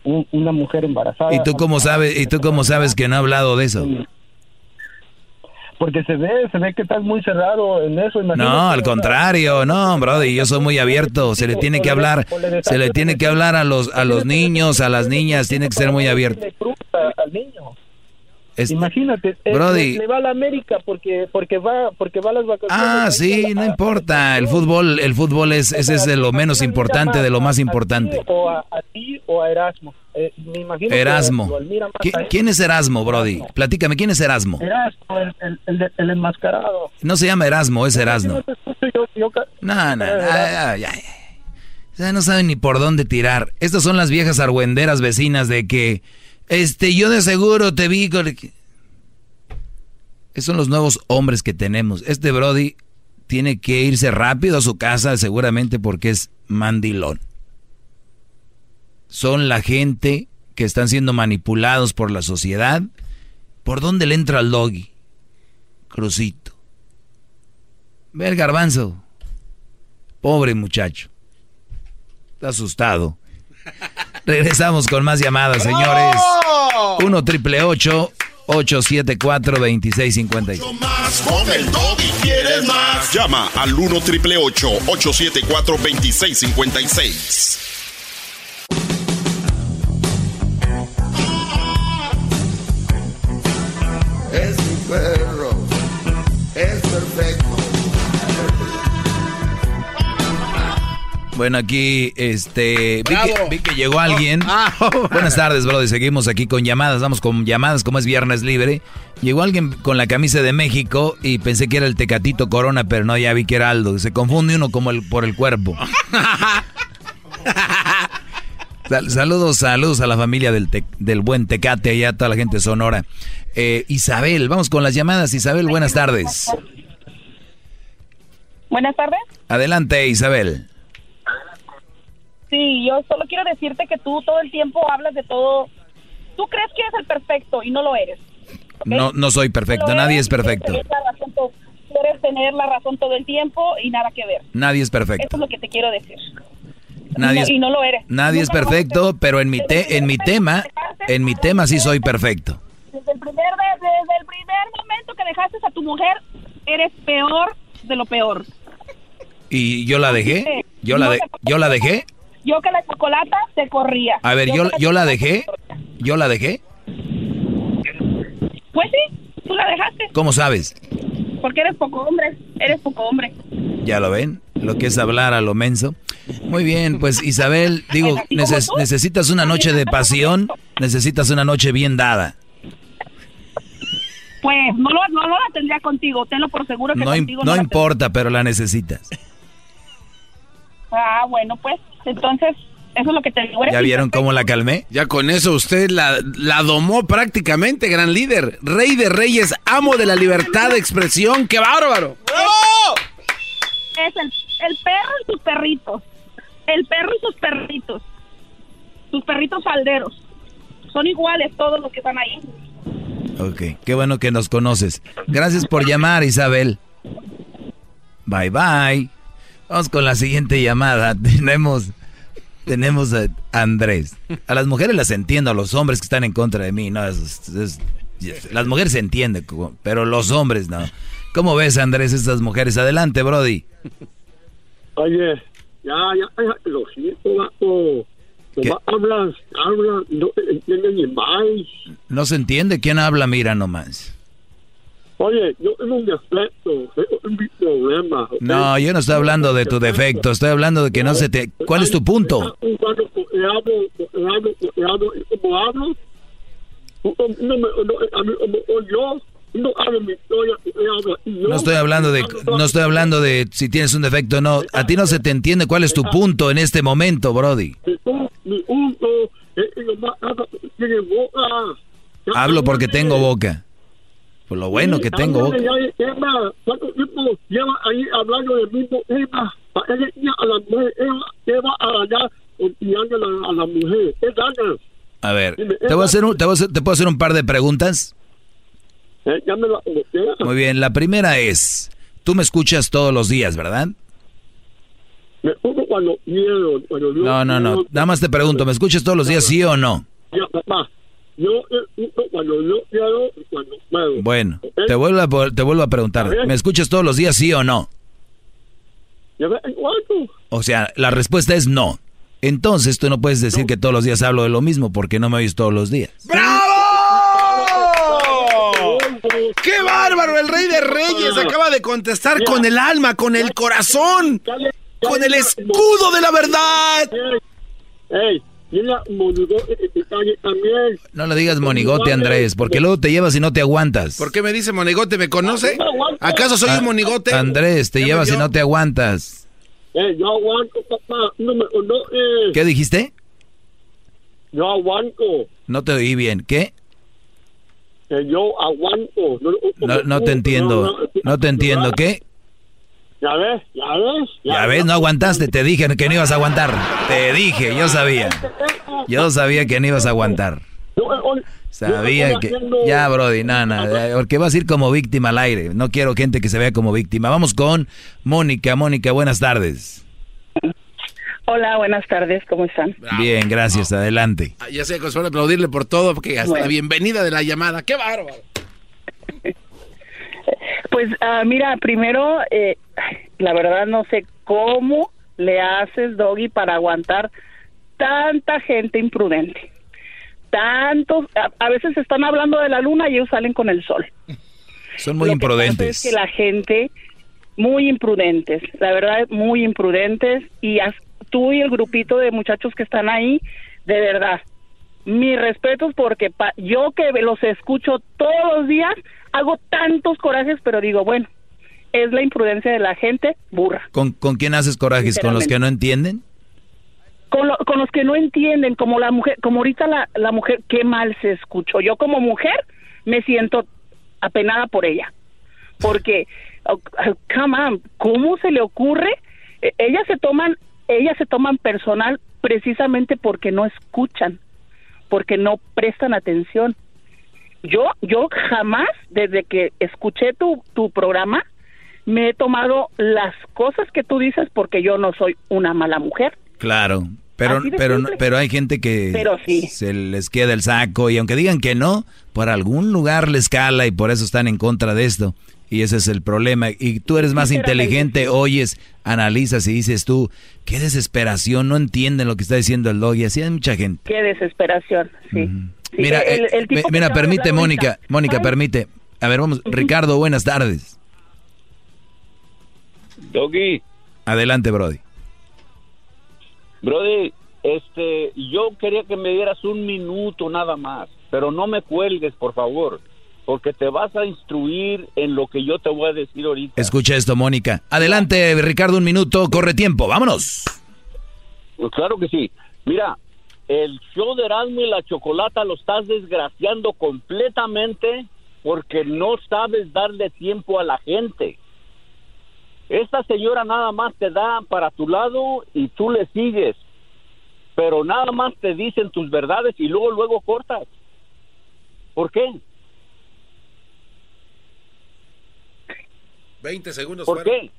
un- una mujer embarazada. ¿Y tú cómo sabes, y tú cómo sabes que no ha hablado de eso? porque se ve, se ve que estás muy cerrado en eso. No, al contrario, no, brody, yo soy muy abierto. Se le tiene que hablar, se le tiene que hablar a los a los niños, a las niñas, tiene que ser muy abierto. Al niño. Imagínate, Brody. Le, va a la América porque porque va porque va a las vacaciones. Ah, sí, no importa. El fútbol, el fútbol es ese es de lo menos importante, de lo más importante. O a, ti o a Erasmo. Eh, me imagino Erasmo. ¿Quién es Erasmo, Brody? Platícame, ¿quién es Erasmo? Erasmo, el, el, el, enmascarado. No se llama Erasmo, es Erasmo. No, no, no, ya, ya. Ya no saben ni por dónde tirar. Estas son las viejas argüenderas vecinas de que este, yo de seguro te vi con... Esos son los nuevos hombres que tenemos. Este Brody tiene que irse rápido a su casa seguramente porque es mandilón. Son la gente que están siendo manipulados por la sociedad. ¿Por dónde le entra el doggy? Crucito. Ve el garbanzo. Pobre muchacho. Está asustado. Regresamos con más llamadas, señores. 1 triple 874 2656. Más con el y quieres más. Llama al 1 triple 874 2656. Es mi Bueno, aquí este vi que, llegó alguien. Ah, Buenas tardes, brother. Seguimos aquí con llamadas. Vamos con llamadas como es viernes libre. Llegó alguien con la camisa de México y pensé que era el Tecatito Corona, pero no, ya vi que era Aldo. Se confunde uno como el, por el cuerpo. saludos, saludos a la familia del, del buen Tecate, allá toda la gente sonora. Eh, Isabel, vamos con las llamadas. Isabel, buenas tardes. Buenas tardes. Adelante, Isabel. Sí, yo solo quiero decirte que tú todo el tiempo hablas de todo. Tú crees que eres el perfecto y no lo eres. No, no soy perfecto, nadie es perfecto. Quieres tener la razón todo el tiempo y nada que ver. Nadie es perfecto. Eso es lo que te quiero decir. Nadie y, no, lo eres. Nadie es perfecto, pero en mi te, en mi tema, en mi tema sí soy perfecto. Desde el primer desde el primer momento que dejaste a tu mujer, eres peor de lo peor. ¿Y yo la dejé? ¿Yo la de, yo la dejé? Yo que la chocolata se corría. A ver, yo, yo, la dejé. ¿Yo la dejé? Pues sí, tú la dejaste. ¿Cómo sabes? Porque eres poco hombre, eres poco hombre. ¿Ya lo ven? Lo que es hablar a lo menso. Muy bien, pues Isabel, digo, necesitas una noche de pasión, necesitas una noche bien dada. Pues no, lo, no, la tendría contigo, tenlo por seguro que no, contigo no, no importa, pero la necesitas. Ah, bueno, pues entonces eso es lo que te digo. ¿Ya vieron cómo la calmé? Ya con eso usted la, la domó prácticamente, gran líder. Rey de reyes, amo de la libertad de expresión. ¡Qué bárbaro! Es el, el perro y sus perritos. El perro y sus perritos. Sus perritos falderos. Son iguales todos los que están ahí. Ok, qué bueno que nos conoces. Gracias por llamar, Isabel. Bye bye. Vamos con la siguiente llamada. Tenemos, tenemos a Andrés. A las mujeres las entiendo, a los hombres que están en contra de mí. No, las mujeres se entienden, pero los hombres no. ¿Cómo ves, Andrés, estas mujeres? Adelante, Brody. Oye, ya, ya, ya lo siento, vato. Hablas, hablas, no entiende ni más. No se entiende quién habla, mira nomás. Oye, yo tengo un defecto, tengo un problema. No, yo no estoy hablando de tu defecto, estoy hablando de que no se te... ¿Cuál es tu punto? No estoy hablando de no estoy hablando de si tienes un defecto o no. A ti no se te entiende cuál es tu punto en este momento, Brody. Hablo porque tengo boca. Por lo bueno que tengo. ¿Cuánto tiempo lleva ahí hablando del mismo a la mujer, allá a la mujer. ¿Qué ganas? A ver, te voy a hacer un, te, voy a hacer, te puedo hacer un par de preguntas. Eh, ya me Muy bien, la primera es, tú me escuchas todos los días, ¿verdad? Me escucho cuando quiero. no, no, no, nada más te pregunto, ¿me escuchas todos los días, sí o no? Ya, papá. Yo escucho cuando yo quiero y cuando puedo. Bueno, te vuelvo a, te vuelvo a preguntar. ¿Me escuchas todos los días, sí o no? De vez en cuando. O sea, la respuesta es no. Entonces tú no puedes decir que todos los días hablo de lo mismo porque no me oyes todos los días. ¡Qué bárbaro! El rey de reyes acaba de contestar con el alma, con el corazón, con el escudo de la verdad. Ey, mira, monigote que te calle también. No le digas monigote, Andrés, porque luego te llevas y no te aguantas. ¿Por qué me dice monigote? ¿Me conoce? ¿Acaso soy Ah, un monigote? Andrés, te llevas y no te aguantas. Ey, yo aguanto, papá. No me conoces. ¿Qué dijiste? Yo aguanto. No te oí bien. ¿Qué? Que yo aguanto. No, No, no te entiendo. No te entiendo. ¿Qué? Ya ves, ya ves. Ya ves, no aguantaste. Te dije que no ibas a aguantar. Te dije, yo sabía. Yo sabía que no ibas a aguantar. Sabía que... Ya, Brody, nada, porque vas a ir como víctima al aire. No quiero gente que se vea como víctima. Vamos con Mónica. Mónica, buenas tardes. Hola, buenas tardes, ¿cómo están? Bien, gracias. Adelante. Ah, Ya sé, Consuelo, aplaudirle por todo, porque hasta Bueno. la bienvenida de la llamada. ¡Qué bárbaro! Pues ah, mira, primero, eh, la verdad no sé cómo le haces, Doggy, para aguantar tanta gente imprudente. Tantos, a, a veces están hablando de la luna y ellos salen con el sol. Son muy Lo que imprudentes. es que la gente, muy imprudentes, la verdad, muy imprudentes. Y as- tú y el grupito de muchachos que están ahí, de verdad, mis respetos porque pa- yo que los escucho todos los días, hago tantos corajes, pero digo, bueno, es la imprudencia de la gente burra. ¿Con, con quién haces corajes? ¿Con los que no entienden? Con, lo- con los que no entienden, como la mujer, como ahorita la, la mujer, qué mal se escuchó. Yo como mujer me siento apenada por ella, porque, oh, come on, ¿cómo se le ocurre? Eh, ellas se toman, ellas se toman personal precisamente porque no escuchan, porque no prestan atención. Yo, yo jamás, desde que escuché tu, tu programa, me he tomado las cosas que tú dices porque yo no soy una mala mujer. Claro. Pero, pero, simple. pero hay gente que Pero sí. se les queda el saco y aunque digan que no, por algún lugar les cala y por eso están en contra de esto. Y ese es el problema. Y tú eres más inteligente, oyes, analizas y dices tú, qué desesperación, no entienden lo que está diciendo el dog. Y así hay mucha gente. Qué desesperación, sí. Sí, Mira, el- eh, el tipo mira, permite, Mónica, ahorita. Mónica, permite. A ver, vamos, Ricardo, buenas tardes. Doggy, Adelante, Brody. Brody, este, yo quería que me dieras un minuto nada más, pero no me cuelgues, por favor, porque te vas a instruir en lo que yo te voy a decir ahorita. Escucha esto, Mónica. Adelante, Ricardo, un minuto, corre tiempo, vámonos. Pues claro que sí. Mira, el show de Erasmo y la Chocolata lo estás desgraciando completamente porque no sabes darle tiempo a la gente. Esta señora nada más te da para tu lado y tú le sigues, pero nada más te dicen tus verdades y luego luego cortas. ¿Por qué? 20 segundos ¿Por fuera. qué?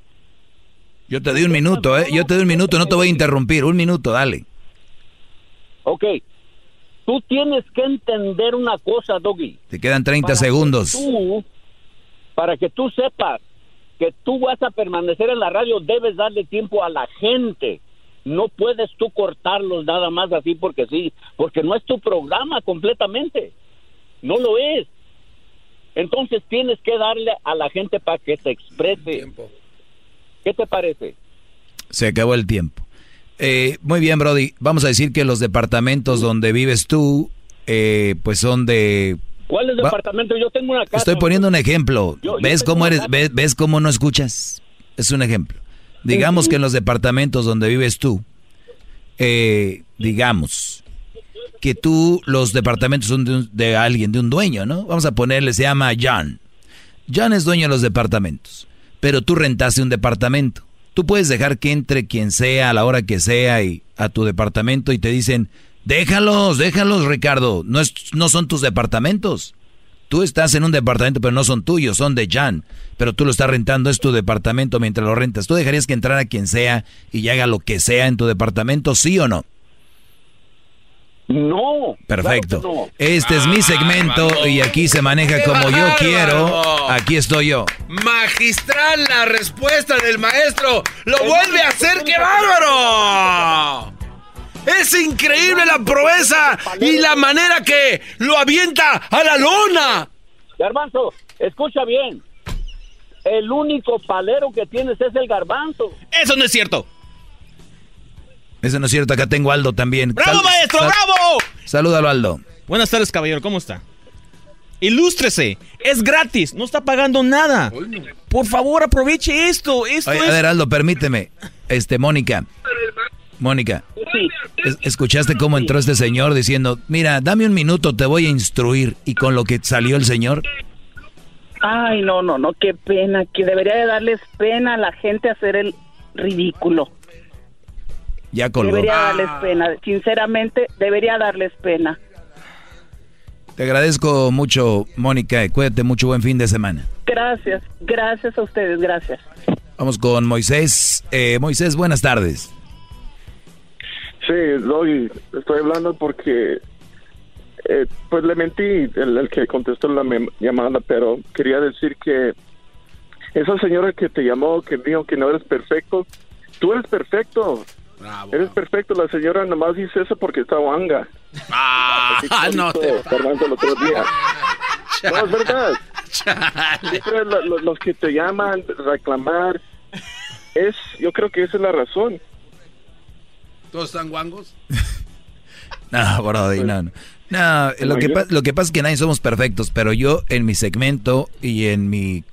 Yo te doy un minuto, ¿eh? Yo te doy un minuto, no te voy a interrumpir. Un minuto, dale. Ok. Tú tienes que entender una cosa, Doggy. Te quedan 30 Para que segundos. tú- para que tú sepas que tú vas a permanecer en la radio, debes darle tiempo a la gente. No puedes tú cortarlos nada más así porque sí, porque no es tu programa completamente. No lo es. Entonces tienes que darle a la gente para que se exprese. ¿Qué te parece? Se acabó el tiempo. Eh, muy bien, Brody. Vamos a decir que los departamentos donde vives tú, eh, pues son de... ¿Cuál es el departamento? Yo tengo una casa. Estoy poniendo un ejemplo. Yo- yo ¿Ves cómo eres? casa. ¿Ves, ves cómo no escuchas? Es un ejemplo. Digamos que en los departamentos donde vives tú, eh, digamos que tú, los departamentos son de, un- de alguien, de un dueño, ¿no? Vamos a ponerle, se llama John. John es dueño de los departamentos, pero tú rentaste un departamento. Tú puedes dejar que entre quien sea a la hora que sea y a tu departamento y te dicen, déjalos, déjalos, Ricardo, no, es, no son tus departamentos. Tú estás en un departamento, pero no son tuyos, son de Jan. Pero tú lo estás rentando, es tu departamento mientras lo rentas. ¿Tú dejarías que entrara quien sea y haga lo que sea en tu departamento, sí o no? No. Perfecto. Este es mi segmento y aquí se maneja como yo quiero. Aquí estoy yo. Magistral la respuesta del maestro. Lo vuelve a hacer, qué bárbaro. Es increíble la proeza y la manera que lo avienta a la lona. Garbanzo, escucha bien. El único palero que tienes es el garbanzo. Eso no es cierto. Eso no es cierto, acá tengo a Aldo también. ¡Bravo, Sal- maestro, sal- bravo! Salúdalo, Aldo. Buenas tardes, caballero, ¿cómo está? Ilústrese, es gratis, no está pagando nada. Por favor, aproveche esto, esto Oye, es... a ver, Aldo, permíteme. Este, Mónica. Mónica. es- ¿Escuchaste cómo entró este señor diciendo, mira, dame un minuto, te voy a instruir? Y con lo que salió el señor, Ay, no, no, no, qué pena, que debería de darles pena a la gente hacer el ridículo. Ya colgó. Debería darles pena, sinceramente, debería darles pena. Te agradezco mucho, Mónica. Cuídate mucho, buen fin de semana. Gracias, gracias a ustedes, gracias. Vamos con Moisés. Eh, Moisés, buenas tardes. Sí, Doggy, estoy hablando porque eh, pues le mentí el, el que contestó la llamada, pero quería decir que esa señora que te llamó, que dijo que no eres perfecto, tú eres perfecto. Eres perfecto, la señora nomás dice eso porque está wanga. Ah, no te... Fernando el otro día. No, es verdad. Siempre lo- lo- los que te llaman, reclamar, es, yo creo que esa es la razón. ¿Todos están guangos? No, Brody, no, no. No, lo que, lo que pasa es que nadie somos perfectos, pero yo en mi segmento y en mi,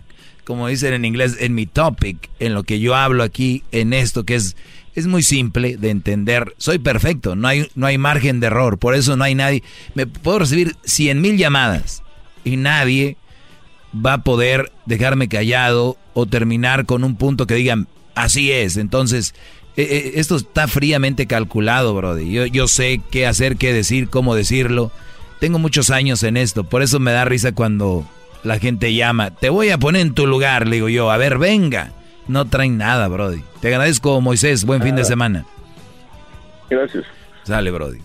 como dicen en inglés, en mi topic, en lo que yo hablo aquí, en esto que es, es muy simple de entender, soy perfecto, no hay, no hay margen de error, por eso no hay nadie, me puedo recibir cien mil llamadas y nadie va a poder dejarme callado o terminar con un punto que digan, así es, entonces... eh, eh, esto está fríamente calculado, Brody. Yo, yo sé qué hacer, qué decir, cómo decirlo. Tengo muchos años en esto, por eso me da risa cuando la gente llama. Te voy a poner en tu lugar, le digo yo. A ver, venga. No traen nada, Brody. Te agradezco, Moisés. Buen fin de semana. Gracias. Sale, Brody.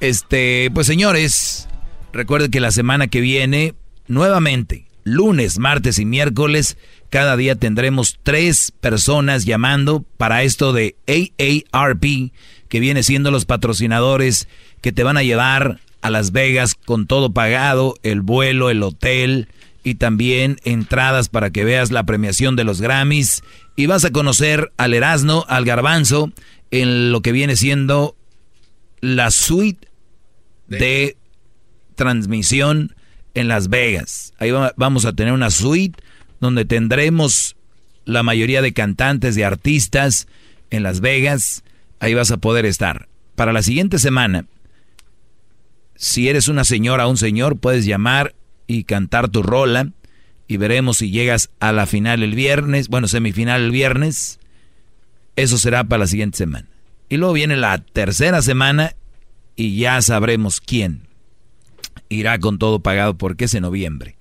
Este, pues señores, recuerden que la semana que viene, nuevamente, lunes, martes y miércoles, cada día tendremos tres personas llamando para esto de AARP, que viene siendo los patrocinadores que te van a llevar a Las Vegas con todo pagado, el vuelo, el hotel y también entradas para que veas la premiación de los Grammys. Y vas a conocer al Erasmo, al Garbanzo, en lo que viene siendo la suite de transmisión en Las Vegas. Ahí va- vamos a tener una suite donde tendremos la mayoría de cantantes, de artistas en Las Vegas. Ahí vas a poder estar. Para la siguiente semana, si eres una señora o un señor, puedes llamar y cantar tu rola y veremos si llegas a la final el viernes, bueno, semifinal el viernes. Eso será para la siguiente semana. Y luego viene la tercera semana y ya sabremos quién irá con todo pagado porque es en noviembre.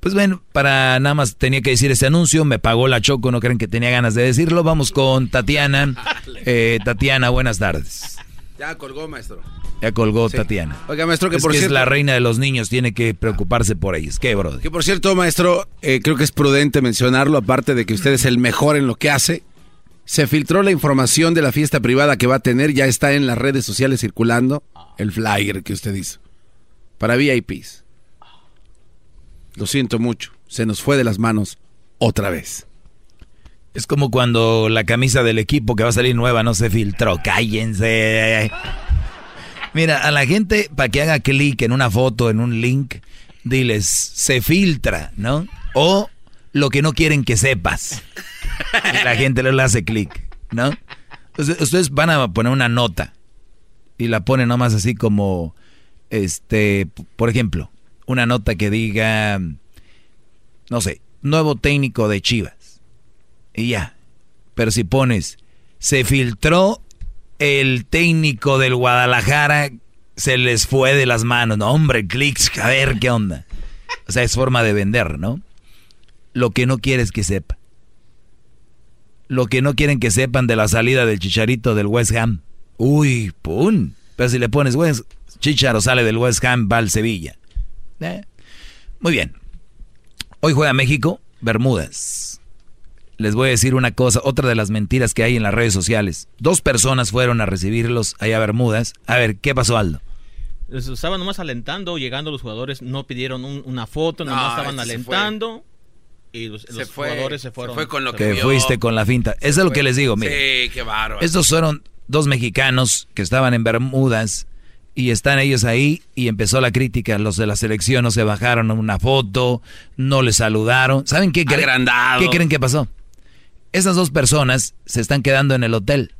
Pues bueno, para nada más tenía que decir este anuncio, me pagó la Choco, no creen que tenía ganas de decirlo. Vamos con Tatiana. Eh, Tatiana, buenas tardes. Ya colgó, maestro. Ya colgó Sí. Tatiana. Oiga, maestro, que es por que cierto- es la reina de los niños, tiene que preocuparse por ellos. ¿Qué, bro? Que por cierto, maestro, eh, creo que es prudente mencionarlo, aparte de que usted es el mejor en lo que hace. Se filtró la información de la fiesta privada que va a tener, ya está en las redes sociales circulando el flyer que usted hizo. Para VIPs. Lo siento mucho, se nos fue de las manos otra vez. Es como cuando la camisa del equipo que va a salir nueva no se filtró. Cállense. Mira, a la gente, para que haga clic en una foto, en un link, diles, se filtra, ¿no? O lo que no quieren que sepas. Y la gente le hace clic, ¿no? Entonces, ustedes van a poner una nota y la ponen nomás así como, este, por ejemplo, una nota que diga, no sé, nuevo técnico de Chivas. Y ya. Pero si pones, se filtró el técnico del Guadalajara, se les fue de las manos. No, hombre, clics, a ver qué onda. O sea, es forma de vender, ¿no? Lo que no quieres que sepa. Lo que no quieren que sepan de la salida del chicharito del West Ham. Uy, pum. Pero si le pones West, Chicharo sale del West Ham, va al Sevilla. ¿Eh? Muy bien. Hoy juega México, Bermudas. Les voy a decir una cosa, otra de las mentiras que hay en las redes sociales. Dos personas fueron a recibirlos allá a Bermudas. A ver, ¿qué pasó, Aldo? Estaban nomás alentando, llegando los jugadores, no pidieron una foto, nomás estaban este alentando. Y los, los jugadores se fueron. fue con lo que fuiste con la finta. Eso es lo que les digo, mira. Sí, qué bárbaro. Estos fueron dos mexicanos que estaban en Bermudas y están ellos ahí y empezó la crítica. Los de la selección no se bajaron una foto, no les saludaron. ¿Saben qué, creen? Agrandado. qué creen que pasó? Esas dos personas se están quedando en el hotel.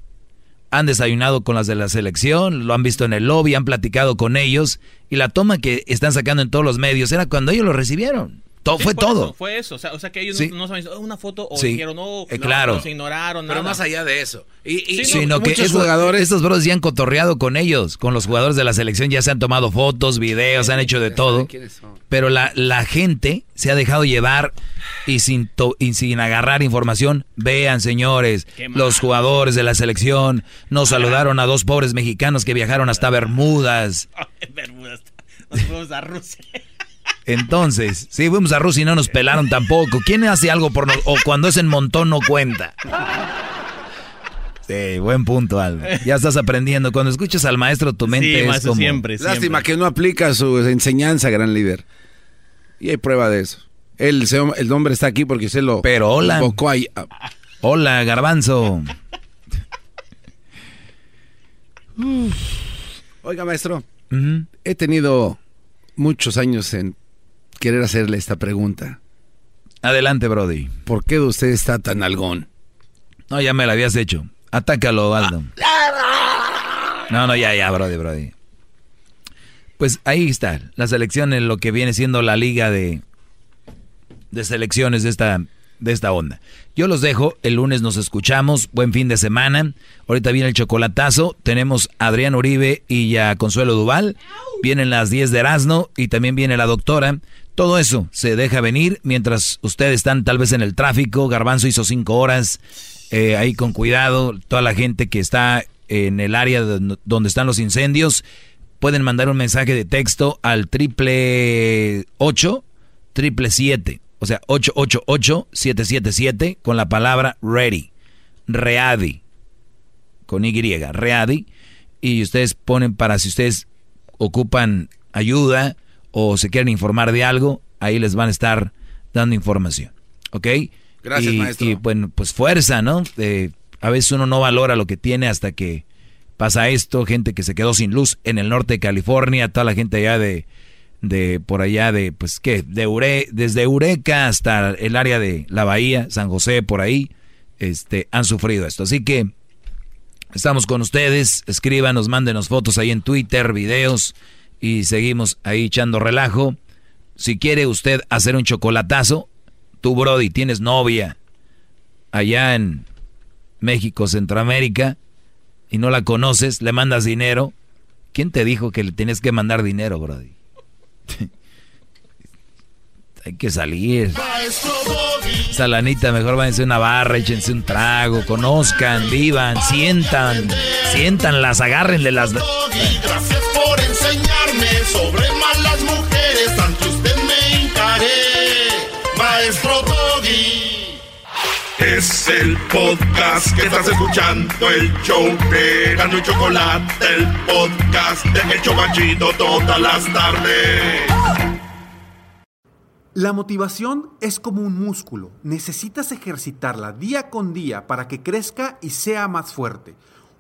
Han desayunado con las de la selección, lo han visto en el lobby, han platicado con ellos y la toma que están sacando en todos los medios era cuando ellos lo recibieron. Todo, Sí, fue todo. eso, fue eso. O sea, o sea que ellos Sí. no, no saben, "Oh, una foto o Sí. dijeron, no, Eh, claro. nos ignoraron. Pero nada. más allá de eso. Y, y- sino que muchos esos jugadores estos bros ya han cotorreado con ellos, con los jugadores de la selección, ya se han tomado fotos, videos, han hecho de todo. Pero la, la gente se ha dejado llevar y sin, to- y sin agarrar información. Vean, señores, los jugadores de la selección nos saludaron a dos pobres mexicanos que viajaron hasta Bermudas. Bermudas. Nos fuimos a Rusia. Entonces, sí, fuimos a Rusia y no nos pelaron tampoco. ¿Quién hace algo por nos o cuando es en montón no cuenta? Sí, buen punto, Aldo. Ya estás aprendiendo. Cuando escuchas al maestro, tu mente Sí, es maestro, como... siempre, Lástima que no aplica su enseñanza, gran líder. Y hay prueba de eso. El, el hombre está aquí porque se lo Pero hola. invocó ahí. Ah, Hola, garbanzo. Oiga, maestro, he tenido muchos años en querer hacerle esta pregunta. Adelante, Brody. ¿Por qué usted está tan algón? No, ya me la habías hecho. Atácalo, Aldo. No, no, ya, ya, Brody, Brody. Pues ahí está, la selección en lo que viene siendo la liga de, de selecciones de esta, de esta onda. Yo los dejo, el lunes nos escuchamos, buen fin de semana. Ahorita viene el chocolatazo, tenemos a Adrián Uribe y a Consuelo Duval. Vienen las 10 de Erasmo y también viene la doctora. Todo eso se deja venir mientras ustedes están tal vez en el tráfico. Garbanzo hizo cinco horas, eh, ahí con cuidado. Toda la gente que está en el área de- donde están los incendios pueden mandar un mensaje de texto al triple ocho, triple siete, o sea, 888-777 con la palabra ready, ready, con Y, ready, y ustedes ponen para si ustedes ocupan ayuda o se quieren informar de algo, ahí les van a estar dando información, ¿ok? Gracias, y, maestro. Y bueno, pues fuerza, ¿no? Eh, a veces uno no valora lo que tiene hasta que pasa esto, gente que se quedó sin luz en el norte de California, toda la gente allá de, de por allá de, pues, ¿qué? De Ure, desde Eureka hasta el área de la Bahía, San José, por ahí, este, han sufrido esto. Así que estamos con ustedes, escríbanos, mándenos fotos ahí en Twitter, videos, y seguimos ahí echando relajo. Si quiere usted hacer un chocolatazo, tú, Brody, tienes novia allá en México, Centroamérica, y no la conoces, le mandas dinero. ¿Quién te dijo que le tienes que mandar dinero, Brody? Hay que salir. Salanita, mejor váyanse a una barra, échense un trago, conozcan, vivan, sientan, siéntanlas, agárrenle las... Gracias por enseñarme sobre malas mujeres. Ante usted me encaré, maestro Doggy. Es el podcast que estás escuchando, el show de Gano y Chocolate, el podcast de El Chobachito todas las tardes. La motivación es como un músculo. Necesitas ejercitarla día con día para que crezca y sea más fuerte.